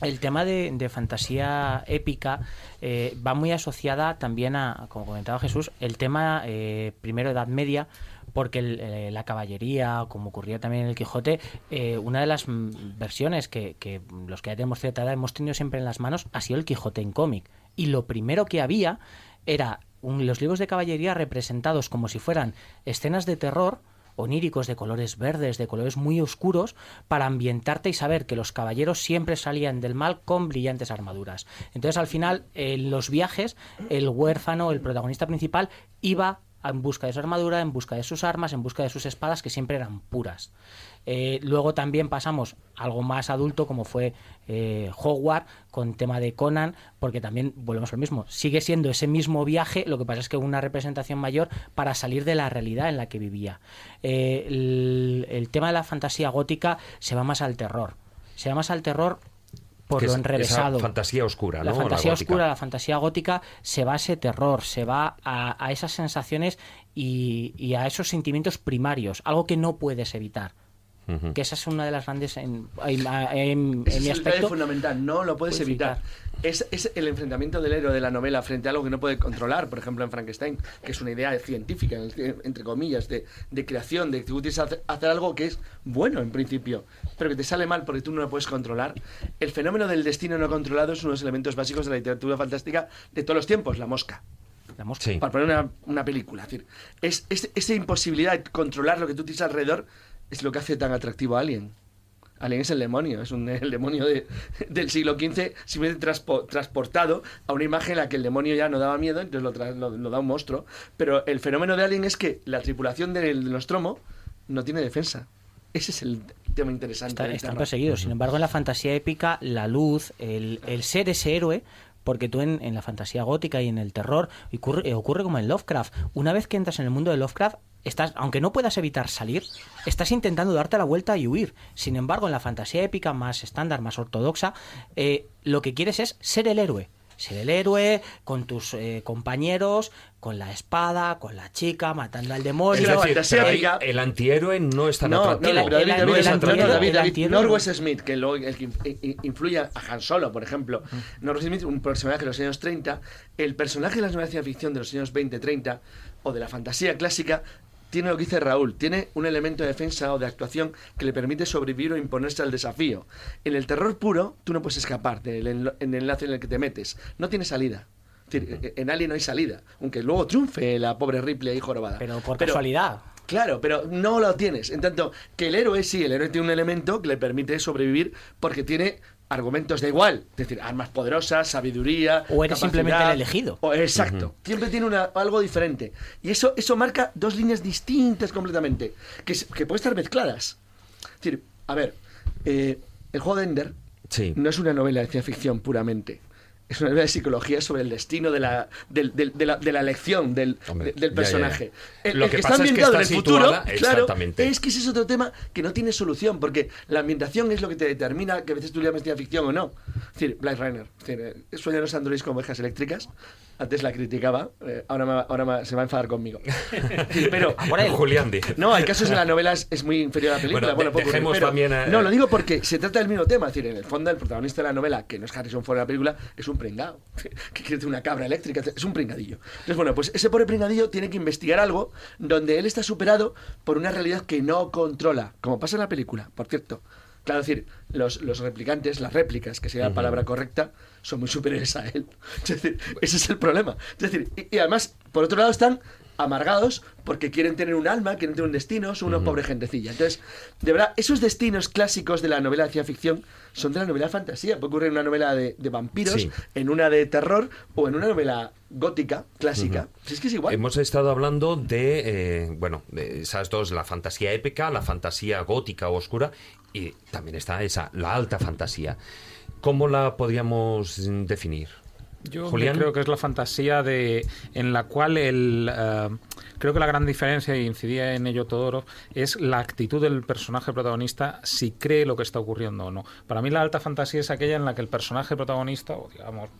El tema de, fantasía épica eh, va muy asociada también a, como comentaba Jesús, el tema eh, primero Edad Media, porque eh, la caballería, como ocurría también en el Quijote, eh, una de las versiones que, los que ya tenemos cierta edad hemos tenido siempre en las manos ha sido el Quijote en cómic. Y lo primero que había era los libros de caballería representados como si fueran escenas de terror, oníricos de colores verdes, de colores muy oscuros, para ambientarte y saber que los caballeros siempre salían del mal con brillantes armaduras. Entonces, al final, en los viajes, el huérfano, el protagonista principal, iba en busca de su armadura, en busca de sus armas, en busca de sus espadas, que siempre eran puras. Eh, luego también pasamos algo más adulto, como fue eh, Hogwarts, con tema de Conan, porque también volvemos al mismo. Sigue siendo ese mismo viaje, lo que pasa es que una representación mayor para salir de la realidad en la que vivía. Eh, el tema de la fantasía gótica se va más al terror. Se va más al terror por lo enrevesado. fantasía oscura, La fantasía oscura, la fantasía gótica se va a ese terror, se va a, esas sensaciones y, a esos sentimientos primarios, algo que no puedes evitar. Que esa es una de las grandes en, en, es mi aspecto. fundamental, no lo puedes, evitar es, es, el enfrentamiento del héroe de la novela frente a algo que no puede controlar, por ejemplo en Frankenstein, que es una idea científica, entre comillas, de, de creación, de que tú tienes hacer, hacer, algo que es bueno en principio, pero que te sale mal porque tú no lo puedes controlar. El fenómeno del destino no controlado es uno de los elementos básicos de la literatura fantástica de todos los tiempos, la mosca. La mosca. Para poner una, una, película. Es decir, es, es, esa imposibilidad de controlar lo que tú tienes alrededor es lo que hace tan atractivo a alguien. Alien es el demonio, es un, el demonio del siglo XV simplemente transportado a una imagen en la que el demonio ya no daba miedo, entonces lo, da un monstruo. Pero el fenómeno de Alien es que la tripulación del Nostromo no tiene defensa. Ese es el tema interesante. están perseguidos. Sin embargo, en la fantasía épica, la luz, el, el ser ese héroe, porque tú en, la fantasía gótica y en el terror ocurre, eh, ocurre como en Lovecraft. Una vez que entras en el mundo de Lovecraft, estás, aunque no puedas evitar salir, estás intentando darte la vuelta y huir. Sin embargo, en la fantasía épica más estándar, más ortodoxa, eh, lo que quieres es ser el héroe ser el héroe, con tus eh, compañeros, con la espada, con la chica, matando al demonio. Es decir, el, el, antihéroe no está tan no, atractivo. No, pero David, David, David, Norwes Smith, que lo, el que influye a Han Solo, por ejemplo. Mm. Norwes Smith, un personaje de los años 30, el personaje de la novelas de ficción de los años 20-30 o de la fantasía clásica tiene lo que dice Raúl, tiene un elemento de defensa o de actuación que le permite sobrevivir o imponerse al desafío. En el terror puro, tú no puedes escapar del en el enlace en el que te metes. No tiene salida. En Alien no hay salida. Aunque luego triunfe la pobre Ripley ahí jorobada. Pero por casualidad. Claro, pero no lo tienes. En tanto que el héroe sí, el héroe tiene un elemento que le permite sobrevivir porque tiene argumentos da igual, es decir, armas poderosas, sabiduría. O eres simplemente el elegido. O, exacto. Siempre tiene una, algo diferente. Y eso, eso marca dos líneas distintas completamente, que, que pueden estar mezcladas. Es decir, a ver, eh, el juego de Ender no es una novela de ciencia ficción puramente es una de psicología sobre el destino de la, de, la, de la elección del, del personaje. Lo que, está ambientado en el futuro, claro, es que ese es otro tema que no tiene solución, porque la ambientación es lo que te determina que a veces tú le llames ficción o no. Es decir, Blade Runner, es decir, eh, sueñan los androides con ovejas eléctricas, antes la criticaba, eh, ahora, ahora se va a enfadar conmigo. pero Julián No, hay casos en la novela es, muy inferior a la película. Bueno, dejemos también No, lo digo porque se trata del mismo tema. Es decir, en el fondo, el protagonista de la novela, que no es Harrison Ford en la película, es un pringado. que quiere una cabra eléctrica. Es un pringadillo. Entonces, bueno, pues ese pobre pringadillo tiene que investigar algo donde él está superado por una realidad que no controla. Como pasa en la película, por cierto. Claro, es decir, los, los replicantes, las réplicas, que sería la palabra correcta, son muy superiores a él. Es decir, ese es el problema. Es decir, y, además, por otro lado, están amargados porque quieren tener un alma, quieren tener un destino, son una pobre gentecilla. Entonces, de verdad, esos destinos clásicos de la novela de ciencia ficción son de la novela de fantasía. Puede ocurrir en una novela de, vampiros, en una de terror o en una novela gótica, clásica. es que es igual. Hemos estado hablando de, eh, bueno, de esas dos, la fantasía épica, la fantasía gótica o oscura, y también está esa, la alta fantasía. ¿Cómo la podríamos definir? Yo creo que es la fantasía de en la cual el eh, creo que la gran diferencia y incidía en ello Todorov es la actitud del personaje protagonista si cree lo que está ocurriendo o no. Para mí la alta fantasía es aquella en la que el personaje protagonista o digamos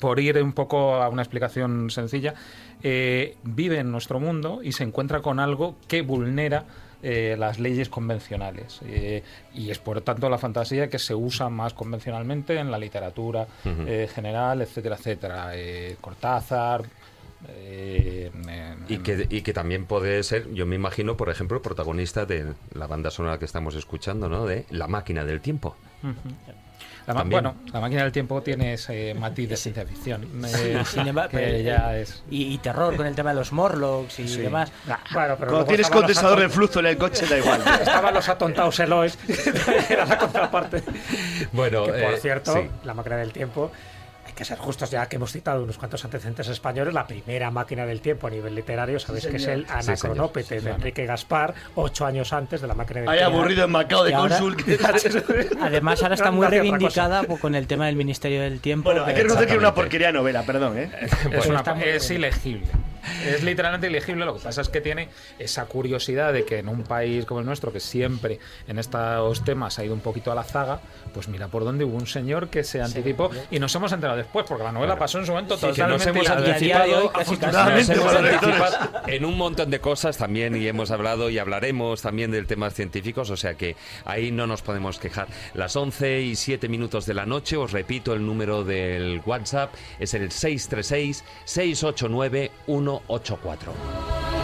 por, ir un poco a una explicación sencilla, eh, vive en nuestro mundo y se encuentra con algo que vulnera eh, las leyes convencionales. Eh, y es por tanto la fantasía que se usa más convencionalmente en la literatura eh, general, etcétera, etcétera. Cortázar. y, que, y que también puede ser, yo me imagino, por ejemplo, protagonista de la banda sonora que estamos escuchando, ¿no? De La máquina del tiempo bueno, la máquina del tiempo tiene ese matiz de ciencia ficción. Eh, ya es... y, terror con el tema de los Morlocks y demás. bueno, pero Cuando tienes condensador de flujo en el coche da igual. Estaban los atontados Elois, era la contraparte. Bueno, que, por eh, cierto, la máquina del tiempo que ser justos, ya que hemos citado unos cuantos antecedentes españoles, la primera máquina del tiempo a nivel literario, sabéis que es el Anacronópete de Enrique Gaspar, ocho años antes de la máquina del Hay aburrido en Macao de cónsul. Además, ahora está muy reivindicada con el tema del Ministerio del Tiempo. Bueno, hay que reconocer que es una porquería novela, perdón. ¿eh? es ilegible. Es literalmente ilegible, lo que pasa es que tiene esa curiosidad de que en un país como el nuestro, que siempre en estos temas ha ido un poquito a la zaga, pues mira por dónde hubo un señor que se anticipó y nos hemos enterado después, porque la novela pasó en su momento totalmente. nos hemos anticipado, en un montón de cosas también y hemos hablado y hablaremos también del temas científicos, o sea que ahí no nos podemos quejar. Las 11 y 7 minutos de la noche, os repito el número del WhatsApp, es el 636 689 1 184.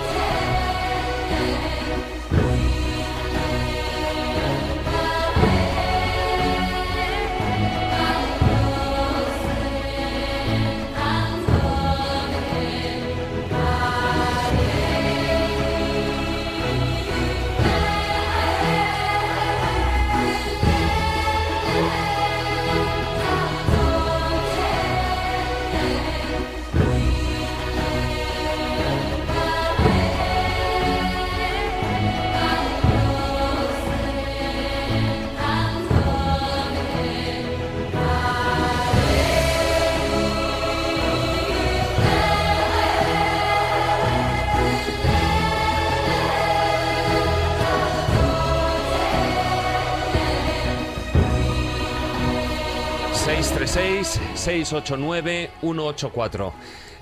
636-689-184.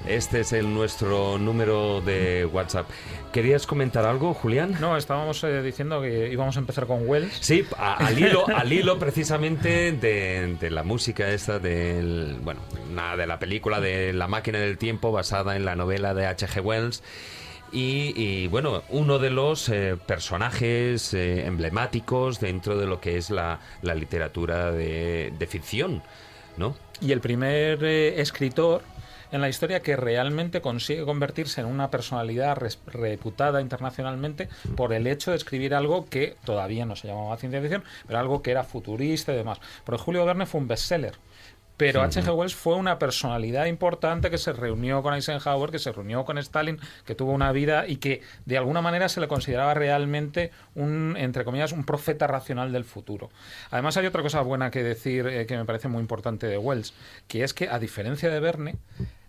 Este es el nuestro número de WhatsApp. ¿Querías comentar algo, Julián? No, estábamos eh, diciendo que íbamos a empezar con Wells. Sí, a- al hilo, al hilo precisamente de, de la música esta del, bueno, nada de la película de La máquina del tiempo basada en la novela de H.G. Wells. Y, y, bueno, uno de los eh, personajes eh, emblemáticos dentro de lo que es la, la literatura de, de ficción, Y el primer eh, escritor en la historia que realmente consigue convertirse en una personalidad reputada internacionalmente por el hecho de escribir algo que todavía no se llamaba ciencia ficción, pero algo que era futurista y demás. Porque Julio Verne fue un bestseller. Pero. H.G. Wells fue una personalidad importante que se reunió con Eisenhower, que se reunió con Stalin, que tuvo una vida y que de alguna manera se le consideraba realmente un, entre comillas, un profeta racional del futuro. Además hay otra cosa buena que decir eh, que me parece muy importante de Wells, que es que a diferencia de Verne,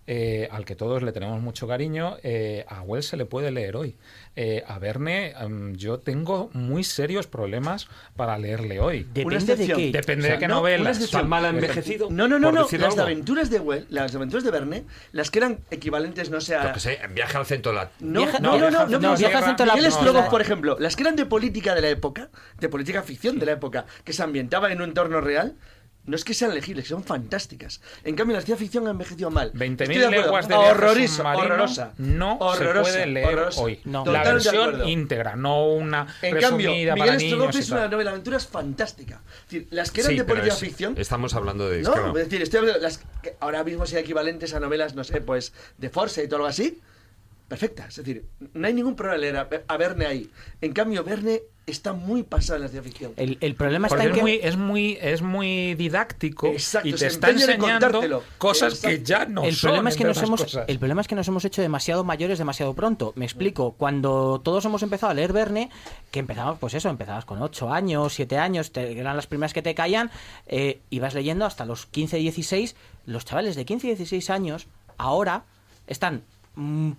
eh, al que todos le tenemos mucho cariño, eh, a Wells se le puede leer hoy. Eh, a Verne em, yo tengo muy serios problemas para leerle hoy. Depende O sea, de qué no, una novelas. excepción. No, no, no, no. Las aventuras de Well, las aventuras de Verne, las que eran equivalentes, no sé, a... Que sé, viaje al centro de la... No, Viaja- no, no, no, Viaja- no, no, no, Viaja al centro de la- Miguel Strogoff, por ejemplo, las que eran de política de la época, de política ficción de la época, que se ambientaban en un entorno real, no es que sean legibles, son fantásticas. En cambio, la ciencia ficción ha envejecido mal. 20.000 Estoy de acuerdo. leguas de Horrorizo, horrorosa. no Horrorosa, se puede leer horrorosa. hoy. No. La versión íntegra, no una En cambio, resumida Miguel para niños es una novela de aventuras fantástica. Es decir, las que eran Sí, de política es- ficción... Estamos hablando de... No, es decir, estoy hablando de las que ahora mismo sean equivalentes a novelas, no sé, pues de Force y todo algo así. Perfectas. Es decir, no hay ningún problema leer a, a Verne ahí. En cambio, Verne está muy pasado en la ciencia ficción. El, el problema está Porque en es que... muy, es muy, es muy didáctico Exacto, y se te está en enseñando cosas que ya no el son. problema es que nos hemos cosas. el problema es que nos hemos hecho demasiado mayores demasiado pronto me explico cuando todos hemos empezado a leer Verne que empezamos pues eso empezabas con 8 años 7 años te- eran las primeras que te caían eh, ibas leyendo hasta los 15 16 los chavales de 15 y 16 años ahora están mm,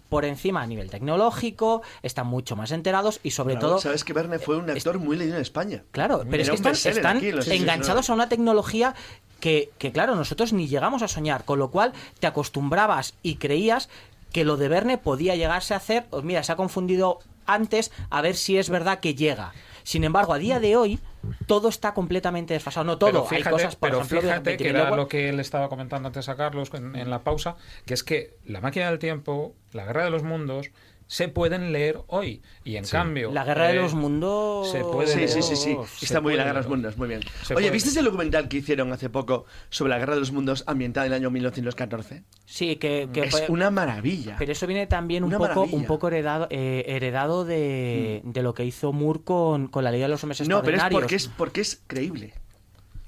por encima a nivel tecnológico están mucho más enterados y sobre Claro, todo Sabes que Verne fue un actor muy leído en España. Claro, pero es que están, aquí enganchados a una tecnología que, que, claro, nosotros ni llegamos a soñar, con lo cual te acostumbrabas y creías que lo de Verne podía llegarse a hacer, pues mira, se ha confundido antes, a ver si es verdad que llega. Sin embargo, a día de hoy, todo está completamente desfasado. No todo, Pero fíjate, hay cosas, por pero ejemplo, fíjate que 20.000 era lo que él estaba comentando antes a Carlos en, en la pausa, que es que la máquina del tiempo, la guerra de los mundos, se pueden leer hoy. Y en cambio... La guerra de eh, los mundos... se puede Sí, leer- sí, sí, sí. Está muy bien la Guerra de los. Mundos, muy bien. Se Oye. ¿viste el documental que hicieron hace poco sobre la Guerra de los Mundos ambientada en el año 1914? Sí, que, que es fue- una maravilla. Pero eso viene también un Una poco, maravilla. Mm. un poco heredado, eh, heredado de, de lo que hizo Moore con, con la Liga de los Hombres No, pero es Extraordinarios. porque es, porque es creíble.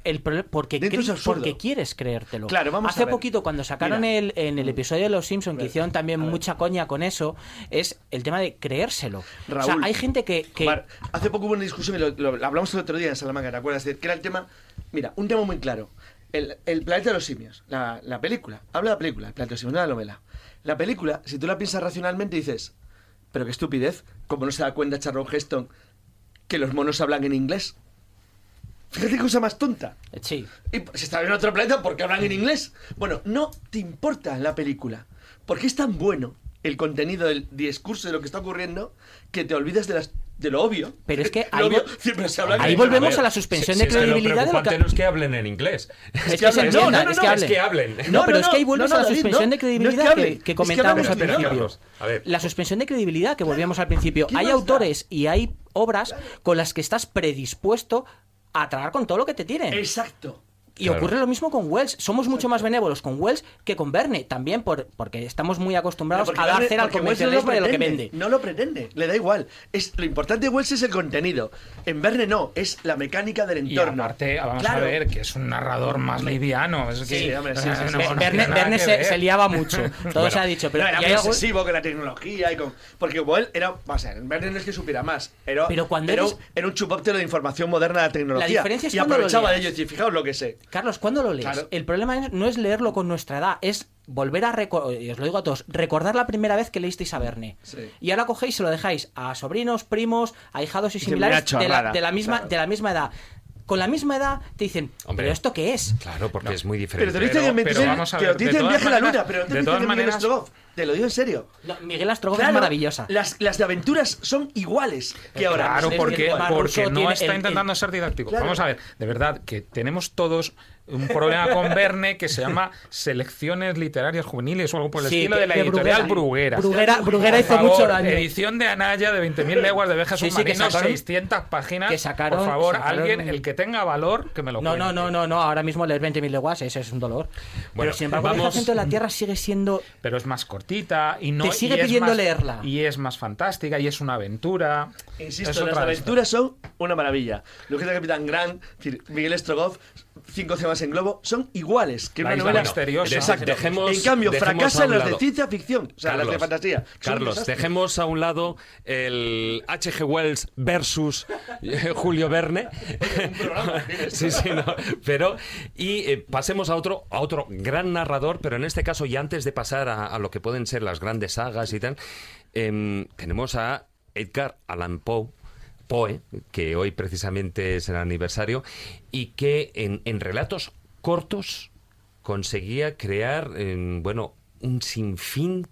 El porque, porque quieres creértelo. Claro, vamos Hace a ver. poquito, cuando sacaron Mira. el, en el episodio de Los Simpsons, que hicieron también mucha coña con eso, es el tema de creérselo. o sea, Raúl. hay gente que... que- Omar, hace poco hubo una discusión, y lo, lo- lo hablamos el otro día en Salamanca, ¿te acuerdas? Que era el tema, mira, un tema muy claro. El, el planeta de los simios, la, la película, habla de la película, el planeta de los simios, no de la novela. La película, si tú la piensas racionalmente, dices, pero qué estupidez, como no se da cuenta Charlton Heston que los monos hablan en inglés. Fíjate qué cosa más tonta. Sí. Y si están en otro planeta, ¿por qué hablan en inglés? Bueno, no te importa la película. Porque es tan bueno el contenido del discurso de lo que está ocurriendo que te olvidas de, las, de lo obvio. Pero es que Lo ahí obvio, siempre se habla ahí volvemos a la suspensión Si- de si es que credibilidad de lo preocupante que... no es que hablen en inglés. Es que se hablen- no, no, es que es hablen. que hablen. No, pero no, es que ahí vuelves no, a la suspensión no. de No credibilidad que que, comentábamos al principio. A ver. La suspensión de credibilidad que volvíamos al principio. ¿Qué Hay más da? autores y hay obras con las que estás predispuesto a tragar con todo lo que te tienen. Exacto. Y Claro. ocurre lo mismo con Wells. Somos mucho más benévolos con Wells que con Verne. También por, porque estamos muy acostumbrados a dar Verne- cera al Wells convencionalismo de lo que vende. No lo pretende, le da igual. Es, lo importante de Wells es el contenido. En Verne no, es la mecánica del Y entorno. aparte, vamos Claro. a ver, que es un narrador más liviano. Es que, Sí, hombre, sí, no Verne, se, liaba mucho. Todo se ha dicho. Pero, no, era y muy obsesivo con la tecnología y con... Porque él era... O sea, en Verne no es que supiera más. Era, Pero cuando era, eres- era un chupóptero de información moderna de la tecnología. La diferencia es y aprovechaba de leas. ello y fijaos lo que sé. Carlos, ¿cuándo lo lees? Claro. El problema es- no es leerlo con nuestra edad, es volver a recordar, y os lo digo a todos, recordar la primera vez que leísteis a Verne. Sí. Y ahora cogéis y se lo dejáis a sobrinos, primos, ahijados y similares "Mira, de la, chorrada". de la misma, Claro. de la misma edad. Con la misma edad te dicen, Hombre. ¿pero esto qué es? Claro, porque es muy Pero diferente. te lo dicen en pero 26, vamos a te ver, lo de dicen en Viaje a la Luna, pero no te de lo todas dicen en Miguel maneras-. Te lo digo en serio. No, Miguel Astrogoff Claro, es maravillosa. Las, las de aventuras son iguales que ahora. Claro, porque, porque no está el- el- intentando ser didáctico. Claro. Vamos a ver, de verdad, que tenemos todos un problema con Verne que se llama Selecciones Literarias Juveniles o algo por el Sí, estilo que- de la de editorial Bruguera. Bruguera. Bruguera, hizo favor, mucho daño. Edición de Anaya de 20.000 leguas de viaje Sí, sí, que submarino, sacaron- 600 páginas. que sacaron- Por favor, sacaron- alguien, el que tenga valor, que me lo No, cuente. no, no, no, no, ahora mismo leer 20.000 leguas, ese es un dolor. Bueno, Pero sin embargo, vamos- el acento de la Tierra sigue siendo Pero es más cortita y no Te sigue y pidiendo más- leerla. Y es más fantástica y es una aventura. Insisto, las aventuras son una maravilla. Lo que es el Capitán decir, Miguel Strogoff, Cinco temas en globo, son iguales que La una novela misteriosa. Exacto. Dejemos- en cambio, fracasan las de ciencia ficción, o sea, las de fantasía. Carlos, dejemos a un lado el H.G. Wells versus eh, Julio Verne. sí, sí, no. Pero, y eh, pasemos a otro, a otro gran narrador, pero en este caso, y antes de pasar a, a lo que pueden ser las grandes sagas y tal, em, tenemos a Edgar Allan Poe. Poe, que hoy precisamente es el aniversario, y que en, en relatos cortos conseguía crear, bueno, un sinfín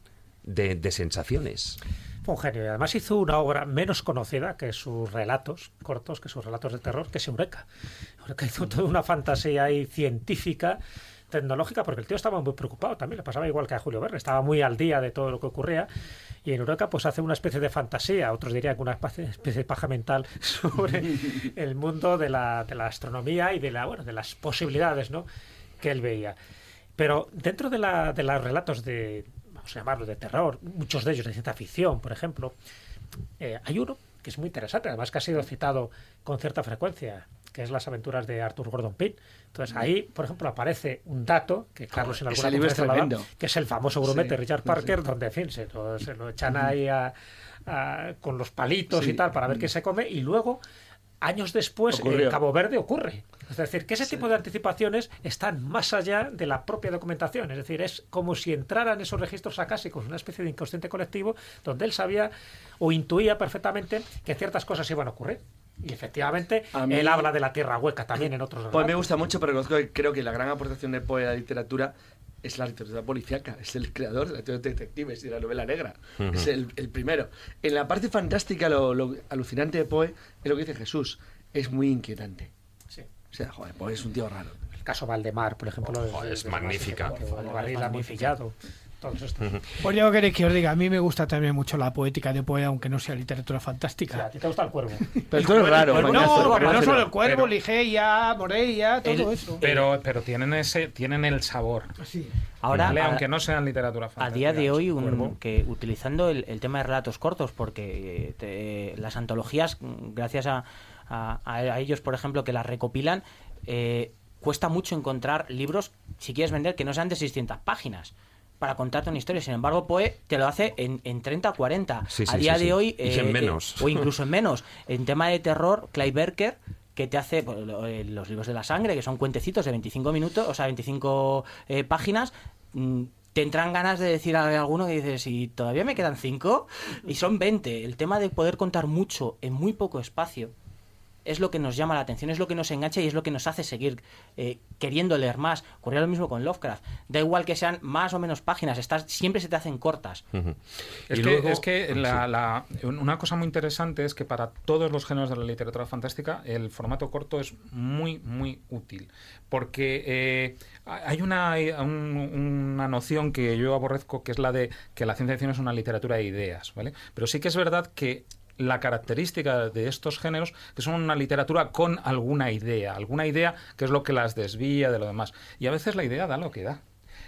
de, de sensaciones. Un genio y además hizo una obra menos conocida que sus relatos cortos, que sus relatos de terror, que es Eureka. Eureka hizo toda una fantasía ahí científica, tecnológica, porque el tío estaba muy preocupado también, le pasaba igual que a Julio Verne, estaba muy al día de todo lo que ocurría y en Eureka pues hace una especie de fantasía, otros dirían que una especie especie de paja mental sobre el mundo de la, de la astronomía y de, la, bueno, de las posibilidades ¿no? que él veía. Pero dentro de, la, de los relatos de, vamos a llamarlo, de terror, muchos de ellos de ciencia ficción, por ejemplo, eh, hay uno que es muy interesante, además que ha sido citado con cierta frecuencia, que es las aventuras de Arthur Gordon Pym. Entonces ahí, por ejemplo, aparece un dato que Carlos en alguna conferencia lo tremendo. que es el famoso grumete de Sí, Richard sí. Parker, donde, en fin, se lo, se lo echan ahí a- a- con los palitos y tal para ver qué se come y luego años después en Cabo Verde ocurre. Es decir, que ese tipo de anticipaciones están más allá de la propia documentación. Es decir, es como si entraran esos registros acásicos, una especie de inconsciente colectivo, donde él sabía o intuía perfectamente que ciertas cosas iban a ocurrir. Y efectivamente, mí- él habla de la tierra hueca también en otros Pues me gusta mucho, pero reconozco que creo que la gran aportación de Poe a la literatura es la literatura policíaca. Es el creador de la teoría de detectives y de la novela negra. Es el, el primero. En la parte fantástica, lo, lo alucinante de Poe es lo que dice Jesús. Es muy inquietante. Sí. O sea, joder, Poe es un tío raro. El caso Valdemar, por ejemplo, Ojo, es de- de- magnífica. de- El Todos estos. Pues ya queréis que os diga, a mí me gusta también mucho la poética de Poe, aunque no sea literatura O sea, a fantástica. ti te gusta el cuervo. Pero tú eres raro. Pues no, pero no Mañazo. solo el cuervo, Pero- Ligeia, Morella, todo El- eso. Pero, pero tienen ese, tienen el sabor. Sí. Ahora, ¿vale? a- aunque no sean literatura a fantástica. día de hoy, un- que utilizando el, el tema de relatos cortos, porque eh, te- las antologías, gracias a, a- a ellos, por ejemplo, que las recopilan, eh, cuesta mucho encontrar libros, si quieres vender, que no sean de 600 páginas para contarte una historia. Sin embargo, Poe te lo hace en, en 30 o 40. Sí, a día sí, de hoy... En menos. o incluso en menos. En tema de terror, Clive Barker que te hace pues, eh, los libros de la sangre, que son cuentecitos de 25 minutos, o sea, 25 eh, páginas, mm, te entran ganas de decir a alguno que dices, ¿y todavía me quedan 5? Y son 20. El tema de poder contar mucho en muy poco espacio es lo que nos llama la atención, es lo que nos engancha y es lo que nos hace seguir eh, queriendo leer más. Ocurría lo mismo con Lovecraft. Da igual que sean más o menos páginas, estás, siempre se te hacen cortas. Es que, luego- es que la- Sí. la- una cosa muy interesante es que para todos los géneros de la literatura fantástica el formato corto es muy, muy útil. Porque eh, hay una, un- una noción que yo aborrezco que es la de que la ciencia ficción es una literatura de ideas, ¿vale? Pero sí que es verdad que la característica de estos géneros que son una literatura con alguna idea, alguna idea que es lo que las desvía de lo demás. Y a veces la idea da lo que da.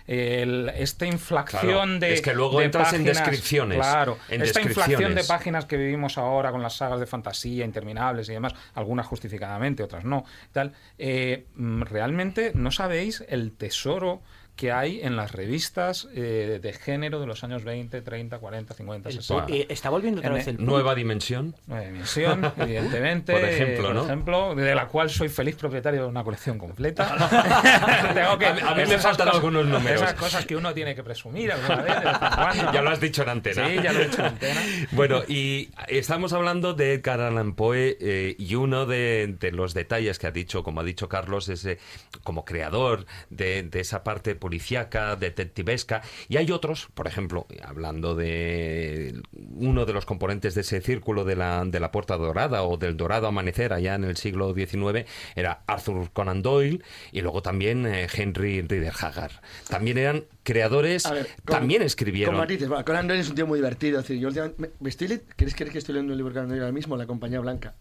El- esta inflación Claro, de es que luego entras en descripciones, claro en esta inflación de páginas que vivimos ahora con las sagas de fantasía interminables y demás algunas justificadamente otras no tal eh, mm, realmente no sabéis el tesoro que hay en las revistas eh, de género de los años 20, 30, 40, 50, 60. Eh, está volviendo otra En vez el Nueva dimensión. Nueva dimensión, evidentemente. Por ejemplo, eh, ¿no? Por ejemplo, de la cual soy feliz propietario de una colección completa. Tengo que, A mí- a mí me faltan cosas- algunos números. Esas cosas que uno tiene que presumir alguna vez, cuando. Ya lo has dicho en antena. Sí, ya lo he dicho en antena. Bueno, y estamos hablando de Edgar Allan Poe eh, y uno de, de los detalles que ha dicho, como ha dicho Carlos, es eh, como creador de, de esa parte policíaca, detectivesca, y hay otros, por ejemplo, hablando de uno de los componentes de ese círculo de la, de la Puerta Dorada o del Dorado Amanecer allá en el siglo XIX, era Arthur Conan Doyle y luego también eh, Henry Rider Haggard. También eran creadores, A ver, con- también escribieron. Con matices. Bueno, Conan Doyle es un tío muy divertido. Es decir, yo me- me estoy le- ¿Queréis creer que estoy leyendo un libro de Conan Doyle ahora mismo? La Compañía Blanca.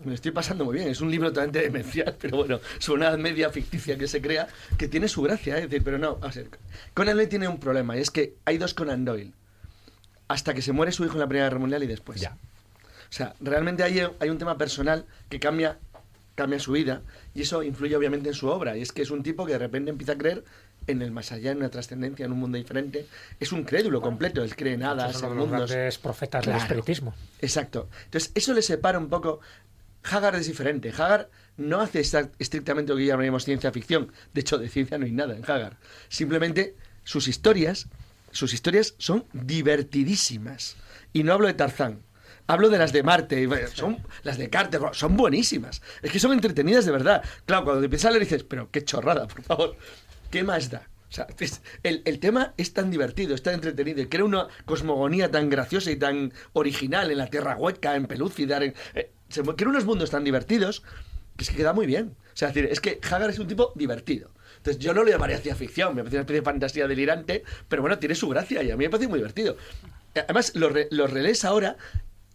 Me lo estoy pasando muy bien. Es un libro totalmente demencial, pero bueno, es una media ficticia que se crea que tiene su gracia. ¿eh? Es decir, pero no, a ver, Conan Doyle tiene un problema y es que hay dos Conan Doyle. Hasta que se muere su hijo en la Primera Guerra Mundial y después. Ya. O sea, realmente hay, hay un tema personal que cambia, cambia su vida y eso influye obviamente en su obra. Y es que es un tipo que de repente empieza a creer en el más allá, en una trascendencia, en un mundo diferente. Es un crédulo completo, él cree en hadas, Esos son en los mundos. grandes profetas del espiritismo. Exacto. Entonces, eso le separa un poco. Haggard es diferente. Haggard no hace estrictamente lo que llamaríamos ciencia ficción. De hecho, de ciencia no hay nada en Haggard. Simplemente sus historias, sus historias son divertidísimas. Y no hablo de Tarzán. Hablo de las de Marte, son las de Carter, son buenísimas. Es que son entretenidas de verdad. Claro, cuando te empiezas a dices, pero qué chorrada, por favor. ¿Qué más da? O sea, el, el tema es tan divertido, es tan entretenido, y crea una cosmogonía tan graciosa y tan original en la Tierra Hueca, en Pelúcidar, en, eh, se unos mundos tan divertidos que es que queda muy bien. O sea, es decir, es que Haggard es un tipo divertido. Entonces yo no lo llamaría ciencia ficción, me parece una especie de fantasía delirante, pero bueno, tiene su gracia y a mí me parece muy divertido. Además, los, re- los relés ahora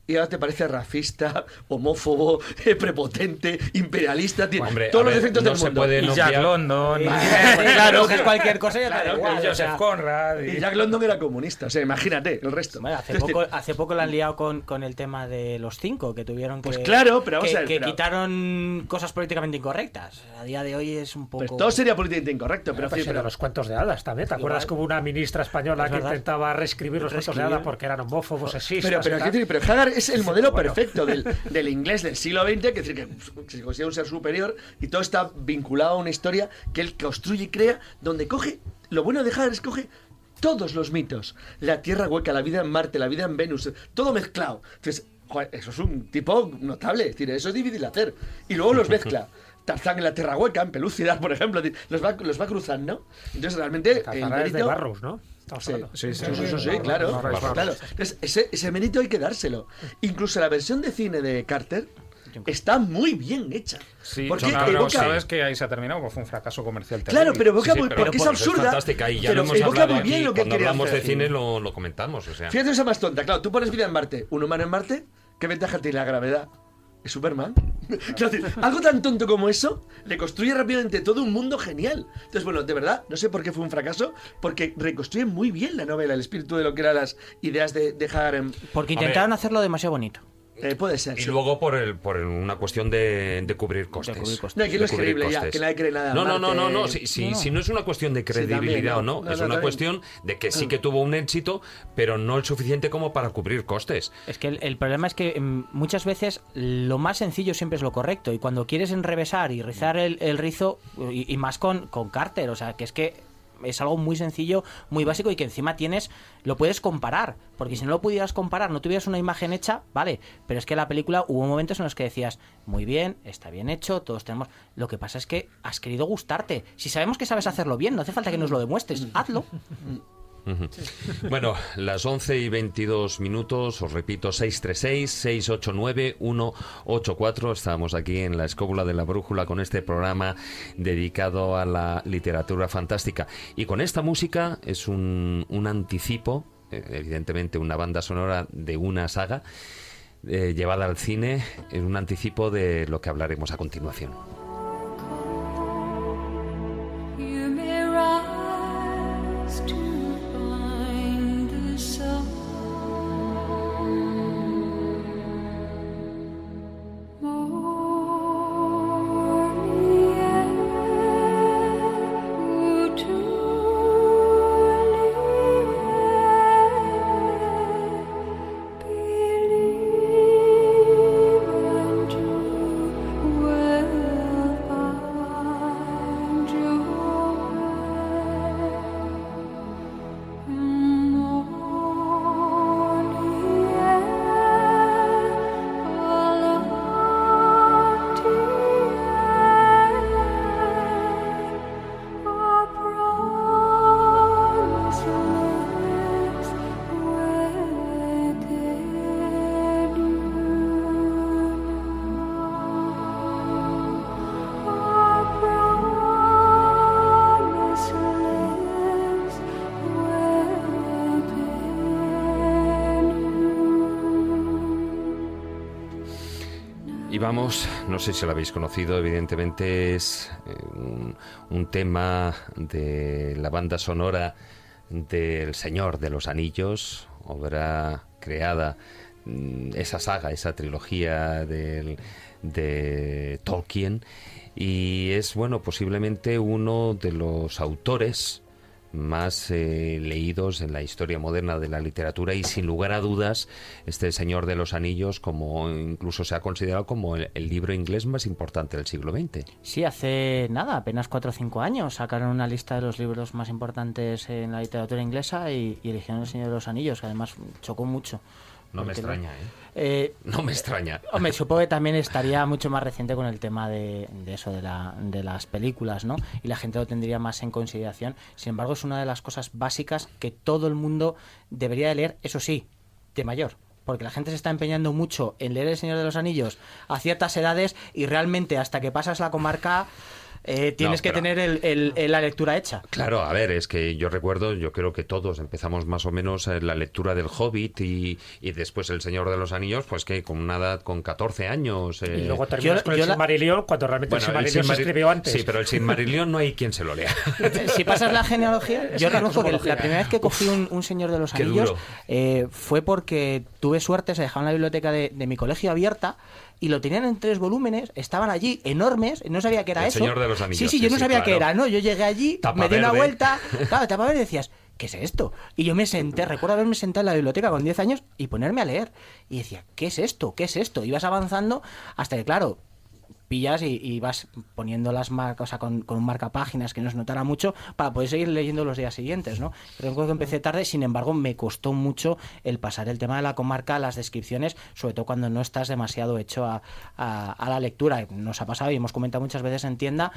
y ahora te parece racista, homófobo, prepotente, imperialista, tiene Hombre, todos los ver, defectos no del se mundo. puede Y Jack London, y, claro, coges cualquier cosa y ya claro, igual, y o Joseph sea, Conrad. y- Y Jack London era comunista, o sea, imagínate el resto. Bueno, hace, Entonces, poco, hace poco la han liado con, con el tema de los cinco, que tuvieron que. Pues claro, pero vamos que, a ver, que pero- quitaron cosas políticamente incorrectas. A día de hoy es un poco. Pues todo sería políticamente incorrecto, pero, Pero, sí, pero- los cuentos de hadas también. ¿Te acuerdas que hubo una ministra española Es que intentaba reescribir los cuentos de hadas porque eran homófobos, sexistas? Pero, pero, pero es el modelo Bueno. perfecto del, del inglés del siglo XX, que, decir, que se considera un ser superior y todo está vinculado a una historia que él construye y crea, donde coge, lo bueno de Haggard es coge todos los mitos, la Tierra hueca, la vida en Marte, la vida en Venus, todo mezclado. Entonces, eso es un tipo notable, es decir, eso es difícil de hacer. Y luego los mezcla. Tarzán en la Tierra hueca, en Pelúcidar, por ejemplo, los va, los va cruzando. Entonces, realmente, el de Barrows, ¿no? Sí, sí, sí, sí, sí, sí, sí, claro, claro. Entonces, ese, ese mérito hay que dárselo. Incluso la versión de cine de Carter está muy bien hecha. Sí, porque no, evoca- sabes que ahí se ha terminado, porque fue un fracaso comercial terrible. Claro, pero evoca Sí, sí, muy, pero porque es absurda. fantástica y ya pero lo hemos evoca hablado muy bien aquí. lo que Cuando hablamos hacer. de cine lo, lo comentamos. O sea. Fíjate cosa más tonta. Claro, tú pones vida en Marte, un humano en Marte, ¿qué ventaja tiene la gravedad? Es Superman. Algo tan tonto como eso le construye rápidamente todo un mundo genial. Entonces, bueno, de verdad, no sé por qué fue un fracaso, porque reconstruye muy bien la novela, el espíritu de lo que eran las ideas de, de Haggard. en- Porque intentaron hacerlo demasiado bonito. Eh, puede ser. Y sí. luego por el, por el- una cuestión de, de cubrir costes. cubrir costes. No, De es cubrir creíble ya, costes. que nadie cree nada. No, no, no, no, no. Si, si- No, no. si no es una cuestión de Sí, también, credibilidad o ¿no? no, No, es no, una también. cuestión de que sí que tuvo un éxito, pero no el suficiente como para cubrir costes. Es que el, el problema es que mm, muchas veces lo más sencillo siempre es lo correcto. Y cuando quieres enrevesar y rizar el, el rizo, y, y más con, con Carter, o sea, que es que es algo muy sencillo, muy básico y que encima tienes, lo puedes comparar. Porque si no lo pudieras comparar, no tuvieras una imagen hecha, vale. Pero es que la película hubo momentos en los que decías, muy bien, está bien hecho, todos tenemos. Lo que pasa es que has querido gustarte. Si sabemos que sabes hacerlo bien, no hace falta que nos lo demuestres, hazlo. Bueno, las 11 y 22 minutos, os repito, 636-689-184. Estamos aquí en la Escóbula de la Brújula con este programa dedicado a la literatura fantástica. Y con esta música es un, un anticipo, eh, evidentemente una banda sonora de una saga eh, llevada al cine, en un anticipo de lo que hablaremos a continuación. No sé si lo habéis conocido, evidentemente es eh, un, un tema de la banda sonora del Señor de los Anillos, obra creada, mm, esa saga, esa trilogía del- de Tolkien, y es, bueno, posiblemente uno de los autores más eh, leídos en la historia moderna de la literatura y sin lugar a dudas este Señor de los Anillos como incluso se ha considerado como el, libro inglés más importante del siglo XX. Sí, hace nada, apenas 4 o 5 años, sacaron una lista de los libros más importantes en la literatura inglesa y eligieron El Señor de los Anillos, que además chocó mucho. No me extraña, ¿eh? Eh, No me extraña. Hombre, supongo que también estaría mucho más reciente con el tema de, de eso, de, la, de las películas, ¿no? Y la gente lo tendría más en consideración. Sin embargo, es una de las cosas básicas que todo el mundo debería de leer, eso sí, de mayor. Porque la gente se está empeñando mucho en leer El Señor de los Anillos a ciertas edades y realmente hasta que pasas la comarca eh, tienes No, que pero- tener el- el- el- la lectura hecha. Claro, a ver, es que yo recuerdo, yo creo que todos empezamos más o menos eh, la lectura del Hobbit y, y después El Señor de los Anillos, pues que con una edad, con 14 años. eh, Y luego terminas con el Silmarillion cuando realmente Bueno, el Silmarillion se Silmaril- escribió antes. Sí, pero el Silmarillion no hay quien se lo lea. si pasas la genealogía, yo reconozco que la primera vez que cogí un, un Señor de los Anillos eh, fue porque tuve suerte, se dejaron la biblioteca de, de mi colegio abierta y lo tenían en tres volúmenes, estaban allí enormes, no sabía que era El eso. Señor de los Anillos, Sí, sí, sí, yo no sabía qué era, ¿no? Yo llegué allí, Tapa me di una vuelta, claro, tapa verde y decías, ¿qué es esto? Y yo me senté, recuerdo haberme sentado en la biblioteca con 10 años y ponerme a leer. Y decía, ¿qué es esto? ¿Qué es esto? Ibas avanzando hasta que, claro, pillas y, y vas poniendo las marcas, o sea, con, con un marcapáginas que no se notara mucho para poder seguir leyendo los días siguientes, ¿no? Recuerdo que empecé tarde, sin embargo, me costó mucho el pasar el tema de la comarca, las descripciones, sobre todo cuando no estás demasiado hecho a, a- a la lectura. Nos ha pasado y hemos comentado muchas veces en tienda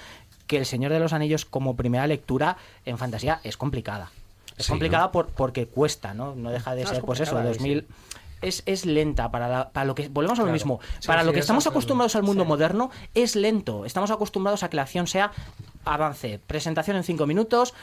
que El Señor de los Anillos como primera lectura en fantasía es complicada. Es Sí, complicada ¿no? por, porque cuesta, ¿no? No deja de No, ser, pues eso, complicada, 2000 es, es lenta para, la- para lo que volvemos a lo Claro. mismo Sí, para sí, lo que estamos acostumbrados al mundo sí. moderno es lento estamos acostumbrados a que la acción sea avance presentación en cinco minutos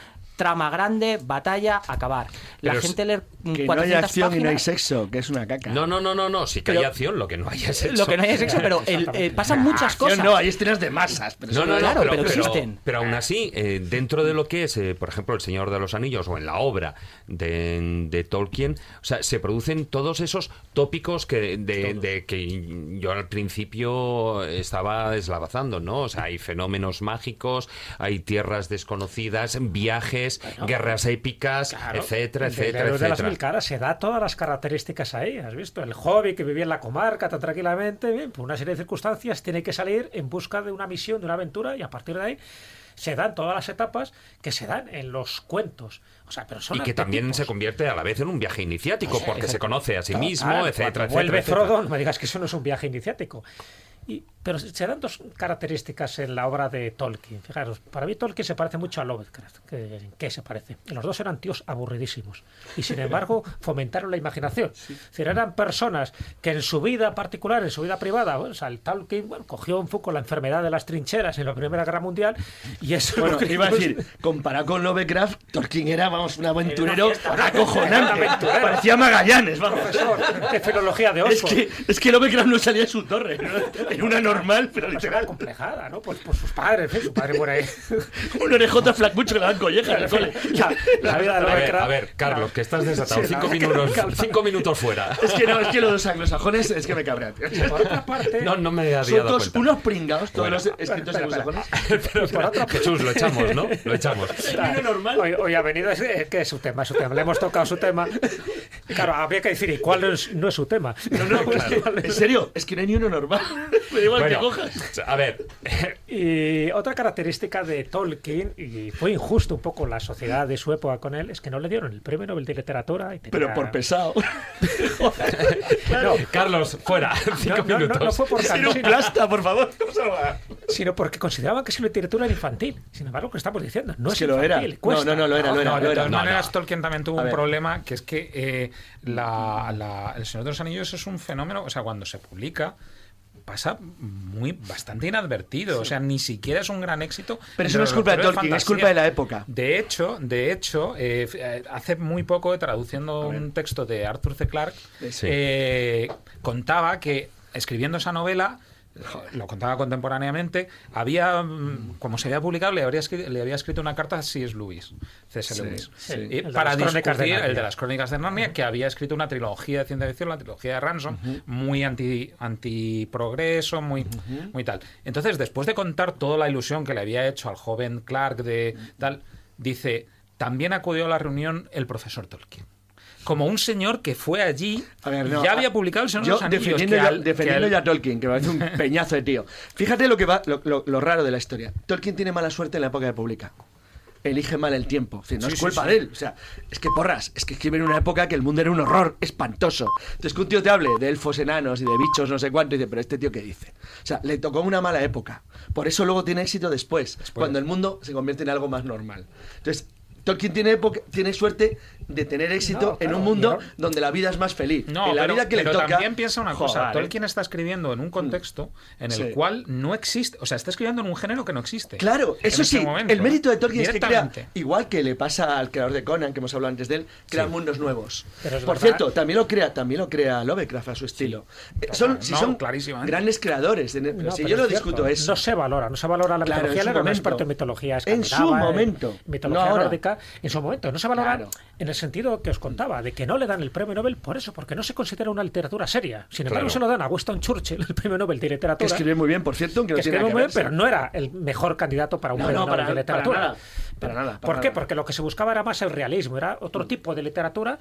trama grande batalla acabar la Pero gente leer mm, Que no hay 400 acción y no hay sexo, que es una caca. No, no, no, no, no, sí que Pero- hay acción, lo que no hay es sexo. lo que no hay es sexo pero el- eh, pasan muchas Acción cosas no, hay escenas de masas. Pero No, no, no, Claro, pero, pero pero- existen. pero aún así, eh, dentro de lo que es, eh, por ejemplo, El Señor de los Anillos o en la obra de, de Tolkien, o sea, se producen todos esos tópicos que, de, de que yo al principio estaba deslavazando, ¿no? O sea, hay fenómenos mágicos, hay tierras desconocidas, viajes, guerras épicas, Claro, etcétera, de- etcétera, de de las mil caras se da todas las características ahí, ¿has visto? El hobby que vivía en la comarca tan tranquilamente, bien, por una serie de circunstancias tiene que salir en busca de una misión, de una aventura y a partir de ahí se dan todas las etapas que se dan en los cuentos. O sea, pero son Y que también se convierte a la vez en un viaje iniciático, porque se conoce a sí mismo, claro, etcétera, etcétera. Vuelve etcétera. Frodo, no me digas que eso no es un viaje iniciático. Y, pero se dan dos características en la obra de Tolkien. Fijaros, para mí Tolkien se parece mucho a Lovecraft. ¿En qué se parece? Los dos eran tíos aburridísimos. Y sin embargo, fomentaron la imaginación. Es decir, eran personas que en su vida particular, en su vida privada, bueno, o sea, el Tolkien bueno, cogió un poco la enfermedad de las trincheras en la Primera Guerra Mundial y eso es Bueno, iba a decir, comparado con Lovecraft, Tolkien era, vamos, un aventurero acojonante. Parecía Magallanes, vamos. Profesor de filología de Es Oxford. que, es que Lovecraft no salía de su torre. ¿no? Era una normal, pero Pues literal. era complejada, ¿no? Pues por sus padres, ¿eh? su padre por ahí. Un orejota flacucho que le dan colleja en el cole. La, la vida de A ver, Lovecraft. a ver, Carlos, que estás desatado. Sí, cinco, minutos, cinco minutos fuera. Es que no, es que los anglosajones es que me cabrean. Por otra parte, No, no me había dado cuenta. unos pringados, todos Bueno. los escritos Espera, espera, anglosajones. Pero, por otra parte- Jesús, lo echamos, ¿no? Lo echamos. Normal. Hoy, hoy ha venido, es, es que es su tema, es su tema. Le hemos tocado su tema. Claro, habría que decir, ¿y cuál no es, no es su tema? No, no, ¿Cuál es? en serio, es que no hay ni uno normal. Me da igual Bueno, que cojas. a ver, Y otra característica de Tolkien, y fue injusto un poco la sociedad de su época con él, es que no le dieron el premio Nobel de Literatura. y tenía- Pero por pesado. No, Carlos, fuera. Cinco no, no, no, minutos. no fue por cansino, un plasta, por favor. Sino porque consideraban que su literatura era infantil. Sin embargo, lo que estamos diciendo, no Es es, que lo era. infantil, No, no, no, lo era, lo era, No, lo de era. Todas No, maneras, no. Tolkien también tuvo A un ver. problema, que es que eh, la- la- El Señor de los Anillos es un fenómeno, o sea, cuando se publica pasa muy bastante inadvertido, o sea, ni siquiera es un gran éxito. Pero eso no es culpa de Tolkien, es culpa de la época. De hecho, de hecho, eh, eh, hace muy poco, traduciendo un texto de Arthur C. Clarke, Sí. eh, contaba que escribiendo esa novela lo contaba contemporáneamente, había, mm, como se había publicado, le había escrito, le había escrito una carta a C.S. Lewis, C.S. Sí, Lewis, sí. y para discutir el de las crónicas de Narnia, que había escrito una trilogía de ciencia ficción, la trilogía de Ransom, muy anti, antiprogreso, muy, muy tal. Entonces, después de contar toda la ilusión que le había hecho al joven Clark de tal, dice, también acudió a la reunión el profesor Tolkien. Como un señor que fue allí A ver, y no, ya había publicado el Señor de Yo los Anillos. defendiendo, que ya, al- que defendiendo al- ya a Tolkien, que me parece un peñazo de tío. Fíjate lo que va, lo, lo- lo raro de la historia. Tolkien tiene mala suerte en la época de publica. Elige mal el tiempo. Es decir, no Sí, es culpa sí. de él. O sea, es que porras, es que escribe en una época que el mundo era un horror espantoso. Entonces, que un tío te hable de elfos enanos y de bichos, no sé cuánto, y dice, pero este tío, ¿qué dice? O sea, le tocó una mala época. Por eso luego tiene éxito después, cuando el mundo se convierte en algo más normal. Entonces, Tolkien tiene, época, tiene suerte de tener éxito No, en un mundo donde la vida es más feliz. No, en la pero, vida que le toca. también piensa una cosa. Joder, ¿eh? Tolkien está escribiendo en un contexto en el Sí. cual no existe, o sea, está escribiendo en un género que no existe. Claro, eso ese sí, momento, el mérito de ¿eh? Tolkien es que crea, igual que le pasa al creador de Conan, que hemos hablado antes de él, crea Sí. mundos nuevos. Pero Por verdad- cierto, también lo crea, también lo crea Lovecraft a su estilo. Eh, Son, si No, son clarísimamente. grandes creadores, de- pero No, si pero yo cierto, discuto eso. No se valora, no se valora la Claro, en mitología, él era un momento. experto en mitología En su escandinava, momento, mitología no en su momento. No se valora Claro. en el sentido que os contaba, de que no le dan el premio Nobel por eso, porque no se considera una literatura seria. Sin embargo, Claro. se lo dan a Winston Churchill, el premio Nobel de Que literatura. escribe muy bien, por cierto, que escribe muy bien, pero no era el mejor candidato para un No, premio no, Nobel para- de literatura. para nada, para nada, para ¿Por qué? Porque lo que se buscaba era más el realismo, era otro tipo de literatura,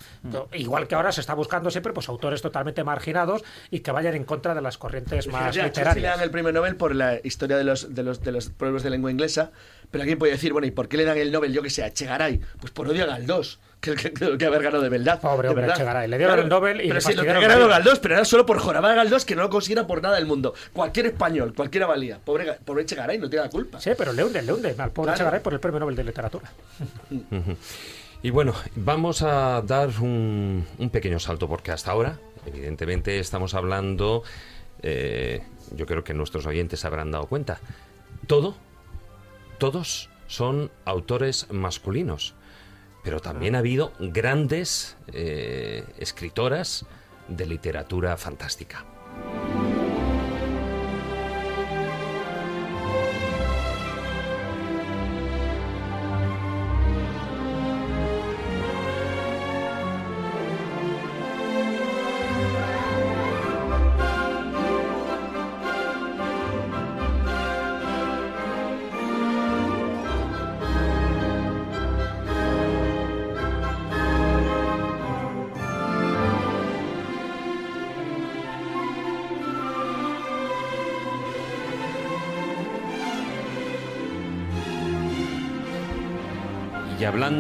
igual que ahora se está buscando siempre pues autores totalmente marginados y que vayan en contra de las corrientes más Fíjate, a Churchill le dan literarias. el premio Nobel por la historia de los, de los, de los pueblos de lengua inglesa, pero alguien puede decir, bueno, ¿y por qué le dan el Nobel, yo que sé, a Echegaray? Pues por odio a Galdós, que, que, que, que haber ganado de verdad. Pobre hombre, verdad. Echegaray. Le dieron el Nobel y Pero le sí, lo que ha fastidiaron ganado. Galdós, pero era solo por jorabar a Galdós, que no lo consiguiera por nada del mundo. Cualquier español, cualquiera valía. Pobre, pobre Echegaray, no tiene la culpa. Sí, pero le hunden, le hunden al pobre Claro. Echegaray por el premio Nobel de literatura. Y bueno, vamos a dar un, un pequeño salto porque hasta ahora, evidentemente, estamos hablando, eh, yo creo que nuestros oyentes se habrán dado cuenta, todo, todos son autores masculinos, pero también ha habido grandes eh, escritoras de literatura fantástica.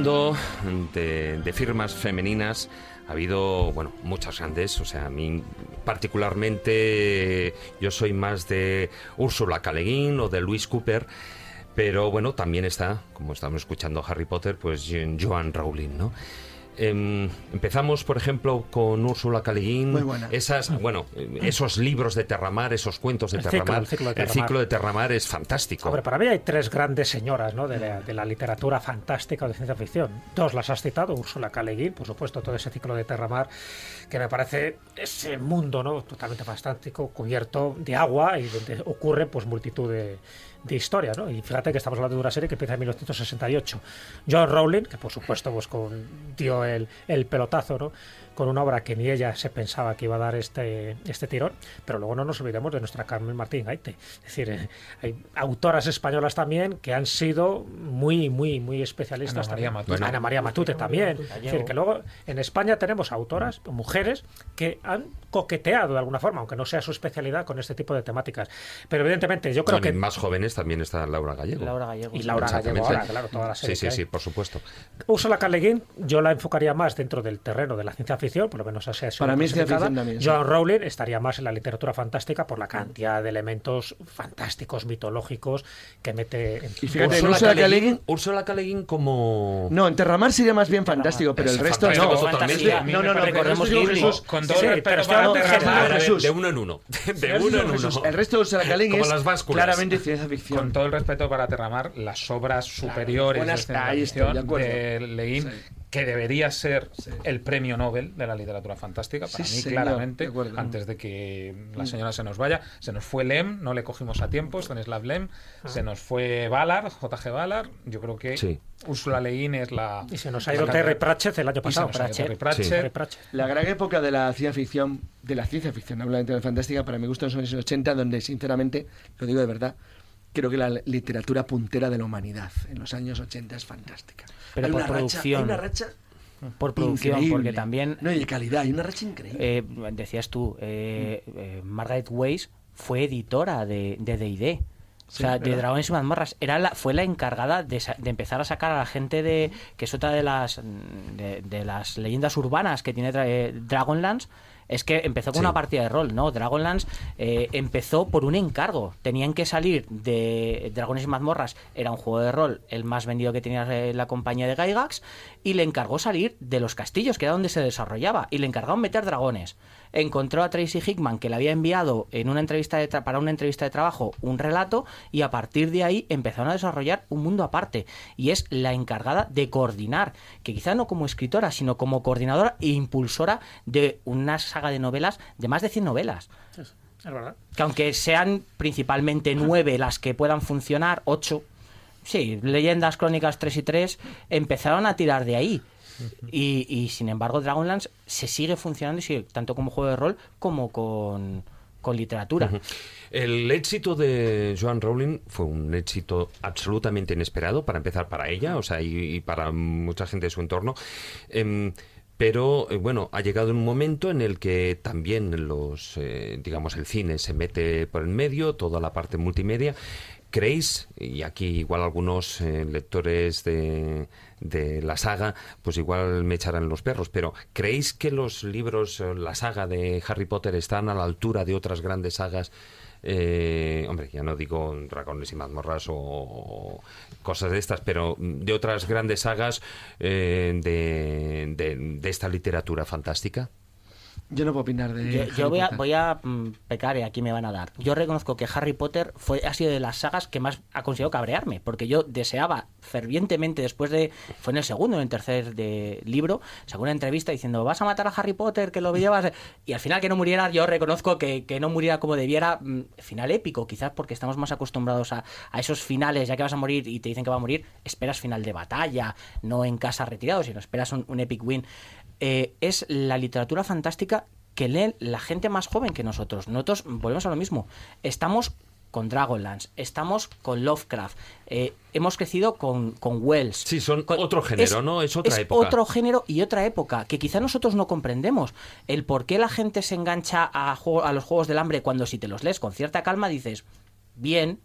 De, firmas femeninas, ha habido, bueno, muchas grandes. O sea, a mí particularmente yo soy más de Úrsula K. Le Guin o de Louis Cooper. Pero bueno, también está, como estamos escuchando Harry Potter, pues Joan Rowling, ¿no? Em, empezamos, por ejemplo, con Úrsula buena. Esas, bueno, esos libros de Terramar, esos cuentos de El ciclo, Terramar. el ciclo de el Terramar. ciclo de Terramar es fantástico. Hombre, para mí hay tres grandes señoras ¿no? de, la, de la literatura fantástica o de ciencia ficción. Dos las has citado, Úrsula K. Le Guin, por supuesto, todo ese ciclo de Terramar, que me parece ese mundo ¿no? totalmente fantástico, cubierto de agua y donde ocurre pues multitud de, de historias. ¿no? Y fíjate que estamos hablando de una serie que empieza en 1968. John Rowling, que por supuesto pues, dio el, el pelotazo, ¿no? Con una obra que ni ella se pensaba que iba a dar este, este tirón, pero luego no nos olvidemos de nuestra Carmen Martín Gaite. Es decir, eh, hay autoras españolas también que han sido muy, muy, muy especialistas. Ana María también. Matute. Bueno, Ana María Matute también. Es decir, que luego en España tenemos autoras, mujeres, que han coqueteado de alguna forma, aunque no sea su especialidad, con este tipo de temáticas. Pero evidentemente yo creo y que... más jóvenes también está Laura Gallego. Laura Gallego. Y Laura Gallego ahora, claro, toda la serie Sí, sí, sí, por supuesto. Úrsula K. Le Guin, yo la enfocaría más dentro del terreno de la ciencia ficción, por lo menos así ha sido Para mí es ficción también, sí. Joan Rowling estaría más en la literatura fantástica por la cantidad de elementos fantásticos, mitológicos que mete en Y fíjate, Úrsula Úrsula K. Le K. Le Guin- Guin- Úrsula K. Le Guin como... No, en Terramar sería más bien fantástico, pero Es el resto no. No, no, no, Ghibli. Jesús. Con Sí, todo sí, pero Terramar, Jesús. De uno en uno. De uno en uno. El resto de Úrsula K. Le Guin Como es las básculas. claramente ciencia ficción. Con todo el respeto para Terramar, las obras superiores buenas- de de Leguín, que debería ser el premio Nobel de la literatura fantástica, para Sí, mí señor, claramente, de antes de que la Mm. señora se nos vaya. Se nos fue Lem, no le cogimos a tiempo, Stanislav Lem, Ah. se nos fue Ballard, J.G. Ballard, yo creo que Sí. Úrsula Le Guin es la... Y se nos ha la ido. Terry Pratchett el año pasado. Pratchett. Pratchett. La gran época de la ciencia ficción, de la ciencia ficción, no hablo de literatura fantástica, para mi gusto son los años 80, donde sinceramente, lo digo de verdad, creo que la literatura puntera de la humanidad en los años 80 es fantástica. Pero Hay por una racha- producción. hay una racha por producción, increíble. porque también No, y de calidad, hay una racha increíble. eh, decías tú, eh, eh, Margaret Weiss fue editora de de D&D. O sea, de. Dragones y Mazmorras. Era la, fue la encargada de, de empezar a sacar a la gente de. que es otra de las de, de las leyendas urbanas que tiene eh, Dragonlance. Es que empezó con Sí. una partida de rol, ¿no? Dragonlance eh, empezó por un encargo. Tenían que salir de Dragones y Mazmorras. Era un juego de rol, el más vendido que tenía eh, la compañía de Gygax. Y le encargó salir de los castillos, que era donde se desarrollaba. Y le encargaron meter dragones. Encontró a Tracy Hickman, que le había enviado en una entrevista de tra- para una entrevista de trabajo un relato. Y a partir de ahí empezaron a desarrollar un mundo aparte. Y es la encargada de coordinar, que quizá no como escritora, sino como coordinadora e impulsora de una saga de novelas, de más de 100 novelas. Es verdad. Que aunque sean principalmente nueve las que puedan funcionar, ocho, sí, leyendas crónicas 3 y 3, empezaron a tirar de ahí. Y, y, sin embargo, Dragonlance se sigue funcionando sigue tanto como juego de rol como con, con literatura. El éxito de Joan Rowling fue un éxito absolutamente inesperado, para empezar para ella, o sea, y, y para mucha gente de su entorno. Em, pero eh, bueno, ha llegado un momento en el que también los, eh, digamos, el cine se mete por el medio, toda la parte multimedia. ¿Creéis, y aquí igual algunos eh, lectores de, de la saga, pues igual me echarán los perros, pero ¿creéis que los libros, eh, la saga de Harry Potter están a la altura de otras grandes sagas? Eh, hombre, ya no digo dragones y mazmorras o, cosas de estas, pero de otras grandes sagas eh, de- de esta literatura fantástica. Yo no puedo opinar de. Yo, Harry yo voy a, voy a mm, pecar y aquí me van a dar. Yo reconozco que Harry Potter fue, ha sido de las sagas que más ha conseguido cabrearme, porque yo deseaba fervientemente después de, fue en el segundo, en el tercer de libro, sacó una entrevista diciendo, vas a matar a Harry Potter, que lo llevas, y al final que no muriera, yo reconozco que, que no muriera como debiera, mm, final épico, quizás porque estamos más acostumbrados a, a esos finales, ya que vas a morir y te dicen que va a morir, esperas final de batalla, no en casa retirado, sino esperas un, un epic win. Eh, es la literatura fantástica que lee la gente más joven que nosotros. Nosotros volvemos a lo mismo. Estamos con Dragonlance, estamos con Lovecraft, eh, hemos crecido con, con Wells. Sí, son otro género, ¿no? Es otra época. otro género y otra época que quizá nosotros no comprendemos. El por qué la gente se engancha a, juego- a los juegos del hambre cuando si te los lees con cierta calma dices, bien,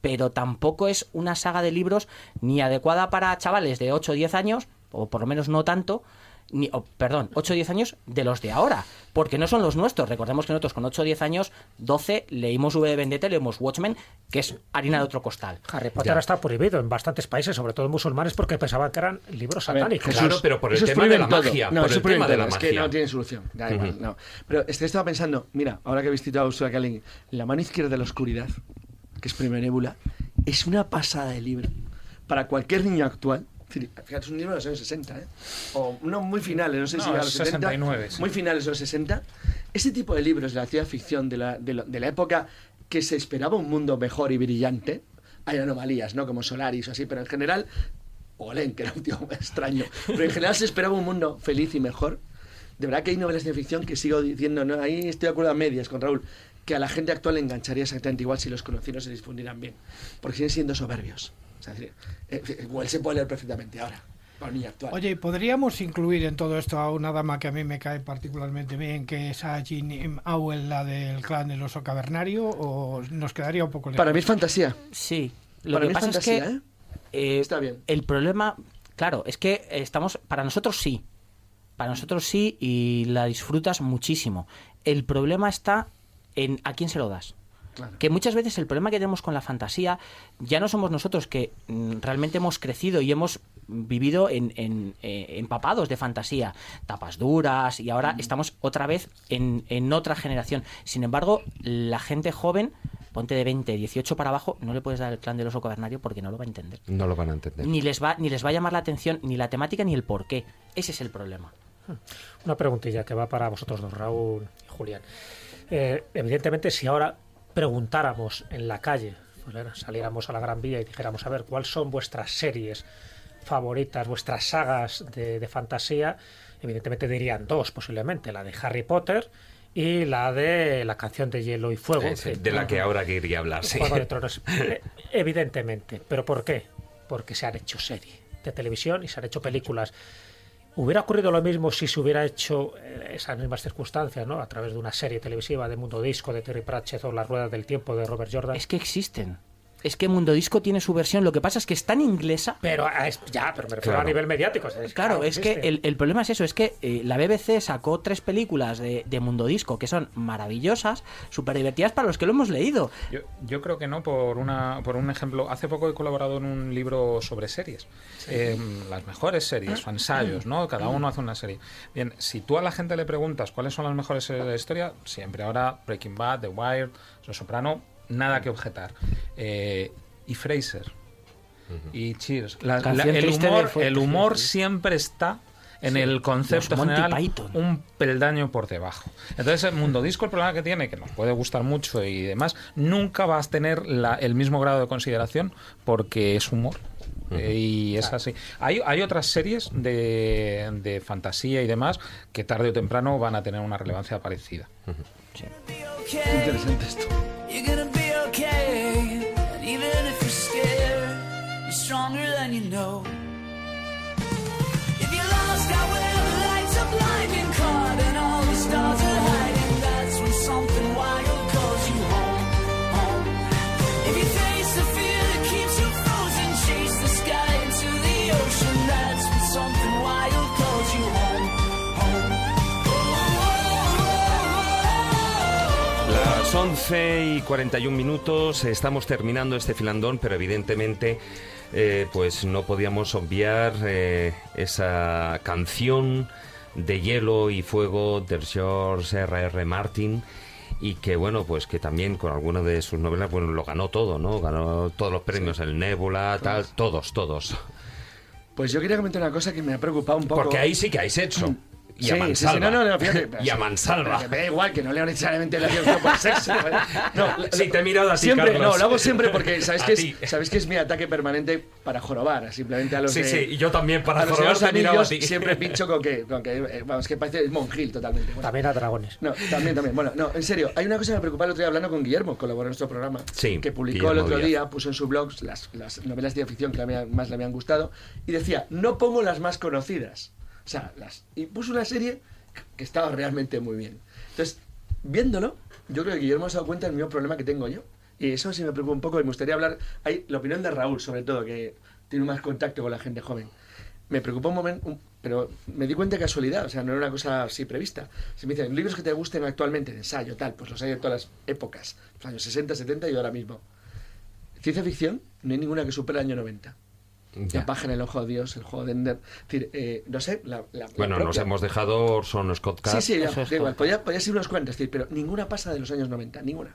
pero tampoco es una saga de libros ni adecuada para chavales de 8 o 10 años, o por lo menos no tanto, ni, perdón, 8 o 10 años de los de ahora, porque no son los nuestros. Recordemos que nosotros con 8 o 10 años, 12, leímos V de Vendetta, leímos Watchmen, que es harina de otro costal. Harry Potter está prohibido en bastantes países, sobre todo musulmanes, porque pensaban que eran libros ver, satánicos. Claro, pero por el tema de la todo. magia, No, por el tema de la Es que magia. no tiene solución. Da igual, Ujú. no. Pero este estaba pensando, mira, ahora que he visto a Ursula K. La mano izquierda de la oscuridad, que es Premio Nebula, es una pasada de libro para cualquier niño actual. Fíjate, es un libro de los años 60, ¿eh? O no muy finales, no sé No, si a los es 70. 69, sí. Muy finales de los 60. Ese tipo de libros de la ciencia ficción de la, de, la- de la época que se esperaba un mundo mejor y brillante. Hay anomalías, ¿no? Como Solaris o así, pero en general o Len, que era un tío extraño. Pero en general se esperaba un mundo feliz y mejor. De verdad que hay novelas de ficción que sigo diciendo, ¿no? ahí estoy de acuerdo a medias con Raúl, que a la gente actual le engancharía exactamente igual si los conocidos se difundieran bien. Porque siguen siendo soberbios. O sea, eh, igual se puede leer perfectamente ahora, para un niño actual. Oye, ¿podríamos incluir en todo esto a una dama que a mí me cae particularmente bien, que es a Jean Auel, la del clan del oso cavernario, o nos quedaría un poco lejos? para mí es fantasía. Sí, lo Para que mí es pasa fantasía, es que ¿eh? eh, Está bien. el problema, claro, es que estamos, para nosotros sí, para nosotros sí y la disfrutas muchísimo. El problema está en a quién se lo das. Claro. Que muchas veces el problema que tenemos con la fantasía ya no somos nosotros que mm, realmente hemos crecido y hemos vivido en, en, eh, empapados de fantasía, tapas duras y ahora estamos otra vez en, en otra generación. Sin embargo, la gente joven ponte de 20, 18 para abajo, no le puedes dar el clan del oso cavernario porque no lo va a entender. No lo van a entender. Ni les va, ni les va a llamar la atención ni la temática ni el por qué. Ese es el problema. Una preguntilla que va para vosotros dos, Raúl y Julián. Eh, evidentemente, si ahora preguntáramos en la calle, pues, saliéramos a la Gran Vía y dijéramos, a ver, ¿cuáles son vuestras series favoritas, vuestras sagas de, de fantasía? Evidentemente dirían dos, posiblemente, la de Harry Potter y la de la canción de Hielo y Fuego. Eh, de la que ahora quería hablar, sí. Juego de Tronos. Eh, Evidentemente. ¿Pero por qué? Porque se han hecho serie de televisión y se han hecho películas. ¿Hubiera ocurrido lo mismo si se hubiera hecho eh, esas mismas circunstancias, ¿no? A través de una serie televisiva de Mundo Disco, de Terry Pratchett o Las Ruedas del Tiempo de Robert Jordan? Es que existen. Es que Mundo Disco tiene su versión, lo que pasa es que es tan inglesa. Pero ah, es- ya, pero me refiero Claro. a nivel mediático. es- Claro, es que existe. el, el problema es eso, es que eh, la BBC sacó tres películas de, de Mundo Disco que son maravillosas, súper divertidas para los que lo hemos leído. Yo, yo creo que no, por, una, por un ejemplo. Hace poco he colaborado en un libro sobre series. Eh, las mejores series, o ensayos, ¿no? Cada uno hace una serie. Bien, si tú a la gente le preguntas cuáles son las mejores series de la historia, siempre ahora Breaking Bad, The Wire, Los Soprano, nada que objetar. Eh, y Fraser. Y Cheers. La- la- el humor, el sí, humor sí. siempre está en Sí. el concepto general Python. un peldaño por debajo. Entonces, el mundo disco, el problema que tiene, que nos puede gustar mucho y demás, nunca vas a tener la- el mismo grado de consideración porque es humor. Eh, y es así. Hay, hay otras series de, de fantasía y demás que tarde o temprano van a tener una relevancia parecida. Interesante esto. You're gonna be okay. And even if you're scared, you're stronger than you know. If you're lost out where the lights are blinding, caught and all the stars Las 11 y 41 minutos, estamos terminando este filandón, pero evidentemente eh, pues no podíamos obviar eh, esa canción de hielo y fuego de George R.R. Martin y que bueno pues que también con alguna de sus novelas bueno lo ganó todo no ganó todos los premios el Nebula tal todos todos. Pues yo quería comentar una cosa que me ha preocupado un poco. porque ahí sí que hay sexo y Sí, a sí, sí, mansalva no, no, no, fíjate, y a mansalva Me da igual que no leo necesariamente la canción por sexo. ¿vale? No, la- Sí, te he mirado a ti, Siempre, Carlos. no, lo hago siempre porque sabéis A que, es, sabéis que es mi ataque permanente para jorobar, simplemente a los Sí, de- sí, y yo también para jorobar te he mirado a ti. siempre pincho con que, con que eh, vamos, que parece monjil totalmente. Bueno, También a dragones. no, también, también. Bueno, no, en serio, hay una cosa que me preocupa el otro día hablando con Guillermo, colaboró en nuestro programa, Sí, que publicó el Guillermo otro Díaz. día, puso en su blog las, las novelas de ficción que habían- más le habían gustado, y decía, no pongo las más conocidas. O sea, las, y puso una serie que estaba realmente muy bien. Entonces, viéndolo, yo creo que Guillermo se ha dado cuenta del mismo problema que tengo yo. Y eso sí me preocupa un poco y me gustaría hablar, hay la opinión de Raúl sobre todo, que tiene más contacto con la gente joven. Me preocupa un momento, pero me di cuenta de casualidad, o sea, no era una cosa así prevista. Si me dicen, libros que te gusten actualmente, de ensayo, tal, pues los hay de todas las épocas, los años 60, 70 y ahora mismo. Ciencia ficción, no hay ninguna que supere el año 90. Ya. La paja en el ojo de Dios, el juego de Ender. Es decir, eh, no sé, la, la- la Bueno, nos hemos dejado Orson Scott Card. Sí, sí, ya, es igual, podía, podía ser unas cuantas, pero ninguna pasa de los años 90, ninguna.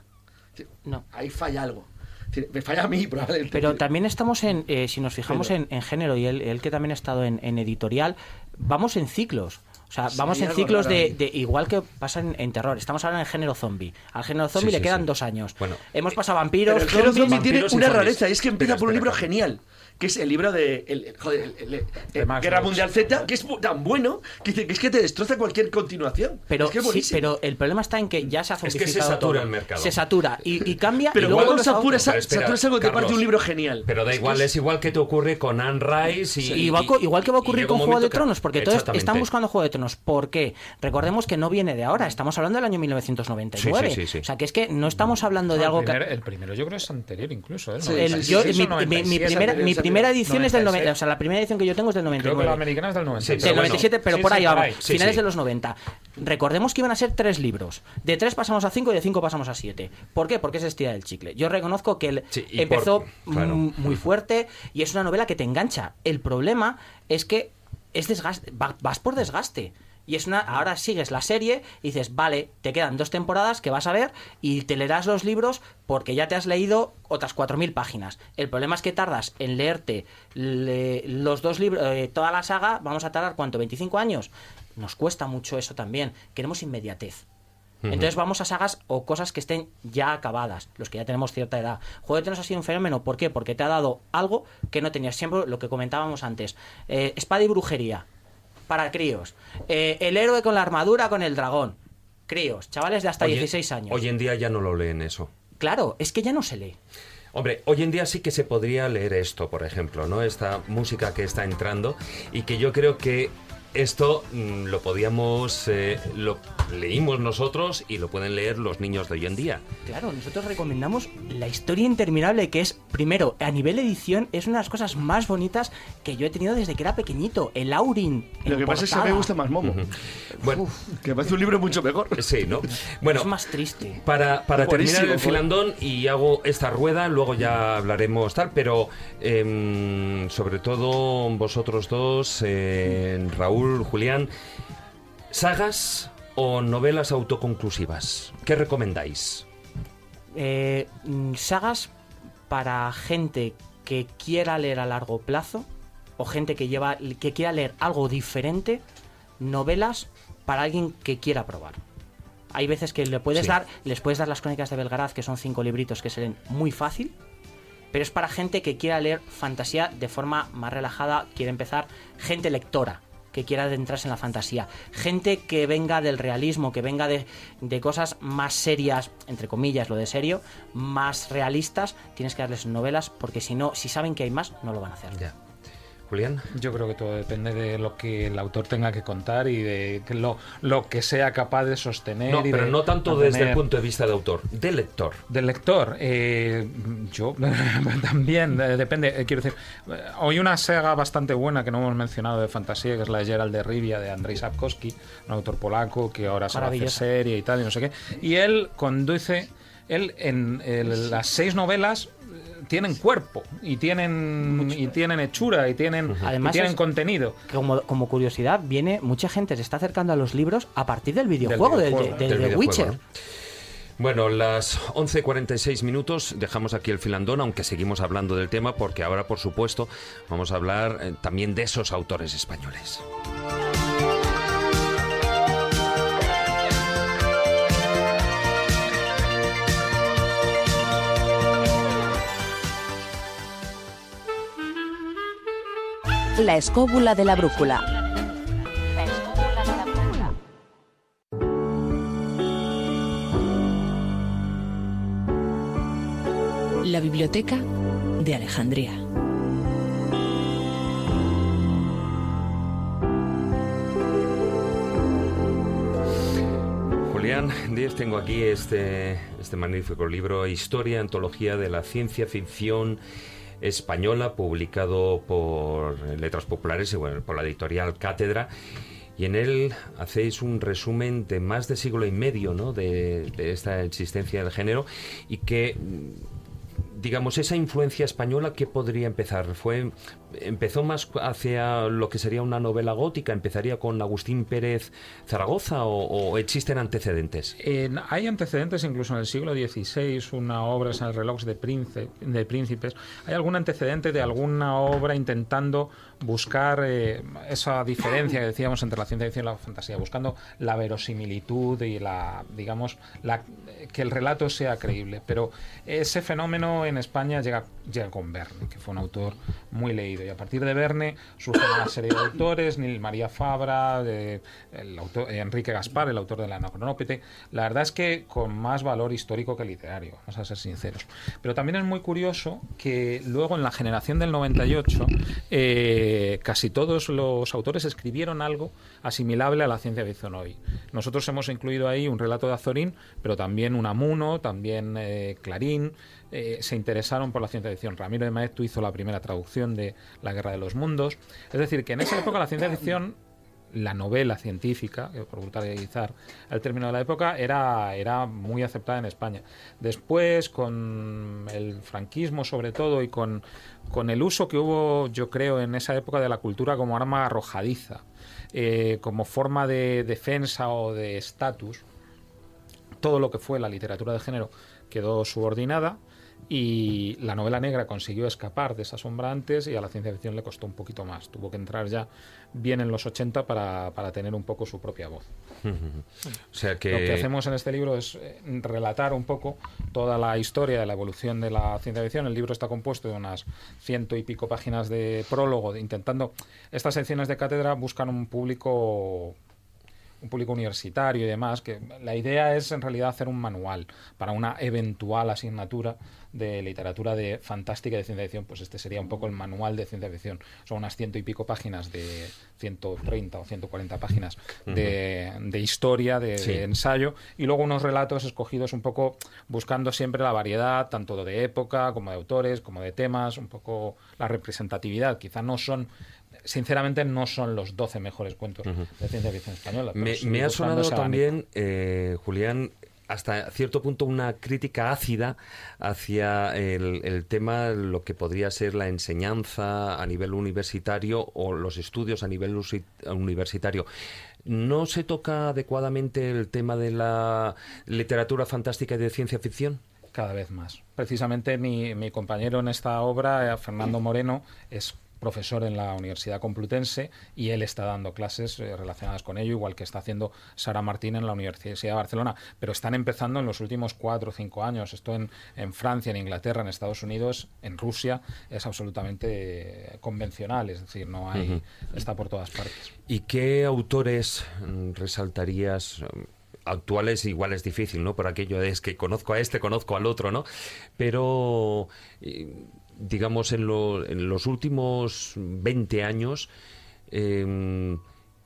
Decir, No. Ahí falla algo. Decir, me falla a mí, probablemente. Pero también estamos en, eh, si nos fijamos Pero- en, en género, y él, él que también ha estado en, en editorial, vamos en ciclos. O sea, Sí, vamos en ciclos de, igual que pasa en, en terror. Estamos ahora en el género zombie. Al género zombie Sí, le sí, quedan sí. dos años. Bueno. Hemos pasado vampiros, Pero el género zombie tiene una rareza, y es que empieza Espera, por un libro espera. genial, que es el libro de el, el- joder, el- el- el- Max Guerra. Mundial Z, que es tan bueno que, dice que es que te destroza cualquier continuación. Pero, es que es sí, pero el problema está en que ya se ha que se zombificado satura todo. el mercado. Se satura y, y cambia. Pero y luego a Satura. Sa- Pero espera, Satura es algo que te parte Carlos, un libro genial. Pero da Es que igual, es, igual que te ocurre con Anne Rice y... Y igual, que va a ocurrir con Juego de Tronos, porque todos están buscando Juego de Tronos. ¿Por qué? Recordemos que no viene de ahora, estamos hablando del año 1999. Sí, sí, sí, sí. O sea, que es que no estamos hablando de algo primer- que... el primero yo creo es anterior incluso. ¿eh? Sí, El- 96 yo- o mi, mi- mi 97. primera, mi primera edición es del 90, 96. o sea, la primera edición que yo tengo es del Creo que 99. la americana es del 97. pero del bueno. 97, pero Sí, por sí, ahí vamos. Sí, finales sí. de los 90. Recordemos que iban a ser tres libros. De tres pasamos a cinco y de cinco pasamos a siete. ¿Por qué? Porque es estira del chicle. Yo reconozco que él Sí, empezó por- claro. muy fuerte y es una novela que te engancha. El problema es que es desgaste, va- vas por desgaste. Y es una, ahora sigues la serie y dices, vale, te quedan dos temporadas que vas a ver y te leerás los libros porque ya te has leído otras 4.000 páginas. El problema es que tardas en leerte le- los dos libros, eh, toda la saga, vamos a tardar, ¿cuánto? ¿25 años? Nos cuesta mucho eso también. Queremos inmediatez. Entonces vamos a sagas o cosas que estén ya acabadas, los que ya tenemos cierta edad. Juego de Tronos ha sido un fenómeno, ¿por qué? Porque te ha dado algo que no tenías siempre, lo que comentábamos antes. Eh, espada y brujería, para críos. Eh, el héroe con la armadura con el dragón, críos, chavales de hasta Hoy- 16 años. Hoy en día ya no lo leen eso. Claro, es que ya no se lee. Hombre, hoy en día sí que se podría leer esto, por ejemplo, ¿no? Esta música que está entrando y que yo creo que esto mm, lo podíamos, eh, lo leímos nosotros y lo pueden leer los niños de hoy en día. Claro, nosotros recomendamos la historia interminable que es, primero, a nivel edición, es una de las cosas más bonitas que yo he tenido desde que era pequeñito. El Aurin. Lo que pasa es que portada. me gusta más Momo. Bueno, Que me parece un libro mucho mejor. sí, ¿no? Bueno, Es más triste. Para, para terminar el filandón y hago esta rueda, luego ya hablaremos tal, pero em, sobre todo vosotros dos, eh, Raúl, Julián, sagas o novelas autoconclusivas, ¿qué recomendáis? Eh, mm, sagas para gente que quiera leer a largo plazo o gente que lleva que quiera leer algo diferente, novelas para alguien que quiera probar. Hay veces que le puedes Sí. dar, les puedes dar las crónicas de Belgaraz, que son cinco libritos que se leen muy fácil, pero es para gente que quiera leer fantasía de forma más relajada, quiere empezar, gente lectora que quiera adentrarse en la fantasía, gente que venga del realismo, que venga de, de cosas más serias, entre comillas, lo de serio, más realistas, tienes que darles novelas, porque si no, si saben que hay más, no lo van a hacer. Julián. Yo creo que todo depende de lo que el autor tenga que contar y de lo, lo que sea capaz de sostener. No, y pero de no tanto desde el mantener. punto de vista de autor, de lector. Del lector, eh, yo también, eh, depende. eh, quiero decir, eh, hoy una saga bastante buena que no hemos mencionado de fantasía, que es la de Gerald de Rivia de Andrzej Sapkowski, un autor polaco que ahora se va a hacer serie y tal, y no sé qué. Y él conduce, él en el- las seis novelas tienen cuerpo y tienen y tienen hechura y tienen, y Además tienen es- contenido. Como, como curiosidad, viene, mucha gente se está acercando a los libros a partir del videojuego, del, videojuego, del- del de videojuego, Witcher. ¿no? Bueno, las 11.46 minutos, dejamos aquí el filandón, aunque seguimos hablando del tema, porque ahora, por supuesto, vamos a hablar eh, también de esos autores españoles. La escóbula de la brújula. La biblioteca de Alejandría. Julián Díez, tengo aquí este, este magnífico libro, Historia, Antología de la Ciencia Ficción Española, publicado por Letras Populares y bueno, por la editorial Cátedra. Y en él hacéis un resumen de más de siglo y medio ¿no? de, de esta existencia del género y que digamos, esa influencia española, ¿qué podría empezar? ¿Fue, ¿Empezó más hacia lo que sería una novela gótica? ¿Empezaría con Agustín Pérez Zaragoza o, existen antecedentes? En- hay antecedentes incluso en el siglo XVI, una obra es el reloj de, Prince- de príncipes. ¿Hay algún antecedente de alguna obra intentando buscar eh, esa diferencia que decíamos entre la ciencia ficción y la fantasía, buscando la verosimilitud y la, digamos, la, que el relato sea creíble? Pero ese fenómeno en España llega, llega con Verne, que fue un autor muy leído. Y a partir de Verne surgen una serie de autores, Nil María Fabra, el autor, Enrique Gaspar, el autor de la Anacronópete. La verdad es que con más valor histórico que literario, vamos a ser sinceros. Pero también es muy curioso que luego en la generación del 98 eh, casi todos los autores escribieron algo asimilable a la ciencia ficción hoy. Nosotros hemos incluido ahí un relato de Azorín, pero también Unamuno, también eh, Clarín, eh, se interesaron por la ciencia ficción. Ramiro de Maeztu hizo la primera traducción de La Guerra de los Mundos. Es decir, que en esa época la ciencia ficción la novela científica, eh, por vulgarizar el término de la época, era, era muy aceptada en España. Después, con el franquismo sobre todo y con, con el uso que hubo, yo creo, en esa época de la cultura como arma arrojadiza, eh, como forma de defensa o de estatus, todo lo que fue la literatura de género quedó subordinada y la novela negra consiguió escapar de esas sombra antes y a la ciencia ficción le costó un poquito más. Tuvo que entrar ya bien en los 80 para, para tener un poco su propia voz. O sea que... Lo que hacemos en este libro es eh, relatar un poco toda la historia de la evolución de la ciencia ficción. El libro está compuesto de unas ciento y pico páginas de prólogo, de- intentando... Estas secciones de cátedra buscan un público un público universitario y demás, que la idea es en realidad hacer un manual para una eventual asignatura de literatura de fantástica y de ciencia ficción, pues este sería un poco el manual de ciencia ficción. Son unas ciento y pico páginas de 130 o 140 páginas de, de historia, de, Sí. de ensayo, y luego unos relatos escogidos un poco buscando siempre la variedad, tanto de época como de autores, como de temas, un poco la representatividad. Quizá no son sinceramente no son los 12 mejores cuentos de ciencia ficción española. Me, ha sonado también, eh, Julián, hasta cierto punto una crítica ácida hacia el, el tema, lo que podría ser la enseñanza a nivel universitario o los estudios a nivel universitario. ¿No se toca adecuadamente el tema de la literatura fantástica y de ciencia ficción? Cada vez más. Precisamente mi, mi compañero en esta obra, eh, Fernando Moreno, es profesor en la Universidad Complutense y él está dando clases eh, relacionadas con ello, igual que está haciendo Sara Martín en la Universidad de Barcelona. Pero están empezando en los últimos cuatro o cinco años. Esto en, en Francia, en Inglaterra, en Estados Unidos, en Rusia, es absolutamente eh, convencional, es decir, no hay, está por todas partes. ¿Y qué autores mm, resaltarías? mm, Actuales igual es difícil, ¿no? Por aquello es que conozco a este, conozco al otro, ¿no? Pero, eh, digamos, en, lo- en los últimos 20 años, eh,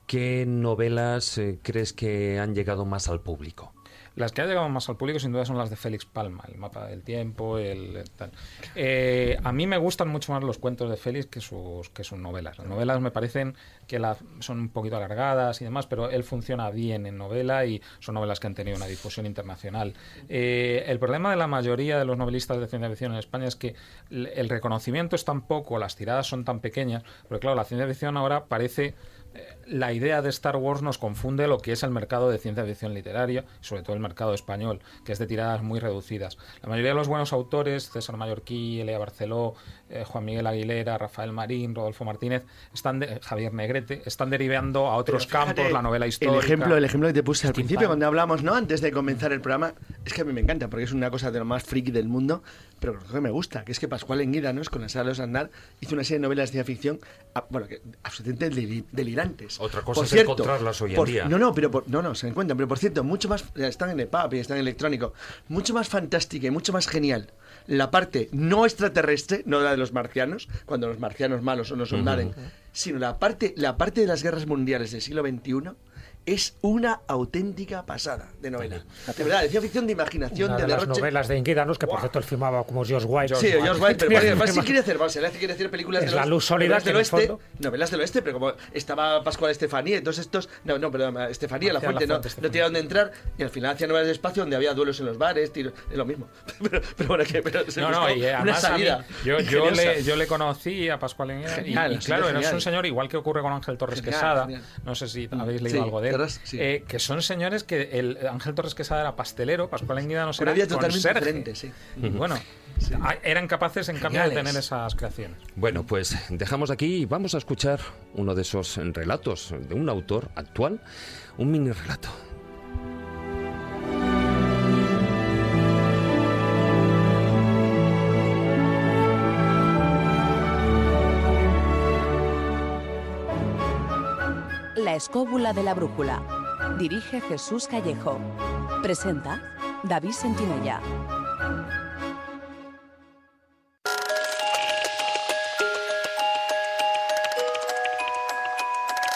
¿qué novelas eh, crees que han llegado más al público? Las que han llegado más al público sin duda son las de Félix Palma, el mapa del tiempo, el, tal. Eh, a mí me gustan mucho más los cuentos de Félix que sus, que sus novelas. Las novelas me parecen que la- son un poquito alargadas y demás, pero él funciona bien en novela y son novelas que han tenido una difusión internacional. Eh, el problema de la mayoría de los novelistas de ciencia ficción en España es que el reconocimiento es tan poco, las tiradas son tan pequeñas, porque claro, la ciencia ficción ahora parece la idea de Star Wars nos confunde lo que es el mercado de ciencia ficción literaria, sobre todo el mercado español, que es de tiradas muy reducidas. La mayoría de los buenos autores, César Mallorquí, Elia Barceló, eh, Juan Miguel Aguilera, Rafael Marín, Rodolfo Martínez, están de- Javier Negrete, están derivando a otros fíjate, campos, la novela histórica. El ejemplo, el ejemplo que te puse al principio, cuando hablamos, ¿no? Antes de comenzar el programa, es que a mí me encanta, porque es una cosa de lo más friki del mundo, pero lo que me gusta, que es que Pascual Enguídanos, con la sala de los Andar, hizo una serie de novelas de ciencia ficción, ah, bueno, que absolutamente deli- delirantes. Otra cosa Por es cierto, encontrarlas hoy en por- día. No, no, pero por- no, no, se encuentran, pero por cierto, mucho más, están en EPUB y están en electrónico, mucho más fantástica y mucho más genial la parte no extraterrestre, no la de los marcianos, cuando los marcianos malos o nos soldaren, Ujú. sino la parte, la parte de las guerras mundiales del siglo XXI es una auténtica pasada de novela. De verdad, de ciencia ficción de imaginación, Una de de las derroche. novelas de Inguídanos, que por cierto él firmaba como George White. Sí, George White, pero que además sí quiere hacer, vamos, se le hace quiere hacer películas Es de la luz sólida del oeste, fondo- novelas del oeste, pero como estaba Pascual Estefanía, entonces estos, no, no, perdón, Estefanía, la fuente, no, Fuente no Estefanía. tenía dónde entrar y al final hacía novelas de espacio donde había duelos en los bares, tiros, es lo mismo. Pero, pero bueno, que pero se No, no, y una además a mí- salida. yo, yo, le, yo le conocí a Pascual y- claro, era un señor igual que ocurre con Ángel Torres Quesada, no sé si habéis leído algo de sí. eh, que son señores que el Ángel Torres Quesada era pastelero, Pascual Enguida no era totalmente sí. Y bueno, a- eran capaces en cambio de tener esas creaciones. Bueno, pues dejamos aquí y vamos a escuchar uno de esos relatos de un autor actual, un mini relato. Escóbula de la brújula. Dirige Jesús Callejo. Presenta David Sentinella.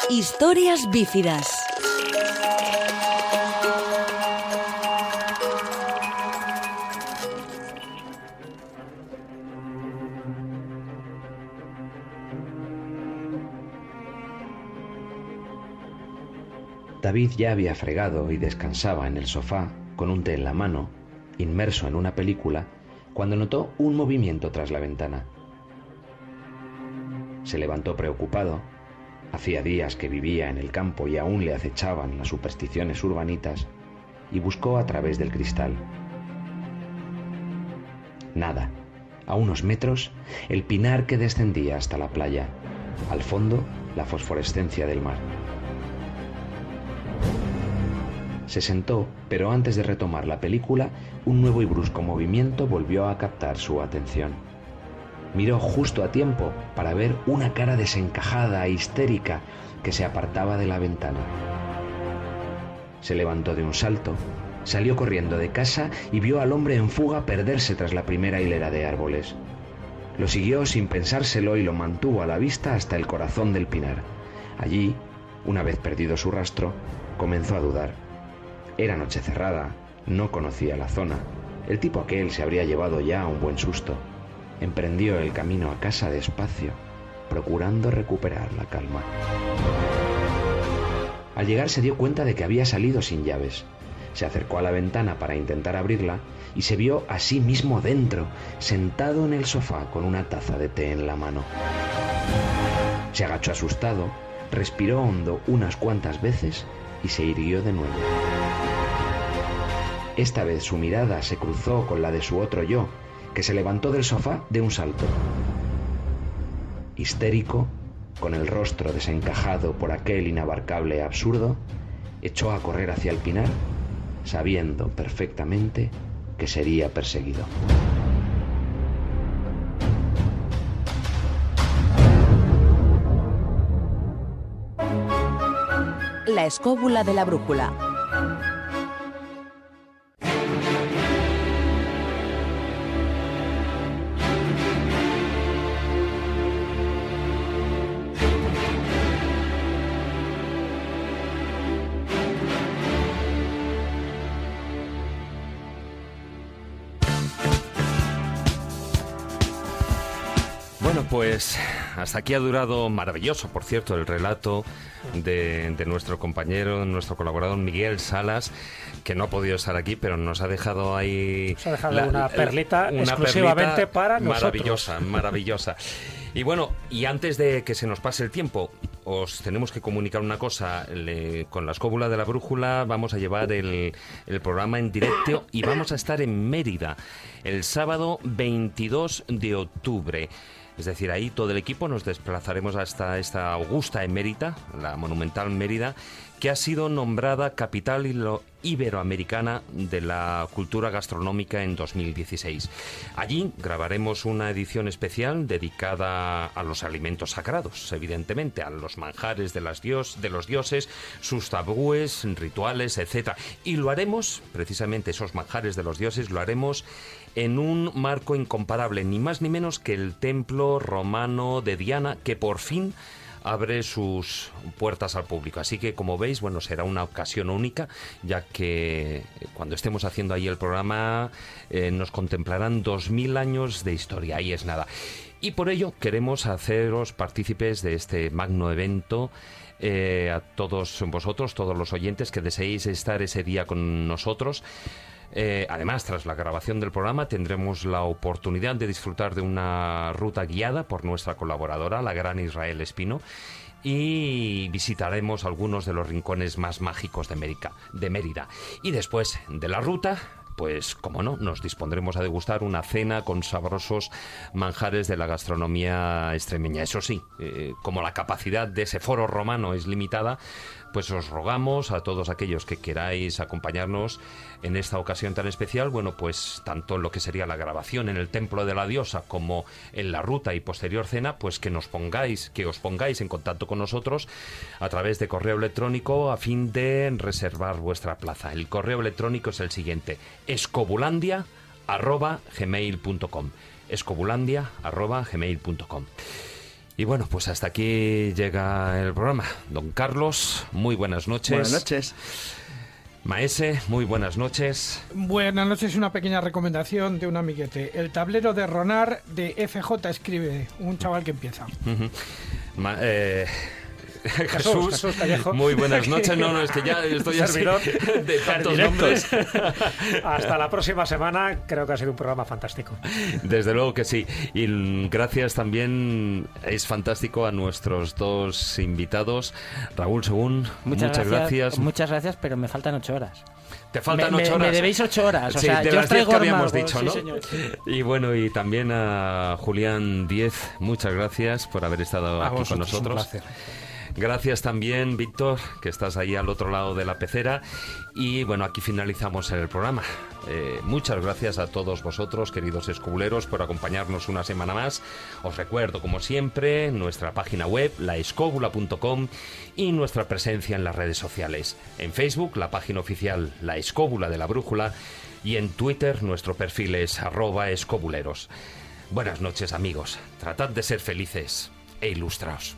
Historias bífidas. David ya había fregado y descansaba en el sofá, con un té en la mano, inmerso en una película, cuando notó un movimiento tras la ventana. Se levantó preocupado. Hacía días que vivía en el campo y aún le acechaban las supersticiones urbanitas, y buscó a través del cristal. Nada. A unos metros, el pinar que descendía hasta la playa. Al fondo, la fosforescencia del mar. Se sentó, pero antes de retomar la película, un nuevo y brusco movimiento volvió a captar su atención. Miró justo a tiempo para ver una cara desencajada e histérica que se apartaba de la ventana. Se levantó de un salto, salió corriendo de casa y vio al hombre en fuga perderse tras la primera hilera de árboles. Lo siguió sin pensárselo y lo mantuvo a la vista hasta el corazón del pinar. Allí, una vez perdido su rastro, comenzó a dudar. Era noche cerrada, no conocía la zona. El tipo aquel se habría llevado ya un buen susto. Emprendió el camino a casa despacio, procurando recuperar la calma. Al llegar se dio cuenta de que había salido sin llaves. Se acercó a la ventana para intentar abrirla y se vio a sí mismo dentro, sentado en el sofá con una taza de té en la mano. Se agachó asustado, respiró hondo unas cuantas veces y se irguió de nuevo. Esta vez su mirada se cruzó con la de su otro yo, que se levantó del sofá de un salto. Histérico, con el rostro desencajado por aquel inabarcable absurdo, echó a correr hacia el pinar, sabiendo perfectamente que sería perseguido. La escóbula de la brújula. Pues hasta aquí ha durado maravilloso, por cierto, el relato de, de nuestro compañero, nuestro colaborador Miguel Salas, que no ha podido estar aquí, pero nos ha dejado ahí... Nos ha dejado una perlita exclusivamente para nosotros. Maravillosa, maravillosa. Y bueno, y antes de que se nos pase el tiempo, os tenemos que comunicar una cosa. Le- con la escóbula de la brújula vamos a llevar el, el programa en directo y vamos a estar en Mérida el sábado 22 de octubre. Es decir, ahí todo el equipo nos desplazaremos hasta esta augusta emérita, la monumental Mérida, que ha sido nombrada capital iberoamericana de la cultura gastronómica en 2016. Allí grabaremos una edición especial dedicada a los alimentos sagrados, evidentemente, a los manjares de, las dios, de los dioses, sus tabúes, rituales, etc. Y lo haremos, precisamente esos manjares de los dioses, lo haremos en un marco incomparable, ni más ni menos que el templo romano de Diana, que por fin abre sus puertas al público. Así que, como veis, bueno, será una ocasión única, ya que cuando estemos haciendo ahí el programa eh, nos contemplarán dos mil años de historia. Ahí es nada. Y por ello queremos haceros partícipes de este magno evento. eh, a todos vosotros, todos los oyentes que deseéis estar ese día con nosotros. Eh, además, tras la grabación del programa, tendremos la oportunidad de disfrutar de una ruta guiada por nuestra colaboradora, la gran Israel Espino, y visitaremos algunos de los rincones más mágicos de, Mérida. Y después de la ruta, pues como no, nos dispondremos a degustar una cena con sabrosos manjares de la gastronomía extremeña. Eso sí, eh, como la capacidad de ese foro romano es limitada, pues os rogamos a todos aquellos que queráis acompañarnos en esta ocasión tan especial, bueno, pues tanto en lo que sería la grabación en el templo de la diosa como en la ruta y posterior cena, pues que nos pongáis, que os pongáis en contacto con nosotros a través de correo electrónico a fin de reservar vuestra plaza. El correo electrónico es el siguiente: escobulandia@gmail.com. escobulandia@gmail.com. Y bueno, pues hasta aquí llega el programa. Don Carlos, muy buenas noches. Buenas noches. Maese, muy buenas noches. Buenas noches, una pequeña recomendación de un amiguete. El tablero de Ronar de FJ escribe, un chaval que empieza. Ma- eh, Jesús, Jesús Callejo. Muy buenas noches. No, no, es que ya estoy así de tantos nombres. Hasta la próxima semana. Creo que ha sido un programa fantástico. Desde luego que sí. Y gracias también, es fantástico a nuestros dos invitados. Raúl Según, muchas, gracias. Muchas gracias, pero me faltan ocho horas. Te faltan Me- me- ocho horas. me debéis ocho horas, o Sí, sea, de yo las os traigo diez que habíamos dicho, sí, ¿no? señor. Y bueno, y también a Julián Diez, muchas gracias por haber estado A aquí con vosotros, un nosotros. placer. Gracias también, Víctor, que estás ahí al otro lado de la pecera. Y bueno, aquí finalizamos el programa. Eh, muchas gracias a todos vosotros, queridos escobuleros, por acompañarnos una semana más. Os recuerdo, como siempre, nuestra página web, laescóbula.com y nuestra presencia en las redes sociales. En Facebook, la página oficial La Escóbula de la Brújula y en Twitter, nuestro perfil es arroba escobuleros. Buenas noches, amigos. Tratad de ser felices e ilustraos.